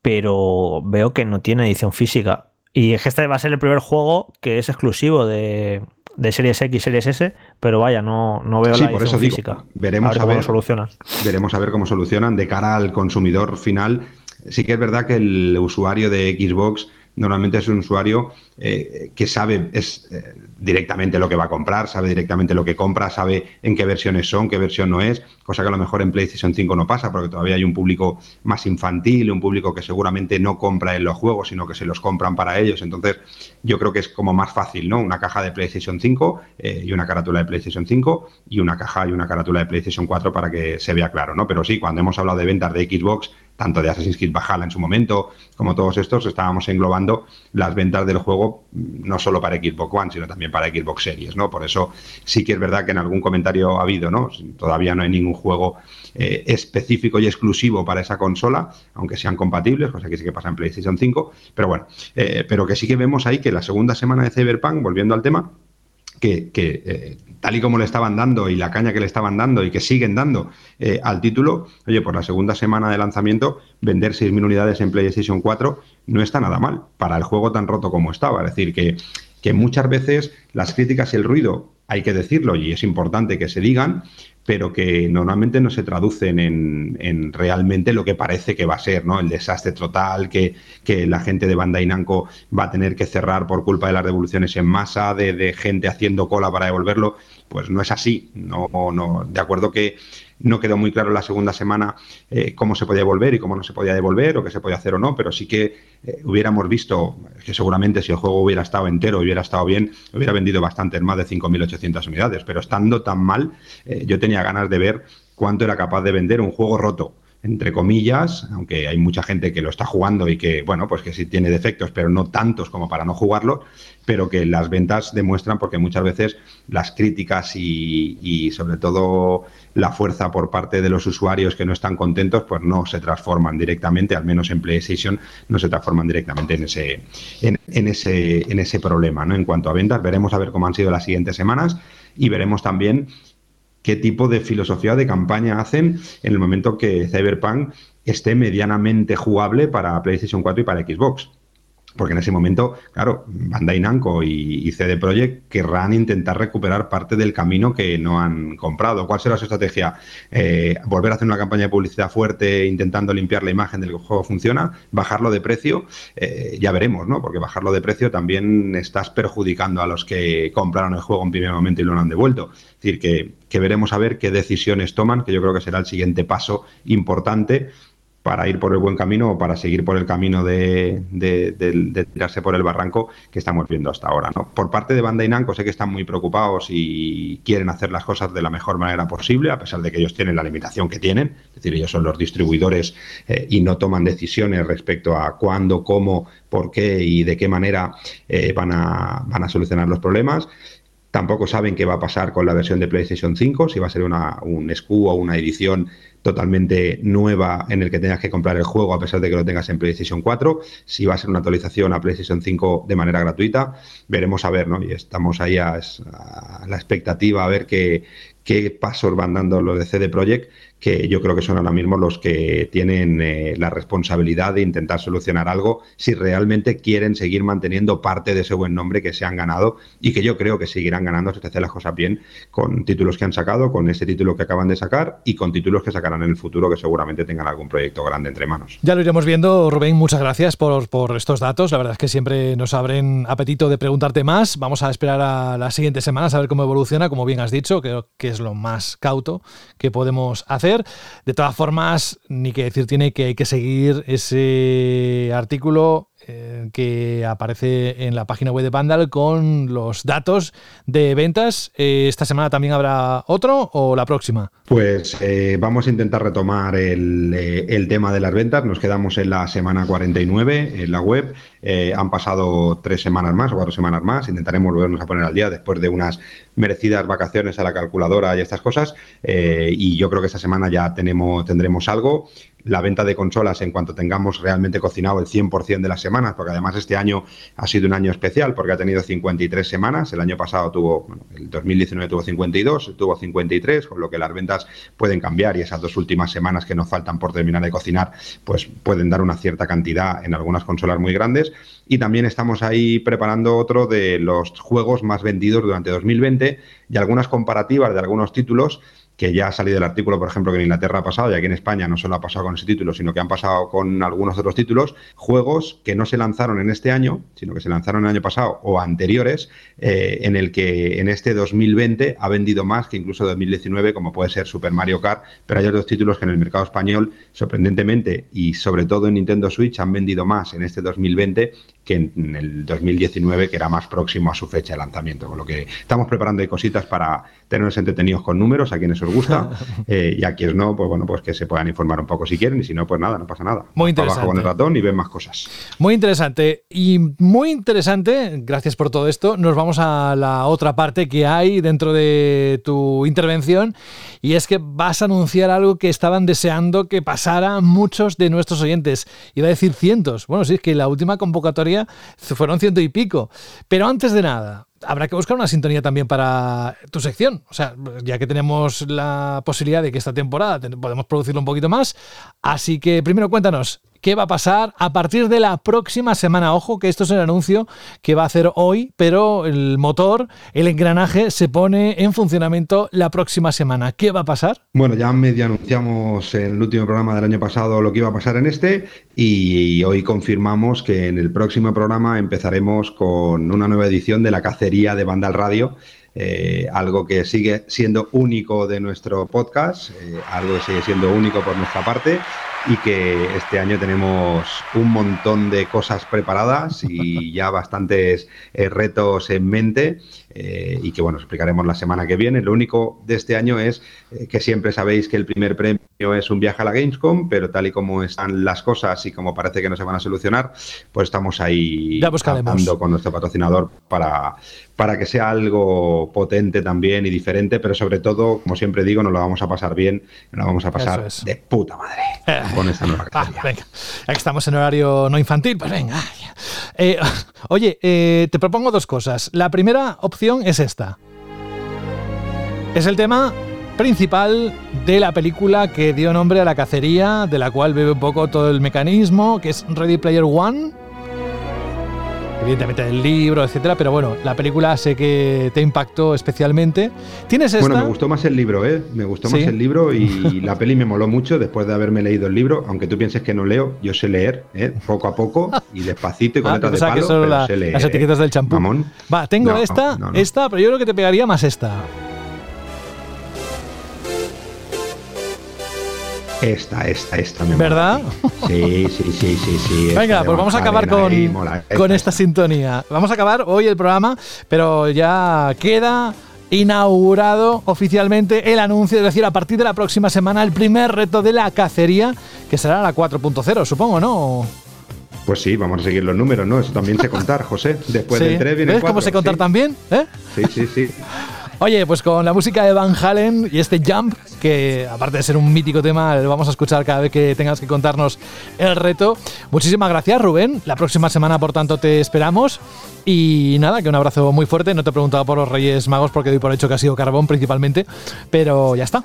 pero veo que no tiene edición física. Y es que este va a ser el primer juego que es exclusivo de, de Series X, Series S, pero vaya, no, no veo Sí, la por eso digo, física. veremos ver a cómo ver. lo solucionan. veremos a ver cómo solucionan de cara al consumidor final. Sí que es verdad que el usuario de Xbox normalmente es un usuario eh, que sabe es, eh, directamente lo que va a comprar, sabe directamente lo que compra, sabe en qué versiones son, qué versión no es, cosa que a lo mejor en PlayStation 5 no pasa, porque todavía hay un público más infantil, un público que seguramente no compra en los juegos, sino que se los compran para ellos. Entonces, yo creo que es como más fácil, ¿no? Una caja de PlayStation 5 eh, y una carátula de PlayStation 5 y una caja y una carátula de PlayStation 4 para que se vea claro, ¿no? Pero sí, cuando hemos hablado de ventas de Xbox, tanto de Assassin's Creed Valhalla en su momento, como todos estos, estábamos englobando las ventas del juego no solo para Xbox One, sino también para Xbox Series, ¿no? Por eso sí que es verdad que en algún comentario ha habido, ¿no? Todavía no hay ningún juego eh, específico y exclusivo para esa consola, aunque sean compatibles, cosa que sí que pasa en PlayStation 5, pero bueno, eh, pero que sí que vemos ahí que la segunda semana de Cyberpunk, volviendo al tema, que, que, eh, tal y como le estaban dando y la caña que le estaban dando y que siguen dando eh, al título, oye, por la segunda semana de lanzamiento, vender 6.000 unidades en PlayStation 4 no está nada mal para el juego tan roto como estaba. Es decir, que, que muchas veces las críticas y el ruido, hay que decirlo y es importante que se digan, pero que normalmente no se traducen en, en realmente lo que parece que va a ser, ¿no? El desastre total, que, la gente de Bandai Namco va a tener que cerrar por culpa de las devoluciones en masa, de, de gente haciendo cola para devolverlo, pues no es así. No, no, de acuerdo que no quedó muy claro la segunda semana eh, cómo se podía devolver y cómo no se podía devolver o qué se podía hacer o no, pero sí que eh, hubiéramos visto que seguramente si el juego hubiera estado entero, hubiera estado bien, hubiera vendido bastante, más de 5.800 unidades, pero estando tan mal, eh, yo tenía ganas de ver cuánto era capaz de vender un juego roto entre comillas, aunque hay mucha gente que lo está jugando y que, bueno, pues que sí tiene defectos, pero no tantos como para no jugarlo, pero que las ventas demuestran porque muchas veces las críticas y, sobre todo la fuerza por parte de los usuarios que no están contentos, pues no se transforman directamente, al menos en PlayStation, no se transforman directamente en ese, en, en ese, en ese problema, ¿no? En cuanto a ventas, veremos a ver cómo han sido las siguientes semanas y veremos también qué tipo de filosofía de campaña hacen en el momento que Cyberpunk esté medianamente jugable para PlayStation 4 y para Xbox. Porque en ese momento, claro, Bandai Namco y, y CD Projekt querrán intentar recuperar parte del camino que no han comprado. ¿Cuál será su estrategia? Eh, ¿Volver a hacer una campaña de publicidad fuerte intentando limpiar la imagen del juego funciona? ¿Bajarlo de precio? Eh, ya veremos, ¿no? Porque bajarlo de precio también estás perjudicando a los que compraron el juego en primer momento y lo han devuelto. Es decir, que, que veremos a ver qué decisiones toman, que yo creo que será el siguiente paso importante para ir por el buen camino o para seguir por el camino de, tirarse por el barranco que estamos viendo hasta ahora. Por parte de Bandai Namco sé que están muy preocupados y quieren hacer las cosas de la mejor manera posible, a pesar de que ellos tienen la limitación que tienen, es decir, ellos son los distribuidores eh, y no toman decisiones respecto a cuándo, cómo, por qué y de qué manera eh, van, a, van a solucionar los problemas. Tampoco saben qué va a pasar con la versión de PlayStation 5, si va a ser una, un SKU o una edición totalmente nueva en el que tengas que comprar el juego a pesar de que lo tengas en PlayStation 4, si va a ser una actualización a PlayStation 5 de manera gratuita, veremos a ver, ¿no? Y estamos ahí a, a la expectativa a ver qué, qué pasos van dando los de CD Projekt, que yo creo que son ahora mismo los que tienen eh, la responsabilidad de intentar solucionar algo si realmente quieren seguir manteniendo parte de ese buen nombre que se han ganado y que yo creo que seguirán ganando si se hacen las cosas bien con títulos que han sacado, con ese título que acaban de sacar y con títulos que sacarán en el futuro que seguramente tengan algún proyecto grande entre manos. Ya lo iremos viendo, Rubén. Muchas gracias por, por estos datos. La verdad es que siempre nos abren apetito de preguntarte más. Vamos a esperar a las siguientes semanas a ver cómo evoluciona, como bien has dicho, creo que es lo más cauto que podemos hacer. De todas formas, ni que decir tiene que hay que seguir ese artículo eh, que aparece en la página web de Vandal con los datos de ventas. Eh, ¿Esta semana también habrá otro o la próxima? Pues eh, vamos a intentar retomar el, el tema de las ventas. Nos quedamos en la semana 49 en la web. Eh, han pasado tres semanas más o cuatro semanas más. Intentaremos volvernos a poner al día después de unas merecidas vacaciones a la calculadora y estas cosas. Eh, y yo creo que esta semana ya tenemos, tendremos algo. La venta de consolas en cuanto tengamos realmente cocinado el 100% de las semanas, porque además este año ha sido un año especial porque ha tenido 53 semanas. El año pasado tuvo, bueno, el 2019 tuvo 52, tuvo 53, con lo que las ventas pueden cambiar y esas dos últimas semanas que nos faltan por terminar de cocinar, pues pueden dar una cierta cantidad en algunas consolas muy grandes. Y también estamos ahí preparando otro de los juegos más vendidos durante 2020 y algunas comparativas de algunos títulos que ya ha salido el artículo, por ejemplo, que en Inglaterra ha pasado y aquí en España no solo ha pasado con ese título, sino que han pasado con algunos otros títulos, juegos que no se lanzaron en este año, sino que se lanzaron el año pasado o anteriores, eh, en el que en este 2020 ha vendido más que incluso 2019, como puede ser Super Mario Kart, pero hay otros títulos que en el mercado español, sorprendentemente, y sobre todo en Nintendo Switch, han vendido más en este 2020 que en el 2019, que era más próximo a su fecha de lanzamiento. Con lo que estamos preparando ahí cositas para tenernos entretenidos con números, a quienes os gusta, [laughs] eh, y a quienes no, pues bueno, pues que se puedan informar un poco si quieren, y si no, pues nada, no pasa nada. Muy Para abajo con el interesante. ratón y ven más cosas. Muy interesante y muy interesante, gracias por todo esto. Nos vamos a la otra parte que hay dentro de tu intervención y es que vas a anunciar algo que estaban deseando que pasara muchos de nuestros oyentes. Iba a decir cientos. Bueno, sí, es que la última convocatoria fueron ciento y pico. Pero antes de nada, habrá que buscar una sintonía también para tu sección. O sea, ya que tenemos la posibilidad de que esta temporada podemos producirlo un poquito más. Así que primero cuéntanos, ¿qué va a pasar a partir de la próxima semana? Ojo, que esto es el anuncio que va a hacer hoy, pero el motor, el engranaje, se pone en funcionamiento la próxima semana. ¿Qué va a pasar? Bueno, ya medio anunciamos en el último programa del año pasado lo que iba a pasar en este y hoy confirmamos que en el próximo programa empezaremos con una nueva edición de la cacería de Vandal Radio. eh, algo que sigue siendo único de nuestro podcast, eh, algo que sigue siendo único por nuestra parte y que este año tenemos un montón de cosas preparadas y ya bastantes eh, retos en mente eh, y que bueno, explicaremos la semana que viene. Lo único de este año es eh, que siempre sabéis que el primer premio es un viaje a la Gamescom, pero tal y como están las cosas y como parece que no se van a solucionar, pues estamos ahí trabajando con nuestro patrocinador para, para que sea algo potente también y diferente, pero sobre todo, como siempre digo, nos lo vamos a pasar bien, nos lo vamos a pasar es. de puta madre Eh, con esta nueva Ah, venga, ya que estamos en horario no infantil, pues venga. Eh, oye, eh, te propongo dos cosas. La primera opción es esta. Es el tema principal de la película que dio nombre a la cacería, de la cual bebe un poco todo el mecanismo, que es Ready Player One. Evidentemente el libro, etcétera, pero bueno, la película sé que te impactó especialmente. ¿Tienes esta? Bueno, me gustó más el libro, ¿eh? Me gustó Sí. más el libro y [laughs] la peli me moló mucho después de haberme leído el libro. Aunque tú pienses que no leo, yo sé leer, ¿eh? Poco a poco y despacito y con Ah, letras de pensaba que palo, solo pero la- sé leer, las etiquetas del champú. Mamón. Va, tengo No, esta, no, no. esta, pero yo creo que te pegaría más esta. Esta, esta, esta. me mola. ¿Verdad? Sí, sí, sí, sí, sí. [laughs] esta Venga, pues vamos a acabar ahí, con, mola. con esta sintonía. Vamos a acabar hoy el programa, pero ya queda inaugurado oficialmente el anuncio, es decir, a partir de la próxima semana el primer reto de la cacería, que será la 4.0, supongo, ¿no? Pues sí, vamos a seguir los números, ¿no? Eso también sé contar, José. Después [laughs] Sí. del 3 viene el ¿Ves cómo 4. sé contar sí. también? ¿Eh? Sí, sí, sí. [laughs] Oye, pues con la música de Van Halen y este Jump, que aparte de ser un mítico tema, lo vamos a escuchar cada vez que tengas que contarnos el reto. Muchísimas gracias, Rubén. La próxima semana, por tanto, te esperamos. Y nada, que un abrazo muy fuerte. No te he preguntado por los Reyes Magos porque doy por hecho que ha sido carbón principalmente, pero ya está.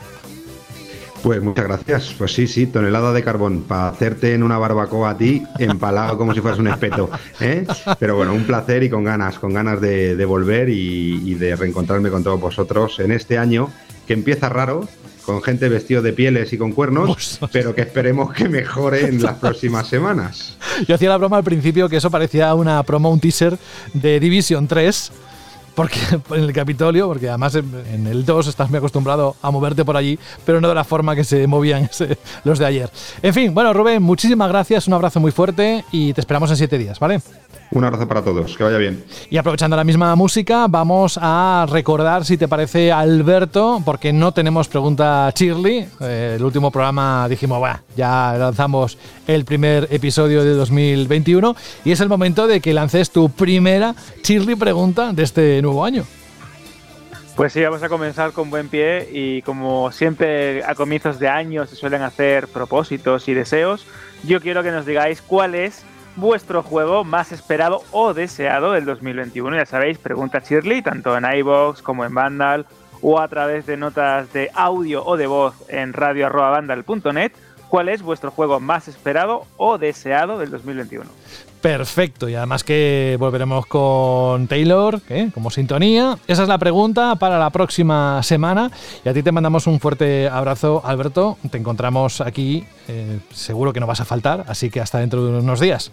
Pues muchas gracias. Pues sí, sí, tonelada de carbón para hacerte en una barbacoa a ti, empalado como si fueras un espeto. ¿eh? Pero bueno, un placer y con ganas, con ganas de, de volver y, y de reencontrarme con todos vosotros en este año que empieza raro, con gente vestido de pieles y con cuernos, pero que esperemos que mejore en las próximas semanas. Yo hacía la broma al principio que eso parecía una promo, un teaser de Division 3. Porque [laughs] en el Capitolio, porque además en el 2 estás muy acostumbrado a moverte por allí, pero no de la forma que se movían [laughs] los de ayer. En fin, bueno, Rubén, muchísimas gracias, un abrazo muy fuerte y te esperamos en siete días, ¿vale? Un abrazo para todos, que vaya bien. Y aprovechando la misma música, vamos a recordar, si te parece, Alberto, porque no tenemos pregunta Shirley. Eh, el último programa dijimos, bueno, ya lanzamos el primer episodio de 2021 y es el momento de que lances tu primera Shirley pregunta de este nuevo año. Pues sí, vamos a comenzar con buen pie y como siempre a comienzos de año se suelen hacer propósitos y deseos, yo quiero que nos digáis cuál es vuestro juego más esperado o deseado del 2021. Ya sabéis, pregunta Shirley, tanto en iBox como en Vandal o a través de notas de audio o de voz en radio.vandal.net. ¿Cuál es vuestro juego más esperado o deseado del 2021? Perfecto, y además que volveremos con Taylor, ¿qué? como sintonía. Esa es la pregunta para la próxima semana. Y a ti te mandamos un fuerte abrazo, Alberto. Te encontramos aquí, eh, seguro que no vas a faltar, así que hasta dentro de unos días.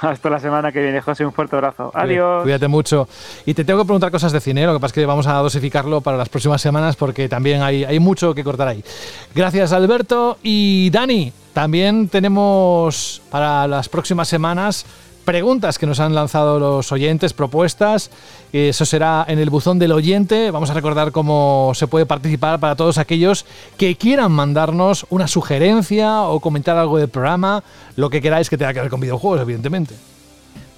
Hasta la semana que viene, José. Un fuerte abrazo. Adiós. Cuídate mucho. Y te tengo que preguntar cosas de cine, lo que pasa es que vamos a dosificarlo para las próximas semanas porque también hay, hay mucho que cortar ahí. Gracias, Alberto. Y Dani, también tenemos para las próximas semanas preguntas que nos han lanzado los oyentes, propuestas. Eso será en el buzón del oyente. Vamos a recordar cómo se puede participar para todos aquellos que quieran mandarnos una sugerencia o comentar algo del programa, lo que queráis que tenga que ver con videojuegos, evidentemente.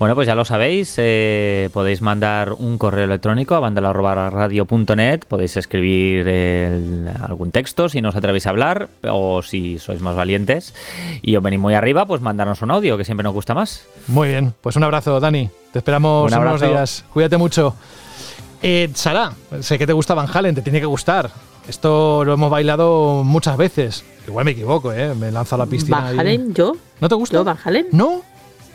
Bueno, pues ya lo sabéis, eh, podéis mandar un correo electrónico a bandala.radio.net, podéis escribir el- algún texto si no os atrevéis a hablar o si sois más valientes y os venís muy arriba, pues mandarnos un audio que siempre nos gusta más. Muy bien, pues un abrazo, Dani. Te esperamos Un unos días. Cuídate mucho. Eh, Sara, sé que te gusta Van Halen, te tiene que gustar. Esto lo hemos bailado muchas veces. Igual me equivoco, ¿eh? Me lanzo a la piscina. ¿Van y- Halen? ¿Yo? ¿No te gusta? ¿Yo, Van Halen? ¿No?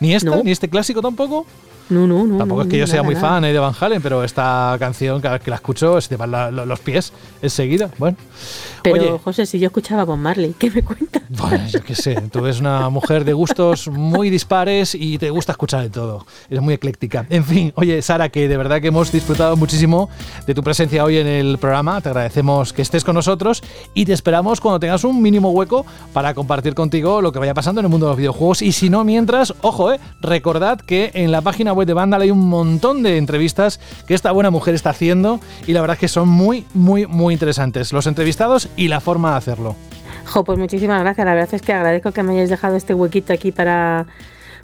¿Ni esta? No. ¿Ni este clásico tampoco? No, no, no. Tampoco no, es que yo sea muy nada. fan eh, de Van Halen, pero esta canción, cada vez que la escucho, se te van la- lo- los pies enseguida. Bueno. Pero, Oye, José, si yo escuchaba con Marley, ¿qué me cuentas? Bueno, yo qué sé, tú eres una mujer de gustos muy dispares y te gusta escuchar de todo. Eres muy ecléctica. En fin, oye, Sara, que de verdad que hemos disfrutado muchísimo de tu presencia hoy en el programa. Te agradecemos que estés con nosotros y te esperamos cuando tengas un mínimo hueco para compartir contigo lo que vaya pasando en el mundo de los videojuegos. Y si no, mientras, ojo, eh, recordad que en la página web de Vandal hay un montón de entrevistas que esta buena mujer está haciendo y la verdad es que son muy, muy, muy interesantes. Los entrevistados y la forma de hacerlo. Jo, pues muchísimas gracias. La verdad es que agradezco que me hayáis dejado este huequito aquí para,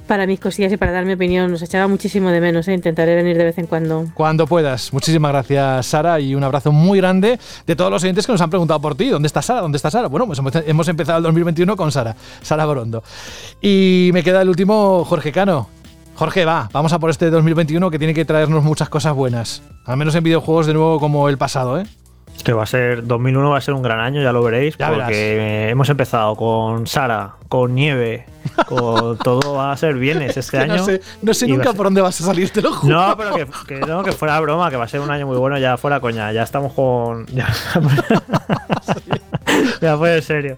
para mis cosillas y para dar mi opinión. Os echaba muchísimo de menos, ¿eh? intentaré venir de vez en cuando. Cuando puedas. Muchísimas gracias, Sara, y un abrazo muy grande de todos los oyentes que nos han preguntado por ti. ¿Dónde está Sara? ¿Dónde está Sara? Bueno, pues hemos- hemos empezado el 2021 con Sara, Sara Borondo. Y me queda el último, Jorge Cano. Jorge, va, vamos a por este 2021 que tiene que traernos muchas cosas buenas. Al menos en videojuegos de nuevo como el pasado, ¿eh? Que va a ser 2001 va a ser un gran año, ya lo veréis, Ya verás. porque hemos empezado con Sara, con nieve, con [laughs] todo va a ser bienes este año. no sé, no nunca ser- por dónde vas a salir, te lo juro. No, pero que, que no, que fuera broma, que va a ser un año muy bueno, ya fuera coña, ya estamos con. Ya, [laughs] ya fue en serio.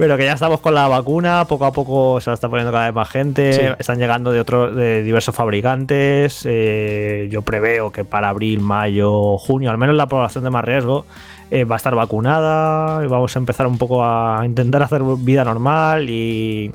Pero que ya estamos con la vacuna, poco a poco se la está poniendo cada vez más gente, Sí. están llegando de otros, de diversos fabricantes. eh, yo preveo que para abril, mayo, junio, al menos la población de más riesgo, eh, va a estar vacunada y vamos a empezar un poco a intentar hacer vida normal y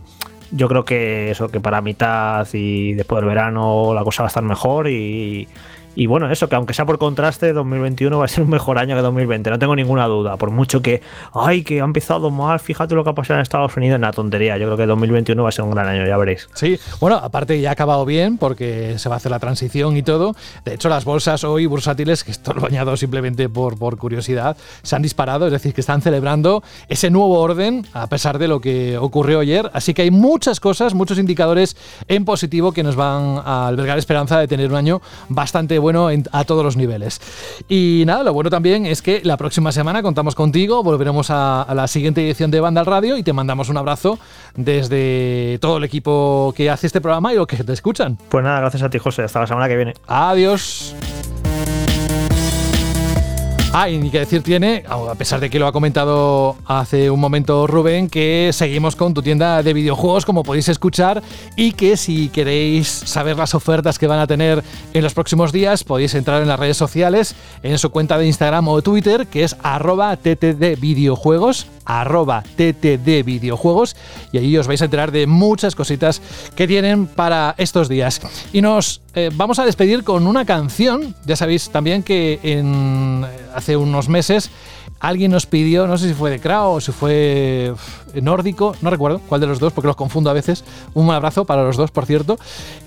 yo creo que eso, que para mitad y después del verano la cosa va a estar mejor y, y bueno, eso, que aunque sea por contraste, 2021 va a ser un mejor año que 2020, no tengo ninguna duda, por mucho que, ay, que ha empezado mal, fíjate lo que ha pasado en Estados Unidos, una tontería, yo creo que 2021 va a ser un gran año, ya veréis. Sí, bueno, aparte ya ha acabado bien porque se va a hacer la transición y todo. De hecho, las bolsas hoy bursátiles, que esto lo añado simplemente por, por curiosidad, se han disparado, es decir, que están celebrando ese nuevo orden a pesar de lo que ocurrió ayer. Así que hay muchas cosas, muchos indicadores en positivo que nos van a albergar esperanza de tener un año bastante bueno en- a todos los niveles. Y nada, lo bueno también es que la próxima semana contamos contigo, volveremos a, a la siguiente edición de Banda al Radio y te mandamos un abrazo desde todo el equipo que hace este programa y los que te escuchan. Pues nada, gracias a ti, José, hasta la semana que viene. Adiós. Ah, y ni que decir tiene, a pesar de que lo ha comentado hace un momento Rubén, que seguimos con tu tienda de videojuegos, como podéis escuchar, y que si queréis saber las ofertas que van a tener en los próximos días, podéis entrar en las redes sociales, en su cuenta de Instagram o Twitter, que es arroba ttdvideojuegos, arroba ttdvideojuegos, y ahí os vais a enterar de muchas cositas que tienen para estos días. Y nos eh, vamos a despedir con una canción, ya sabéis también que en, hace unos meses alguien nos pidió, no sé si fue de Krao o si fue nórdico, no recuerdo cuál de los dos, porque los confundo a veces. Un abrazo para los dos, por cierto.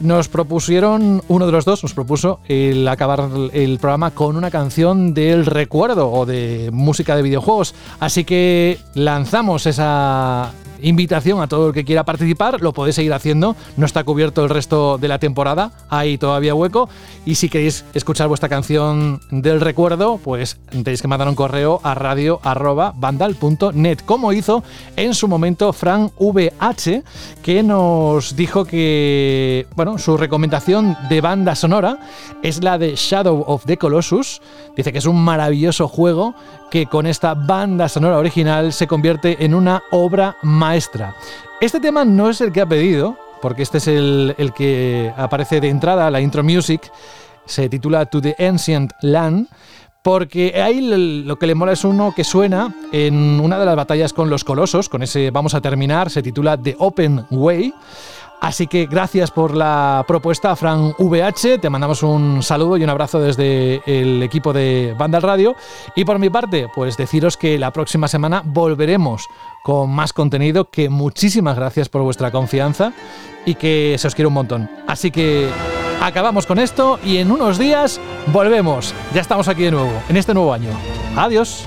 Nos propusieron, uno de los dos nos propuso el acabar el programa con una canción del recuerdo o de música de videojuegos. Así que lanzamos esa invitación a todo el que quiera participar, lo podéis seguir haciendo, no está cubierto el resto de la temporada, hay todavía hueco. Y si queréis escuchar vuestra canción del recuerdo, pues tenéis que mandar un correo a radio@vandal.net, como hizo en su momento Fran VH, que nos dijo que, bueno, su recomendación de banda sonora es la de Shadow of the Colossus, dice que es un maravilloso juego que con esta banda sonora original se convierte en una obra maestra. Este tema no es el que ha pedido, porque este es el, el que aparece de entrada, la intro music, se titula To the Ancient Land, porque ahí lo que le mola es uno que suena en una de las batallas con los colosos, con ese vamos a terminar, se titula The Open Way. Así que gracias por la propuesta, Fran VH. Te mandamos un saludo y un abrazo desde el equipo de Banda Radio. Y por mi parte, pues deciros que la próxima semana volveremos con más contenido. Que muchísimas gracias por vuestra confianza y que se os quiere un montón. Así que acabamos con esto y en unos días volvemos. Ya estamos aquí de nuevo, en este nuevo año. Adiós.